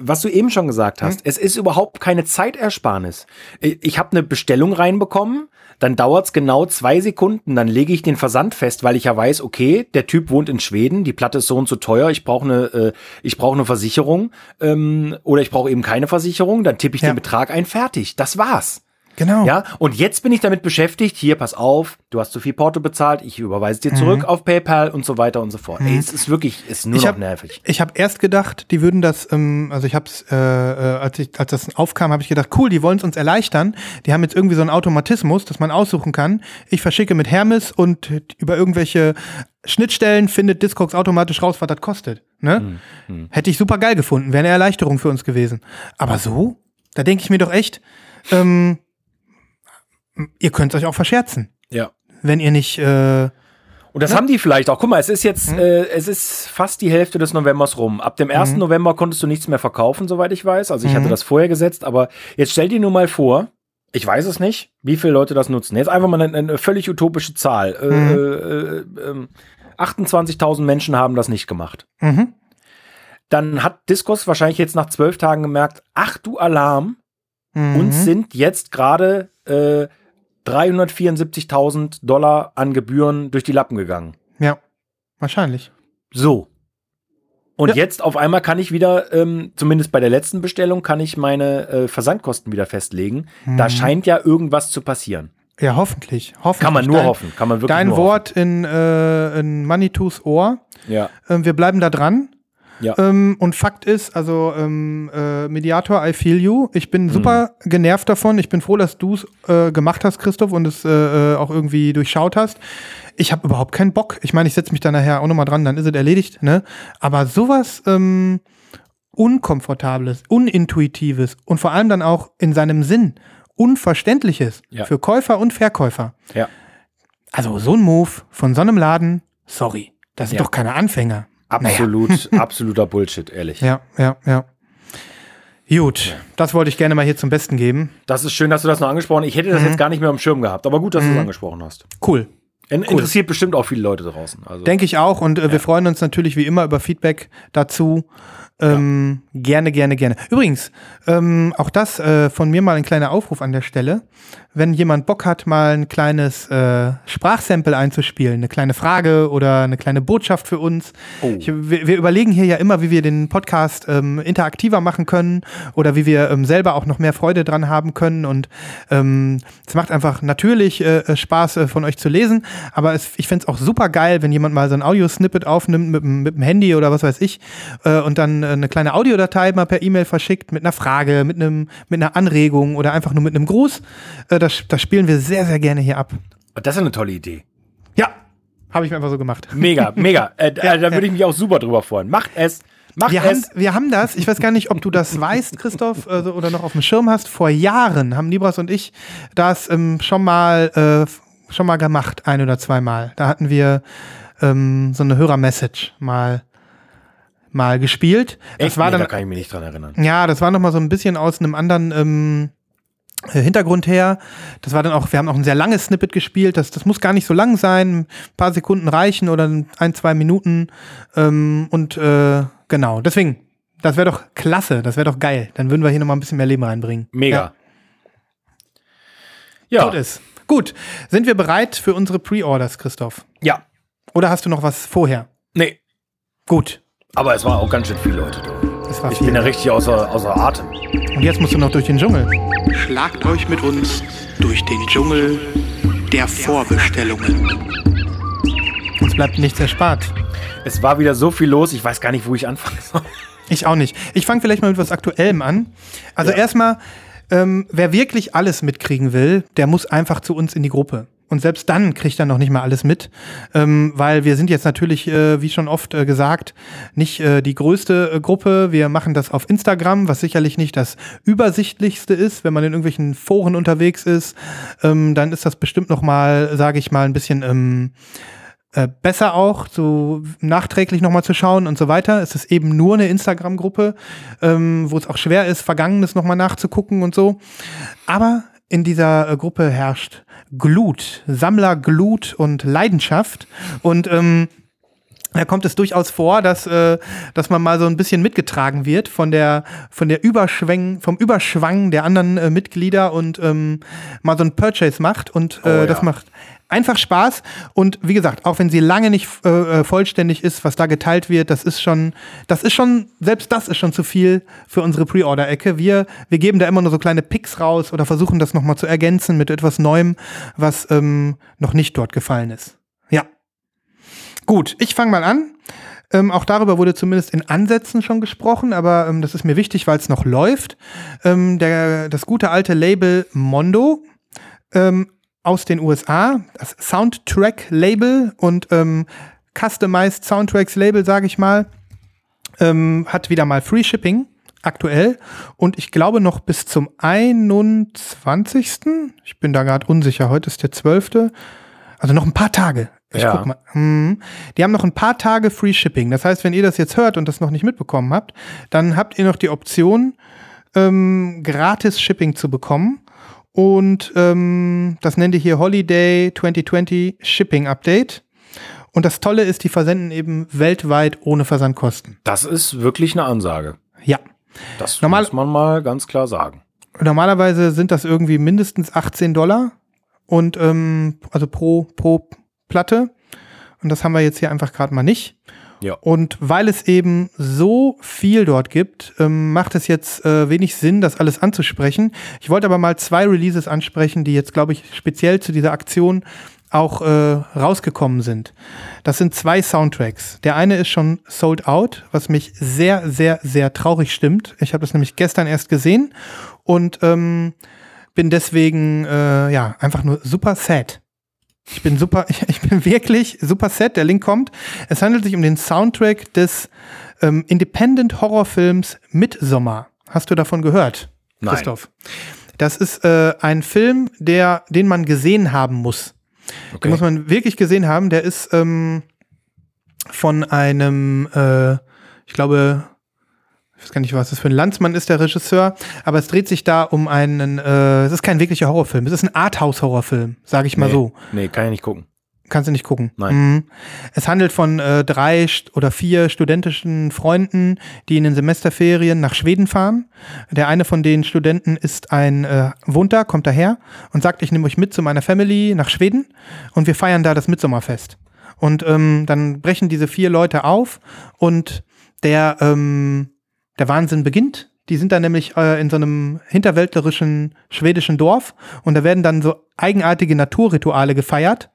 was du eben schon gesagt hast, es ist überhaupt keine Zeitersparnis. Ich, ich habe eine Bestellung reinbekommen, dann dauert's genau zwei Sekunden, dann lege ich den Versand fest, weil ich ja weiß, okay, der Typ wohnt in Schweden, die Platte ist so und so teuer, ich brauche eine, äh, ich brauche eine Versicherung ähm, oder ich brauche eben keine Versicherung, dann tippe ich Ja. den Betrag ein, fertig. Das war's. Genau. Ja, und jetzt bin ich damit beschäftigt, hier, pass auf, du hast zu viel Porto bezahlt, ich überweise dir zurück auf PayPal und so weiter und so fort. Ey, es ist wirklich, es ist nur Mhm. Ich noch hab- nervig. Ich habe erst gedacht, die würden das, ähm, also ich habe es, äh, äh, als, ich, als das aufkam, habe ich gedacht, cool, die wollen es uns erleichtern. Die haben jetzt irgendwie so einen Automatismus, dass man aussuchen kann. Ich verschicke mit Hermes und über irgendwelche Schnittstellen findet Discogs automatisch raus, was das kostet. Ne? Hätte ich super geil gefunden, wäre eine Erleichterung für uns gewesen. Aber so, da denke ich mir doch echt, ähm, ihr könnt euch auch verscherzen, Ja. wenn ihr nicht. Äh, Und das haben die vielleicht auch. Guck mal, es ist jetzt, äh, es ist fast die Hälfte des Novembers rum. Ab dem 1. November konntest du nichts mehr verkaufen, soweit ich weiß. Also ich hatte das vorher gesetzt, aber jetzt stell dir nur mal vor, ich weiß es nicht, wie viele Leute das nutzen. Jetzt einfach mal eine, eine völlig utopische Zahl. Äh, äh, äh, ähm, 28.000 Menschen haben das nicht gemacht. mhm. Dann hat Discos wahrscheinlich jetzt nach zwölf Tagen gemerkt, ach du Alarm, Mhm. uns sind jetzt gerade äh, 374.000 Dollar an Gebühren durch die Lappen gegangen. Ja, wahrscheinlich. So. Und Ja. jetzt auf einmal kann ich wieder, ähm, zumindest bei der letzten Bestellung, kann ich meine äh, Versandkosten wieder festlegen. Mhm. Da scheint ja irgendwas zu passieren. Ja, hoffentlich. hoffentlich. Kann man nur Dein- hoffen. Kann man wirklich Dein Wort in, äh, in Manitus Ohr. hoffen. Ja. Ähm, wir bleiben da dran. Ja. Ähm, und Fakt ist, also ähm, äh, Mediator, I feel you. Ich bin super Mhm. genervt davon. Ich bin froh, dass du es äh, gemacht hast, Christoph, und es äh, äh, auch irgendwie durchschaut hast. Ich habe überhaupt keinen Bock. Ich meine, ich setze mich da nachher auch nochmal dran, dann ist es erledigt. Ne? Aber sowas ähm, Unkomfortables, Unintuitives und vor allem dann auch in seinem Sinn Unverständliches Ja. für Käufer und Verkäufer. Ja. Also so ein Move von so einem Laden, sorry, das sind doch keine Anfänger. Absolut, absoluter Bullshit, ehrlich. Ja, ja, ja. Gut, das wollte ich gerne mal hier zum Besten geben. Das ist schön, dass du das noch angesprochen hast. Ich hätte das Mhm. jetzt gar nicht mehr am Schirm gehabt, aber gut, dass du es angesprochen hast. Cool. In Interessiert bestimmt auch viele Leute draußen. Also, Denke ich auch. Und äh, wir freuen uns natürlich wie immer über Feedback dazu. Ähm, Gerne, gerne, gerne. Übrigens, ähm, auch das äh, von mir mal ein kleiner Aufruf an der Stelle. Wenn jemand Bock hat, mal ein kleines äh, Sprachsample einzuspielen, eine kleine Frage oder eine kleine Botschaft für uns. Oh. Ich, wir, wir überlegen hier ja immer, wie wir den Podcast ähm, interaktiver machen können oder wie wir ähm, selber auch noch mehr Freude dran haben können. Und ähm, es macht einfach natürlich äh, Spaß äh, von euch zu lesen, aber es, ich fände es auch super geil, wenn jemand mal so ein Audio-Snippet aufnimmt mit, dem- mit dem Handy oder was weiß ich äh, und dann äh, eine kleine Audiodatei mal per E-Mail verschickt mit einer Frage, mit einem mit einer Anregung oder einfach nur mit einem Gruß. Äh, das, das spielen wir sehr, sehr gerne hier ab. das ist eine tolle Idee. Ja, habe ich mir einfach so gemacht. Mega, *laughs* mega. Äh, Ja, äh, da würde ich mich auch super drüber freuen. Macht es. Macht Wir haben, es. wir haben das, ich weiß gar nicht, ob du das weißt, Christoph, also, oder noch auf dem Schirm hast. Vor Jahren haben Libras und ich das ähm, schon mal äh, schon mal gemacht, ein oder zweimal. Da hatten wir ähm, so eine Hörermessage mal mal gespielt. Das Echt? war nee, dann da kann ich mich nicht dran erinnern. ja, das war noch mal so ein bisschen aus einem anderen ähm, äh, Hintergrund her. Das war dann auch, wir haben auch ein sehr langes Snippet gespielt. Das, das muss gar nicht so lang sein. Ein paar Sekunden reichen oder ein, zwei Minuten. Ähm, und äh, genau, deswegen, das wäre doch klasse. Das wäre doch geil. Dann würden wir hier noch mal ein bisschen mehr Leben reinbringen. Mega. Ja. Ja. Gut ist. Gut. Sind wir bereit für unsere Pre-Orders, Christoph? Ja. Oder hast du noch was vorher? Nee. Gut. Aber es waren auch ganz schön viele Leute war Ich viel. bin ja richtig außer, außer Atem. Und jetzt musst du noch durch den Dschungel. Schlagt euch mit uns durch den Dschungel der Vorbestellungen. Uns bleibt nichts erspart. Es war wieder so viel los, ich weiß gar nicht, wo ich anfangen soll. Ich auch nicht. Ich fange vielleicht mal mit was Aktuellem an. Also erstmal, ähm, wer wirklich alles mitkriegen will, der muss einfach zu uns in die Gruppe. Und selbst dann kriegt er noch nicht mal alles mit, ähm, weil wir sind jetzt natürlich, äh, wie schon oft äh, gesagt, nicht äh, die größte äh, Gruppe. Wir machen das auf Instagram, was sicherlich nicht das übersichtlichste ist. Wenn man in irgendwelchen Foren unterwegs ist, ähm, dann ist das bestimmt noch mal, sage ich mal, ein bisschen ähm, äh, besser auch, so nachträglich nochmal zu schauen und so weiter. Es ist eben nur eine Instagram-Gruppe, ähm, wo es auch schwer ist, Vergangenes nochmal nachzugucken und so. Aber in dieser äh, Gruppe herrscht Glut, Sammlerglut und Leidenschaft. Und ähm, da kommt es durchaus vor, dass, äh, dass man mal so ein bisschen mitgetragen wird von der, von der Überschwang, vom Überschwang der anderen äh, Mitglieder und ähm, mal so ein Purchase macht. Und äh, Oh, das ja. macht einfach Spaß. Und wie gesagt, auch wenn sie lange nicht äh, äh, vollständig ist, was da geteilt wird, das ist schon, das ist schon, selbst das ist schon zu viel für unsere Pre-Order-Ecke. Wir, wir geben da immer nur so kleine Picks raus oder versuchen das nochmal zu ergänzen mit etwas Neuem, was ähm, noch nicht dort gefallen ist. Ja. Gut, ich fange mal an. Ähm, auch darüber wurde zumindest in Ansätzen schon gesprochen, aber ähm, das ist mir wichtig, weil es noch läuft. Ähm, der, das gute alte Label Mondo ähm, aus den USA, das Soundtrack-Label und ähm, Customized Soundtracks-Label, sage ich mal, ähm, hat wieder mal Free Shipping aktuell und ich glaube noch bis zum 21. Ich bin da gerade unsicher. Heute ist der 12. Also noch ein paar Tage. Ich Ja. guck mal. Hm. Die haben noch ein paar Tage Free Shipping. Das heißt, wenn ihr das jetzt hört und das noch nicht mitbekommen habt, dann habt ihr noch die Option, ähm, gratis Shipping zu bekommen. Und ähm, das nennt ihr hier Holiday 2020 Shipping Update. Und das Tolle ist, die versenden eben weltweit ohne Versandkosten. Das ist wirklich eine Ansage. Ja. Das Normal- muss man mal ganz klar sagen. Normalerweise sind das irgendwie mindestens 18 Dollar und ähm, also pro, pro Platte. Und das haben wir jetzt hier einfach gerade mal nicht. Ja. Und weil es eben so viel dort gibt, ähm, macht es jetzt äh, wenig Sinn, das alles anzusprechen. Ich wollte aber mal zwei Releases ansprechen, die jetzt, glaube ich, speziell zu dieser Aktion auch äh, rausgekommen sind. Das sind zwei Soundtracks. Der eine ist schon sold out, was mich sehr, sehr, sehr traurig stimmt. Ich habe das nämlich gestern erst gesehen und ähm, bin deswegen äh, ja einfach nur super sad. Ich bin super, *laughs* ich, bin wirklich super sad. Der Link kommt. Es handelt sich um den Soundtrack des ähm, Independent Horrorfilms Midsommar. Hast du davon gehört, Nein. Christoph? Das ist äh, ein Film, der, den man gesehen haben muss. Den Okay. muss man wirklich gesehen haben. Der ist ähm, von einem, äh, ich glaube, ich weiß gar nicht, was das für ein Landsmann ist, der Regisseur, aber es dreht sich da um einen, äh, es ist kein wirklicher Horrorfilm, es ist ein Arthouse-Horrorfilm, sage ich mal nee. so. Nee, kann ich nicht gucken. Kannst du nicht gucken. Nein. Mhm. Es handelt von äh, drei oder vier studentischen Freunden, die in den Semesterferien nach Schweden fahren. Der eine von den Studenten ist ein äh, wohnt da, kommt daher und sagt, ich nehme euch mit zu meiner Family nach Schweden und wir feiern da das Mitsommerfest. Und ähm, dann brechen diese vier Leute auf und der ähm, der Wahnsinn beginnt. Die sind dann nämlich äh, in so einem hinterwäldlerischen schwedischen Dorf und da werden dann so eigenartige Naturrituale gefeiert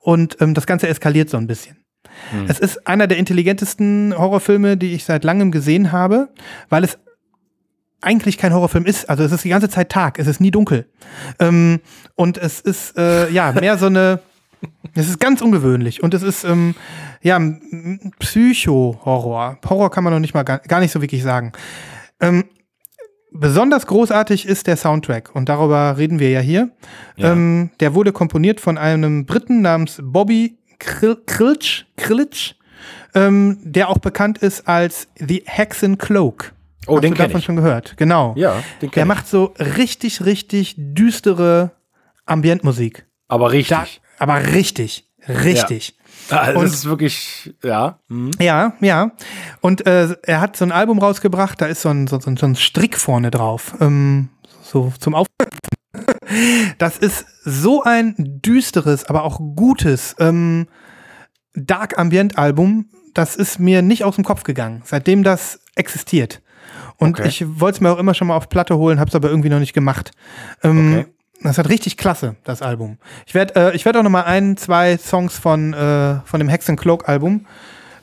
und ähm, das Ganze eskaliert so ein bisschen. Es ist einer der intelligentesten Horrorfilme, die ich seit langem gesehen habe, weil es eigentlich kein Horrorfilm ist. Also es ist die ganze Zeit Tag, es ist nie dunkel. Ähm, und es ist äh, ja mehr so eine, es ist ganz ungewöhnlich und es ist ähm, ja Psycho-Horror. Horror kann man noch nicht mal gar, gar nicht so wirklich sagen. Ähm, besonders großartig ist der Soundtrack und darüber reden wir ja hier. Ja. Ähm, der wurde komponiert von einem Briten namens Bobby Krill- Krilch, Krilch ähm, der auch bekannt ist als The Hexen Cloak. Oh, Hast den du davon ich. schon gehört? Genau. Ja, den Der ich. macht so richtig, richtig düstere Ambientmusik. Aber richtig. Da, aber richtig, richtig. Also Und- das ist wirklich, ja. Mhm. Ja, ja. Und äh, er hat so ein Album rausgebracht, da ist so ein, so, so, so ein Strick vorne drauf. Ähm, so zum Auf. *laughs* Das ist so ein düsteres, aber auch gutes ähm, Dark Ambient Album. Das ist mir nicht aus dem Kopf gegangen, seitdem das existiert. Und Okay. ich wollte es mir auch immer schon mal auf Platte holen, habe es aber irgendwie noch nicht gemacht. Ähm, Okay. Das hat richtig klasse, das Album. Ich werde äh, ich werd auch noch mal ein, zwei Songs von, äh, von dem Hex and Cloak Album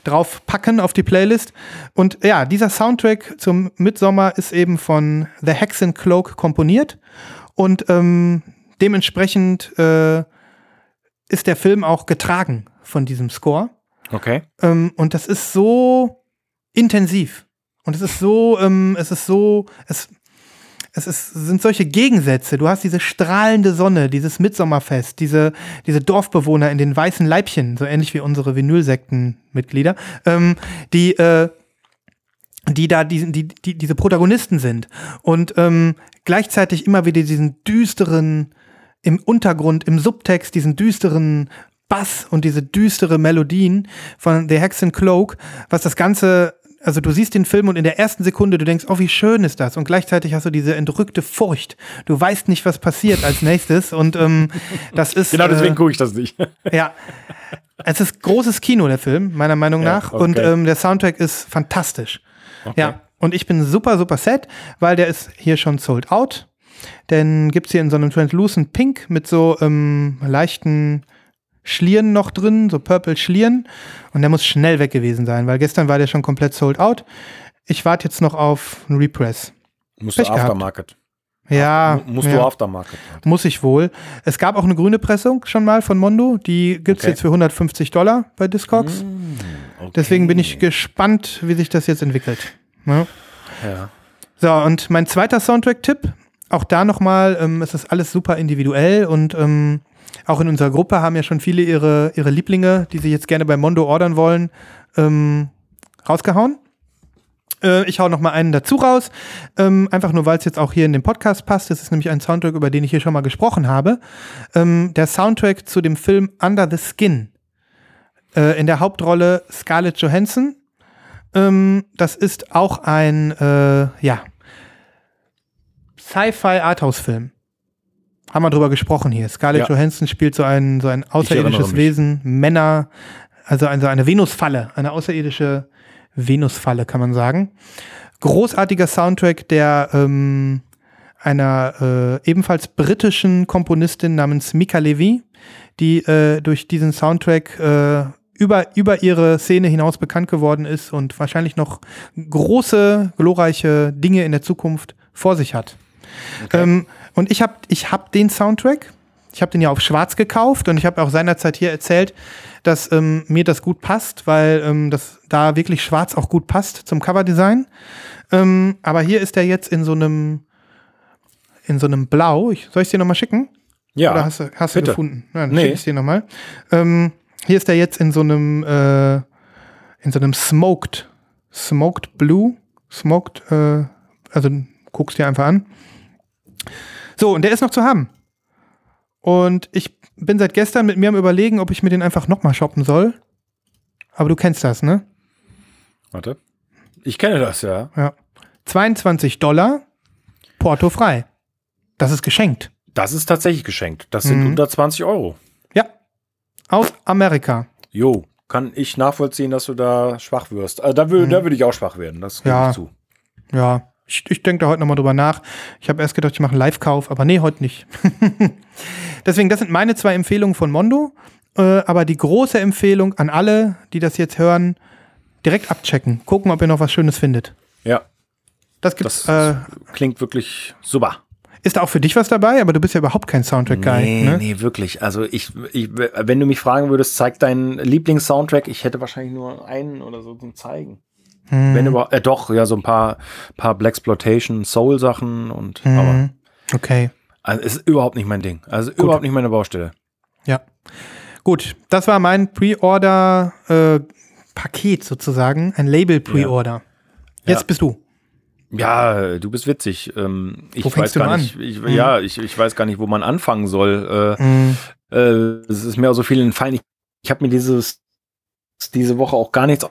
drauf packen auf die Playlist. Und ja, dieser Soundtrack zum Midsommer ist eben von The Hex and Cloak komponiert. Und ähm, dementsprechend äh, ist der Film auch getragen von diesem Score. Okay. Ähm, und das ist so intensiv. Und es ist so, ähm, es ist so, es, es ist, sind solche Gegensätze. Du hast diese strahlende Sonne, dieses Mitsommerfest, diese, diese Dorfbewohner in den weißen Leibchen, so ähnlich wie unsere Vinylsektenmitglieder, ähm, die, äh, die da die, die, die, diese Protagonisten sind. Und ähm, gleichzeitig immer wieder diesen düsteren, im Untergrund, im Subtext, diesen düsteren Bass und diese düstere Melodien von The Hex and Cloak, was das Ganze, also du siehst den Film und in der ersten Sekunde du denkst, oh, wie schön ist das? Und gleichzeitig hast du diese entrückte Furcht. Du weißt nicht, was passiert als nächstes und ähm, das ist Genau deswegen äh, gucke ich das nicht. *laughs* ja. Es ist großes Kino, der Film, meiner Meinung Ja, nach. okay. Und ähm, der Soundtrack ist fantastisch. Okay. Ja. Und ich bin super, super sad, weil der ist hier schon sold out. Den gibt's hier in so einem Translucent Pink mit so ähm, leichten Schlieren noch drin, so Purple Schlieren. Und der muss schnell weg gewesen sein, weil gestern war der schon komplett sold out. Ich warte jetzt noch auf einen Repress. Musst du Pech gehabt. Aftermarket. Ja, Mu- Musst ja. du Aftermarket. Muss ich wohl. Es gab auch eine grüne Pressung schon mal von Mondo. Die gibt's Okay. jetzt für 150 Dollar bei Discogs. Okay. Deswegen bin ich gespannt, wie sich das jetzt entwickelt. Ja. Ja. So, und mein zweiter Soundtrack-Tipp, auch da nochmal, ähm, es ist alles super individuell und ähm, auch in unserer Gruppe haben ja schon viele ihre, ihre Lieblinge, die sie jetzt gerne bei Mondo ordern wollen, ähm, rausgehauen. Äh, ich hau noch mal einen dazu raus, ähm, einfach nur, weil es jetzt auch hier in den Podcast passt. Das ist nämlich ein Soundtrack, über den ich hier schon mal gesprochen habe. Ähm, der Soundtrack zu dem Film Under the Skin. Äh, in der Hauptrolle Scarlett Johansson. Ähm, das ist auch ein, äh, ja, Sci-Fi-Arthouse-Film. Haben wir drüber gesprochen hier. Scarlett Ja. Johansson spielt so ein, so ein außerirdisches. Wesen, Männer, also eine, eine Venusfalle, eine außerirdische Venusfalle, kann man sagen. Großartiger Soundtrack, der ähm, einer äh, ebenfalls britischen Komponistin namens Mika Levy, die äh, durch diesen Soundtrack äh, über, über ihre Szene hinaus bekannt geworden ist und wahrscheinlich noch große, glorreiche Dinge in der Zukunft vor sich hat. Ähm, und ich habe ich hab den Soundtrack, ich habe den ja auf schwarz gekauft und ich habe auch seinerzeit hier erzählt, dass ähm, mir das gut passt, weil ähm, das da wirklich schwarz auch gut passt zum Coverdesign. Ähm, aber hier ist er jetzt in so einem in so einem Blau. Ich, soll ich es dir nochmal schicken? Ja. Oder hast du, hast du gefunden? Ja, dann Nee. schicke ich dir nochmal. Ähm, hier ist er jetzt in so einem äh, in so einem Smoked Smoked Blue Smoked äh, also guckst dir einfach an. So, und der ist noch zu haben. Und ich bin seit gestern mit mir am überlegen, ob ich mir den einfach nochmal shoppen soll. Aber du kennst das, ne? Warte. Ich kenne das, ja. Ja. 22 Dollar, Porto frei. Das ist geschenkt. Das ist tatsächlich geschenkt. Das sind Mhm. unter 20 Euro. Ja. Aus Amerika. Jo, kann ich nachvollziehen, dass du da schwach wirst. Also da, wür da würde ich auch schwach werden. Das gebe Mhm. Ja. ich zu. Ja, ich, ich denke da heute nochmal drüber nach. Ich habe erst gedacht, ich mache einen Live-Kauf, aber nee, heute nicht. *laughs* Deswegen, das sind meine zwei Empfehlungen von Mondo. Äh, aber die große Empfehlung an alle, die das jetzt hören, direkt abchecken. Gucken, ob ihr noch was Schönes findet. Ja, Das gibt's. das äh, klingt wirklich super. ist da auch für dich was dabei? Aber du bist ja überhaupt kein Soundtrack-Guy. Nee, ne? nee, wirklich. Also ich, ich, wenn du mich fragen würdest, zeig deinen Lieblings-Soundtrack, ich hätte wahrscheinlich nur einen oder so zum Zeigen. Hm. Wenn überhaupt, äh, doch, ja, so ein paar, paar Blaxploitation, Soul-Sachen und, Mhm. aber, Okay. also es ist überhaupt nicht mein Ding. Also überhaupt nicht meine Baustelle. Ja. Gut, das war mein Pre-Order-Paket sozusagen. Ein Label-Pre-Order. Jetzt Ja. bist du. Ja, du bist witzig. Ähm, ich weiß du gar an? nicht, ich, ja, ich, ich weiß gar nicht, wo man anfangen soll. Äh, Mhm. äh, es ist mir auch so viel entfallen. Ich, ich habe mir dieses diese Woche auch gar nichts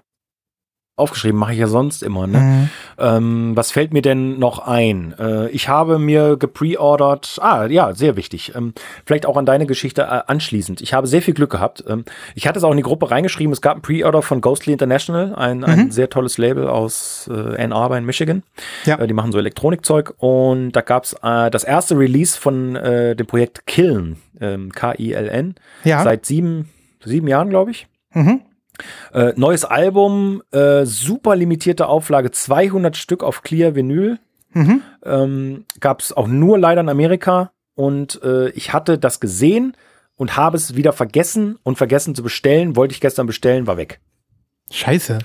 aufgeschrieben, mache ich ja sonst immer. Ne? Mhm. Ähm, was fällt mir denn noch ein? Äh, ich habe mir gepreordert, ah ja, sehr wichtig, ähm, vielleicht auch an deine Geschichte äh, anschließend. Ich habe sehr viel Glück gehabt. Ähm, ich hatte es auch in die Gruppe reingeschrieben, es gab ein Preorder von Ghostly International, ein, Mhm. ein sehr tolles Label aus äh, Ann Arbor in Michigan. Ja. Äh, die machen so Elektronikzeug und da gab es äh, das erste Release von äh, dem Projekt Kiln, ähm, K-I-L-N, Ja. seit sieben, sieben Jahren, glaube ich. Mhm. Äh, neues Album, äh, super limitierte Auflage, 200 Stück auf Clear Vinyl. Mhm. Ähm, Gab es auch nur leider in Amerika. Und äh, ich hatte das gesehen und habe es wieder vergessen und vergessen zu bestellen. Wollte ich gestern bestellen, war weg. Scheiße.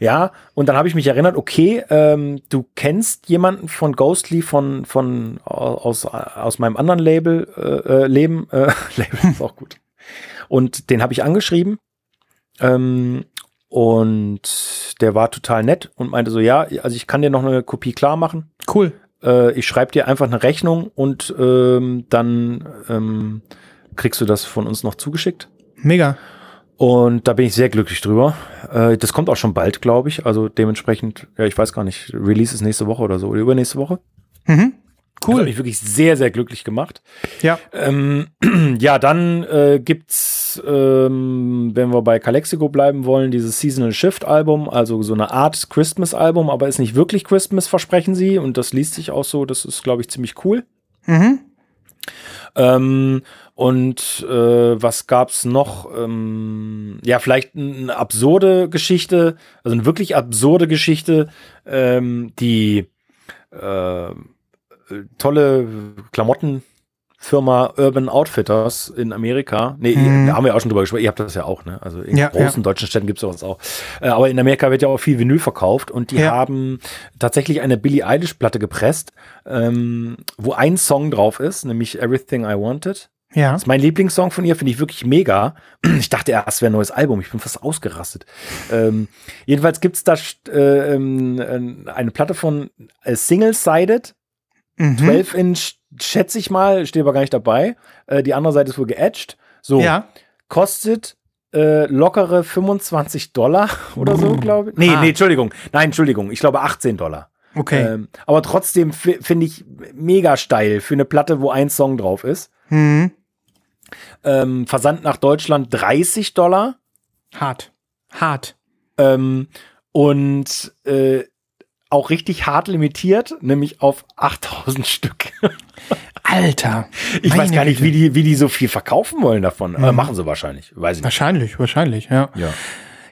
Ja, und dann habe ich mich erinnert, okay, ähm, du kennst jemanden von Ghostly von, von aus, aus meinem anderen Label, äh, äh, Leben, äh, *laughs* Label ist auch gut. Und den habe ich angeschrieben. Ähm, und der war total nett und meinte so, ja, also ich kann dir noch eine Kopie klar machen. Cool. Äh, ich schreibe dir einfach eine Rechnung und ähm, dann ähm, kriegst du das von uns noch zugeschickt. Mega. Und da bin ich sehr glücklich drüber. Äh, das kommt auch schon bald, glaube ich. Also dementsprechend, ja, ich weiß gar nicht, Release ist nächste Woche oder so, oder übernächste Woche. Mhm. Das hat Cool. mich wirklich sehr, sehr glücklich gemacht. Ja. Ähm, *clears throat* ja, dann äh, gibt's, ähm, wenn wir bei Calexico bleiben wollen, dieses Seasonal Shift Album, also so eine Art Christmas Album, aber ist nicht wirklich Christmas, versprechen sie. Und das liest sich auch so, das ist, glaube ich, ziemlich cool. Mhm. Ähm, und äh, was gab's noch? Ähm, ja, vielleicht eine absurde Geschichte, also eine wirklich absurde Geschichte, ähm, die äh, tolle Klamottenfirma Urban Outfitters in Amerika. Nee, Mhm. da haben wir auch schon drüber gesprochen. Ihr habt das ja auch, ne? Also in Ja, großen deutschen Städten gibt's sowas auch. Äh, aber in Amerika wird ja auch viel Vinyl verkauft und die Ja. haben tatsächlich eine Billie Eilish-Platte gepresst, ähm, wo ein Song drauf ist, nämlich Everything I Wanted. Ja. Das ist mein Lieblingssong von ihr, finde ich wirklich mega. *clears throat* Ich dachte erst, es wäre ein neues Album. Ich bin fast ausgerastet. Ähm, jedenfalls gibt's da äh, ähm, äh, eine Platte von äh, Single-Sided, Mhm. 12 Inch, schätze ich mal, steht aber gar nicht dabei. Äh, die andere Seite ist wohl geedged. So, Ja. kostet äh, lockere 25 Dollar *laughs* oder so, glaube ich. Nee, Ah. nee, Entschuldigung. Nein, Entschuldigung. Ich glaube 18 Dollar. Okay. Ähm, aber trotzdem fi- finde ich mega steil für eine Platte, wo ein Song drauf ist. Mhm. Ähm, Versand nach Deutschland 30 Dollar. Hart. Hart. Ähm, und äh, auch richtig hart limitiert, nämlich auf 8000 *laughs* Stück. Alter. Ich weiß gar nicht, Güte. wie die, wie die so viel verkaufen wollen davon. Aber machen sie wahrscheinlich. Weiß ich nicht. Wahrscheinlich, wahrscheinlich, ja. Ja.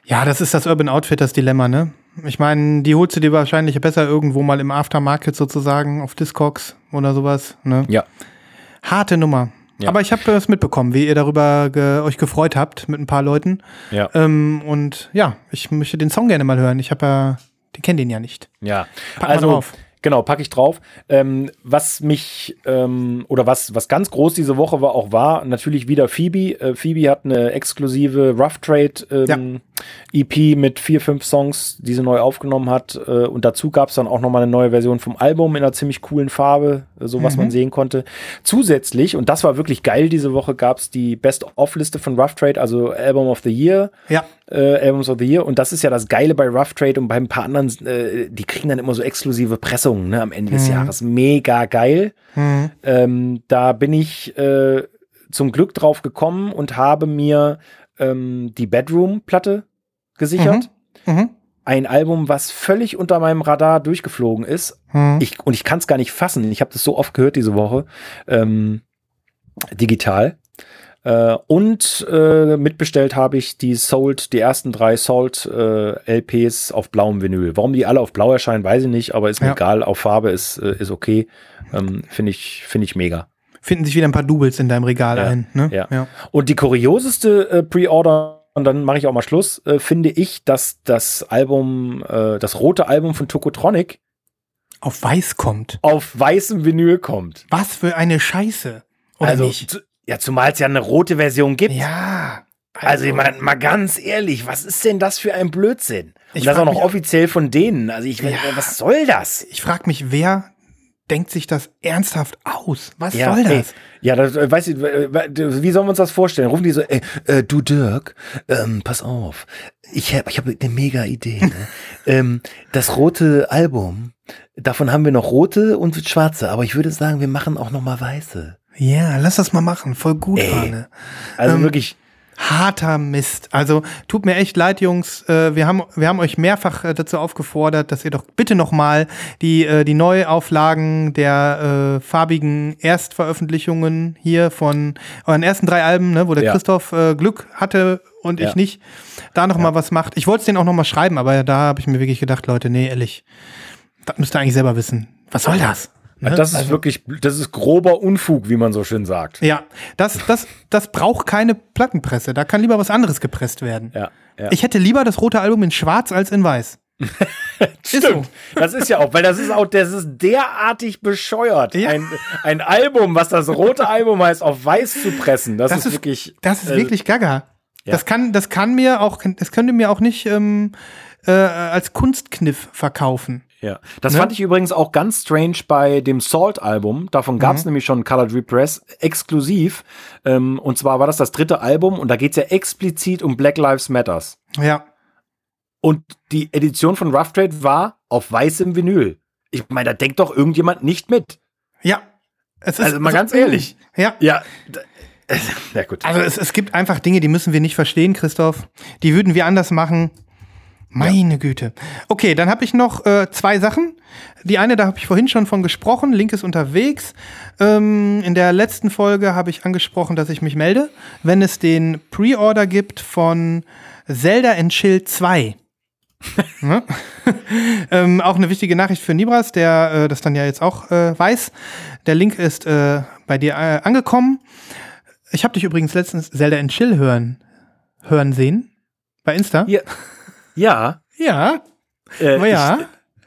Ja, das ist das Urban Outfitters Dilemma, ne? Ich meine, die holst du dir wahrscheinlich besser irgendwo mal im Aftermarket sozusagen auf Discogs oder sowas, ne? Ja. Harte Nummer. Ja. Aber ich habe das mitbekommen, wie ihr darüber ge euch gefreut habt mit ein paar Leuten. Ja. Ähm, und ja, ich möchte den Song gerne mal hören. Ich habe ja, die kennt den ja nicht. Ja. Pack mal also, drauf. Genau, packe ich drauf. Ähm, was mich ähm, oder was, was ganz groß diese Woche war, auch war, natürlich wieder Phoebe. Äh, Phoebe hat eine exklusive Rough Trade ähm, EP mit vier, fünf Songs, die sie neu aufgenommen hat. Äh, und dazu gab es dann auch nochmal eine neue Version vom Album in einer ziemlich coolen Farbe, äh, so was man sehen konnte. Zusätzlich, und das war wirklich geil diese Woche, gab es die Best-of-Liste von Rough Trade, also Album of the Year Ja. äh, Albums of the Year. Und das ist ja das Geile bei Rough Trade und bei ein paar anderen, äh, die kriegen dann immer so exklusive Pressungen ne, am Ende des Jahres. Mega geil. Mhm. Ähm, da bin ich äh, zum Glück drauf gekommen und habe mir ähm, die Bedroom-Platte gesichert. Mhm. Ein Album, was völlig unter meinem Radar durchgeflogen ist. Mhm. Ich, und ich kann es gar nicht fassen. Ich habe das so oft gehört diese Woche. Ähm, digital. Äh, und äh, mitbestellt habe ich die Sold, die ersten drei Sold äh, LPs auf blauem Vinyl. Warum die alle auf blau erscheinen, weiß ich nicht, aber ist mir Ja. egal. Auf Farbe ist, äh, ist okay. Ähm, Finde ich, finde ich mega. Finden sich wieder ein paar Doubles in deinem Regal Ja, ein, ne? ja. ja. Und die kurioseste äh, Pre-Order, und dann mache ich auch mal Schluss, äh, finde ich, dass das Album, äh, das rote Album von Tokotronic Auf weiß kommt. auf weißem Vinyl kommt. Was für eine Scheiße. Oder also, nicht? zu, ja, zumal es ja eine rote Version gibt. Ja. Also, ich meine, mal ganz ehrlich, was ist denn das für ein Blödsinn? Ich Und das frag auch noch offiziell von denen. Also, ich, Ja. was soll das? Ich frage mich, wer denkt sich das ernsthaft aus? Was Ja, soll das? ey, ja, das, äh, weiß ich, äh, wie sollen wir uns das vorstellen? Rufen die so, ey, äh, du Dirk, ähm, pass auf, ich habe ich hab eine mega Idee. Ne? *laughs* ähm, das rote Album, davon haben wir noch rote und schwarze, aber ich würde sagen, wir machen auch noch mal weiße. Ja, lass das mal machen. Voll gut, Ey. Arne. Also Ähm, wirklich, Harter Mist. Also tut mir echt leid, Jungs. Äh, wir, haben, wir haben euch mehrfach äh, dazu aufgefordert, dass ihr doch bitte nochmal die, äh, die Neuauflagen der äh, farbigen Erstveröffentlichungen hier von euren ersten drei Alben, ne, wo der Ja. Christoph äh, Glück hatte und Ja. ich nicht, da noch mal was macht. Ich wollte es denen auch noch mal schreiben, aber da habe ich mir wirklich gedacht, Leute, nee, ehrlich, das müsst ihr eigentlich selber wissen. Was soll das? Ne? das ist wirklich, das ist grober Unfug, wie man so schön sagt. Ja, das, das, das braucht keine Plattenpresse. Da kann lieber was anderes gepresst werden. Ja, ja. Ich hätte lieber das rote Album in schwarz als in weiß. *laughs* Ist so. Das ist ja auch, weil das ist auch, das ist derartig bescheuert. Ja. Ein, ein Album, was das rote Album heißt, auf weiß zu pressen, das, Das ist, ist, wirklich. das ist äh, wirklich gaga. ja. Das kann, das kann mir auch, das könnte mir auch nicht ähm, äh, als Kunstkniff verkaufen. Ja, das Ne? fand ich übrigens auch ganz strange bei dem Salt-Album. Davon gab es nämlich schon Colored Repress exklusiv. Ähm, und zwar war das das dritte Album und da geht es ja explizit um Black Lives Matters. Ja. Und die Edition von Rough Trade war auf weißem Vinyl. Ich meine, da denkt doch irgendjemand nicht mit. Ja. Es ist Also mal ganz ehrlich. Ja. Ja, d- ja *laughs* gut. Also es, es gibt einfach Dinge, die müssen wir nicht verstehen, Christoph. Die würden wir anders machen. Meine Güte. Okay, dann habe ich noch äh, zwei Sachen. Die eine, da habe ich vorhin schon von gesprochen. Link ist unterwegs. Ähm, in der letzten Folge habe ich angesprochen, dass ich mich melde, wenn es den Pre-Order gibt von Zelda and Chill 2. *laughs* Ne? *laughs* ähm, auch eine wichtige Nachricht für Nibras, der äh, das dann ja jetzt auch äh, weiß. Der Link ist äh, bei dir äh, angekommen. Ich habe dich übrigens letztens Zelda and Chill hören, hören sehen. Bei Insta. Ja, ja, Ja. äh, ja.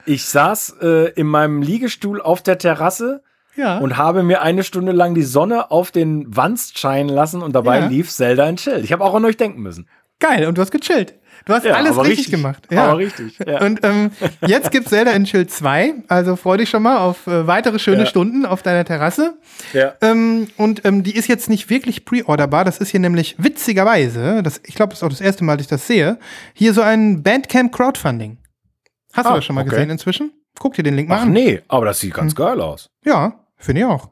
Ich, ich saß äh, in meinem Liegestuhl auf der Terrasse Ja. und habe mir eine Stunde lang die Sonne auf den Wanst scheinen lassen und dabei Ja. lief Zelda and Chill. Ich habe auch an euch denken müssen. Geil. Und du hast gechillt. Du hast Ja, alles richtig, richtig. gemacht. Ja. Aber richtig, ja. *laughs* Und ähm, jetzt gibt's Zelda in Chill 2. Also freu dich schon mal auf äh, weitere schöne Ja. Stunden auf deiner Terrasse. Ja. Ähm, und ähm, die ist jetzt nicht wirklich pre-orderbar. Das ist hier nämlich witzigerweise, das, ich glaube, das ist auch das erste Mal, dass ich das sehe, hier so ein Bandcamp Crowdfunding. Hast du Ah, das schon mal okay. gesehen inzwischen? Guck dir den Link mal Ach an. nee, aber das sieht ganz Hm. geil aus. Ja, finde ich auch.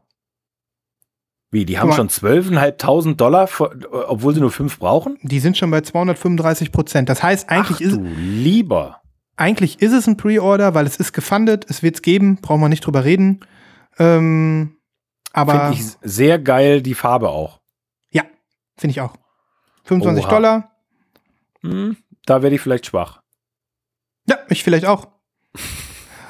Wie, die haben schon 12.500 Dollar, für, obwohl sie nur fünf brauchen? Die sind schon bei 235 Prozent. Das heißt, eigentlich Ach ist, du lieber. eigentlich ist es ein Pre-Order, weil es ist gefundet, es wird's geben, brauchen wir nicht drüber reden. Ähm, aber Finde ich sehr geil, die Farbe auch. ja, finde ich auch. 25 Oha. Dollar. Hm, da werde ich vielleicht schwach. Ja, ich vielleicht auch.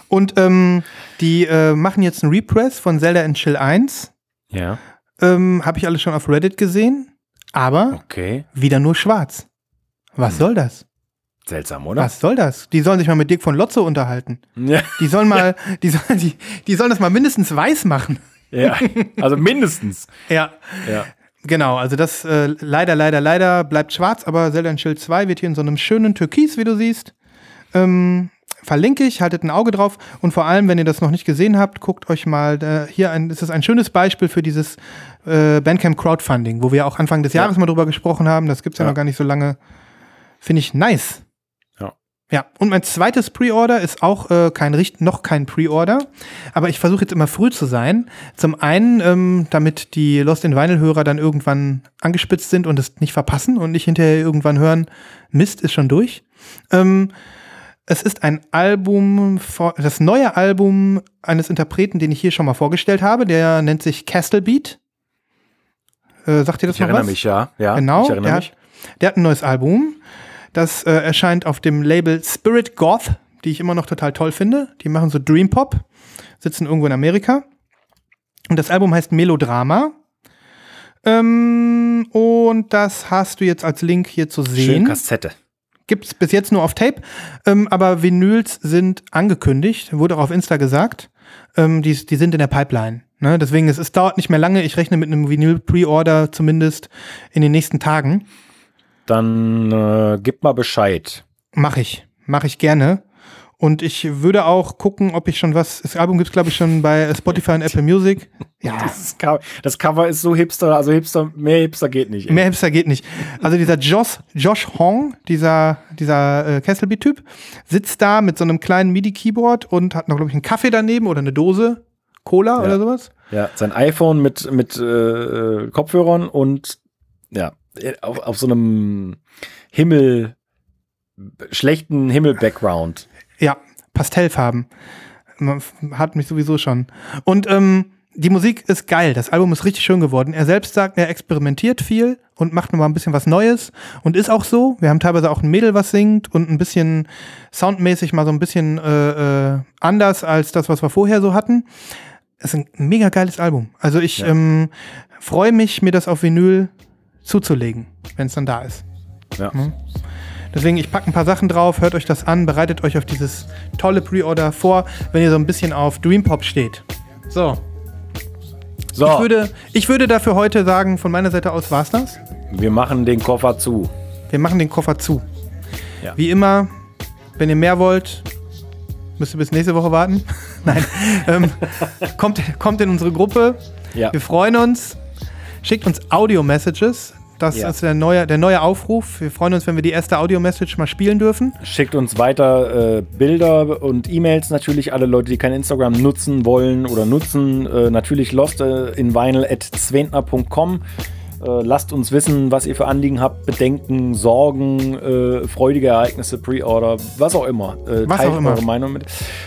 Und ähm, die äh, machen jetzt einen Repress von Zelda and Chill 1. Ja. Ähm, Habe ich alles schon auf Reddit gesehen. Aber Okay. wieder nur schwarz. Was soll das? Seltsam, oder? Was soll das? Die sollen sich mal mit Dirk von Lotzo unterhalten. Ja. Die sollen mal, *laughs* die sollen, die, die sollen das mal mindestens weiß machen. ja. Also mindestens. *laughs* Ja. Ja. Genau, also das äh, leider, leider, leider bleibt schwarz, aber Zelda and Chill 2 wird hier in so einem schönen Türkis, wie du siehst. Ähm, verlinke ich, haltet ein Auge drauf und vor allem, wenn ihr das noch nicht gesehen habt, guckt euch mal äh, hier ein, das ist ein schönes Beispiel für dieses äh, Bandcamp Crowdfunding, wo wir auch Anfang des Ja. Jahres mal drüber gesprochen haben. Das gibt's ja, Ja. noch gar nicht so lange. Finde ich nice. Ja. Ja, und mein zweites Pre-Order ist auch äh, kein Richt noch kein Pre-Order, aber ich versuche jetzt immer früh zu sein. Zum einen, ähm, damit die Lost in Vinyl-Hörer dann irgendwann angespitzt sind und es nicht verpassen und nicht hinterher irgendwann hören, Mist ist schon durch. Ähm, es ist ein Album, das neue Album eines Interpreten, den ich hier schon mal vorgestellt habe. Der nennt sich Castle Beat. Äh, sagt ihr das Ich noch erinnere was? mich, ja. Ja, Genau, ich erinnere der mich. hat, der hat ein neues Album. Das äh, erscheint auf dem Label Spirit Goth, die ich immer noch total toll finde. Die machen so Dream Pop, sitzen irgendwo in Amerika. Und das Album heißt Melodrama. Ähm, und das hast du jetzt als Link hier zu sehen. Kassette. Gibt es bis jetzt nur auf Tape, ähm, aber Vinyls sind angekündigt, wurde auch auf Insta gesagt. Ähm, die, die sind in der Pipeline. Ne? Deswegen, es, es dauert nicht mehr lange. Ich rechne mit einem Vinyl-Pre-Order zumindest in den nächsten Tagen. Dann äh, gib mal Bescheid. Mache ich. Mache ich gerne. Und ich würde auch gucken, ob ich schon was. Das Album gibt es, glaube ich, schon bei Spotify und Apple Music. Ja, Das, Co- das Cover ist so hipster, also hipster, mehr hipster geht nicht. ey. mehr Hipster geht nicht. Also dieser Josh, Josh Hong, dieser, dieser äh, Kesselbeat-Typ, sitzt da mit so einem kleinen MIDI-Keyboard und hat noch, glaube ich, einen Kaffee daneben oder eine Dose Cola oder sowas. Ja, sein iPhone mit, mit äh, Kopfhörern und ja, auf, auf so einem Himmel, schlechten Himmel-Background. Ja, Pastellfarben. Man hat mich sowieso schon. Und ähm, die Musik ist geil. Das Album ist richtig schön geworden. Er selbst sagt, er experimentiert viel und macht nochmal ein bisschen was Neues. Und ist auch so. Wir haben teilweise auch ein Mädel, was singt und ein bisschen soundmäßig mal so ein bisschen äh, äh, anders als das, was wir vorher so hatten. Es ist ein mega geiles Album. Also ich Ja. ähm, freue mich, mir das auf Vinyl zuzulegen, wenn es dann da ist. Ja. Deswegen, ich packe ein paar Sachen drauf, hört euch das an, bereitet euch auf dieses tolle Pre-Order vor, wenn ihr so ein bisschen auf Dream Pop steht. So, So, ich, würde, ich würde dafür heute sagen, von meiner Seite aus war's das. wir machen den Koffer zu. Wir machen den Koffer zu. Ja. Wie immer, wenn ihr mehr wollt, müsst ihr bis nächste Woche warten. *laughs* Nein, ähm, kommt, kommt in unsere Gruppe. Ja. Wir freuen uns. Schickt uns Audio-Messages. Das Ja. ist der neue, der neue Aufruf. Wir freuen uns, wenn wir die erste Audio-Message mal spielen dürfen. Schickt uns weiter äh, Bilder und E-Mails natürlich. Alle Leute, die kein Instagram nutzen wollen oder nutzen, äh, natürlich lost äh, in vinyl at zwentner.com. Äh, lasst uns wissen, was ihr für Anliegen habt, Bedenken, Sorgen, äh, freudige Ereignisse, Pre-Order, was auch immer. Was teilt auch immer. eure Meinung mit.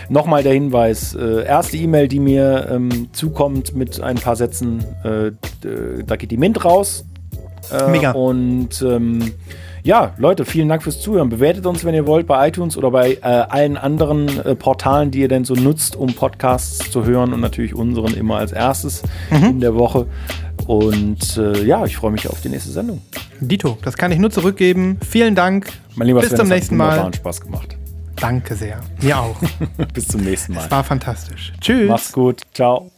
Nochmal der Hinweis: erste E-Mail, die mir ähm, zukommt mit ein paar Sätzen, da geht die Mint raus. Äh, Mega. Und ähm, ja, Leute, vielen Dank fürs Zuhören. Bewertet uns, wenn ihr wollt, bei iTunes oder bei äh, allen anderen äh, Portalen, die ihr denn so nutzt, um Podcasts zu hören und natürlich unseren immer als erstes Mhm. in der Woche. Und äh, ja, ich freue mich auf die nächste Sendung. Dito, das kann ich nur zurückgeben. Vielen Dank. Mein lieber Bis Sven, zum es hat nächsten Mal. Spaß gemacht. Danke sehr. Mir auch. *laughs* Bis zum nächsten Mal. War fantastisch. Tschüss. Mach's gut. Ciao.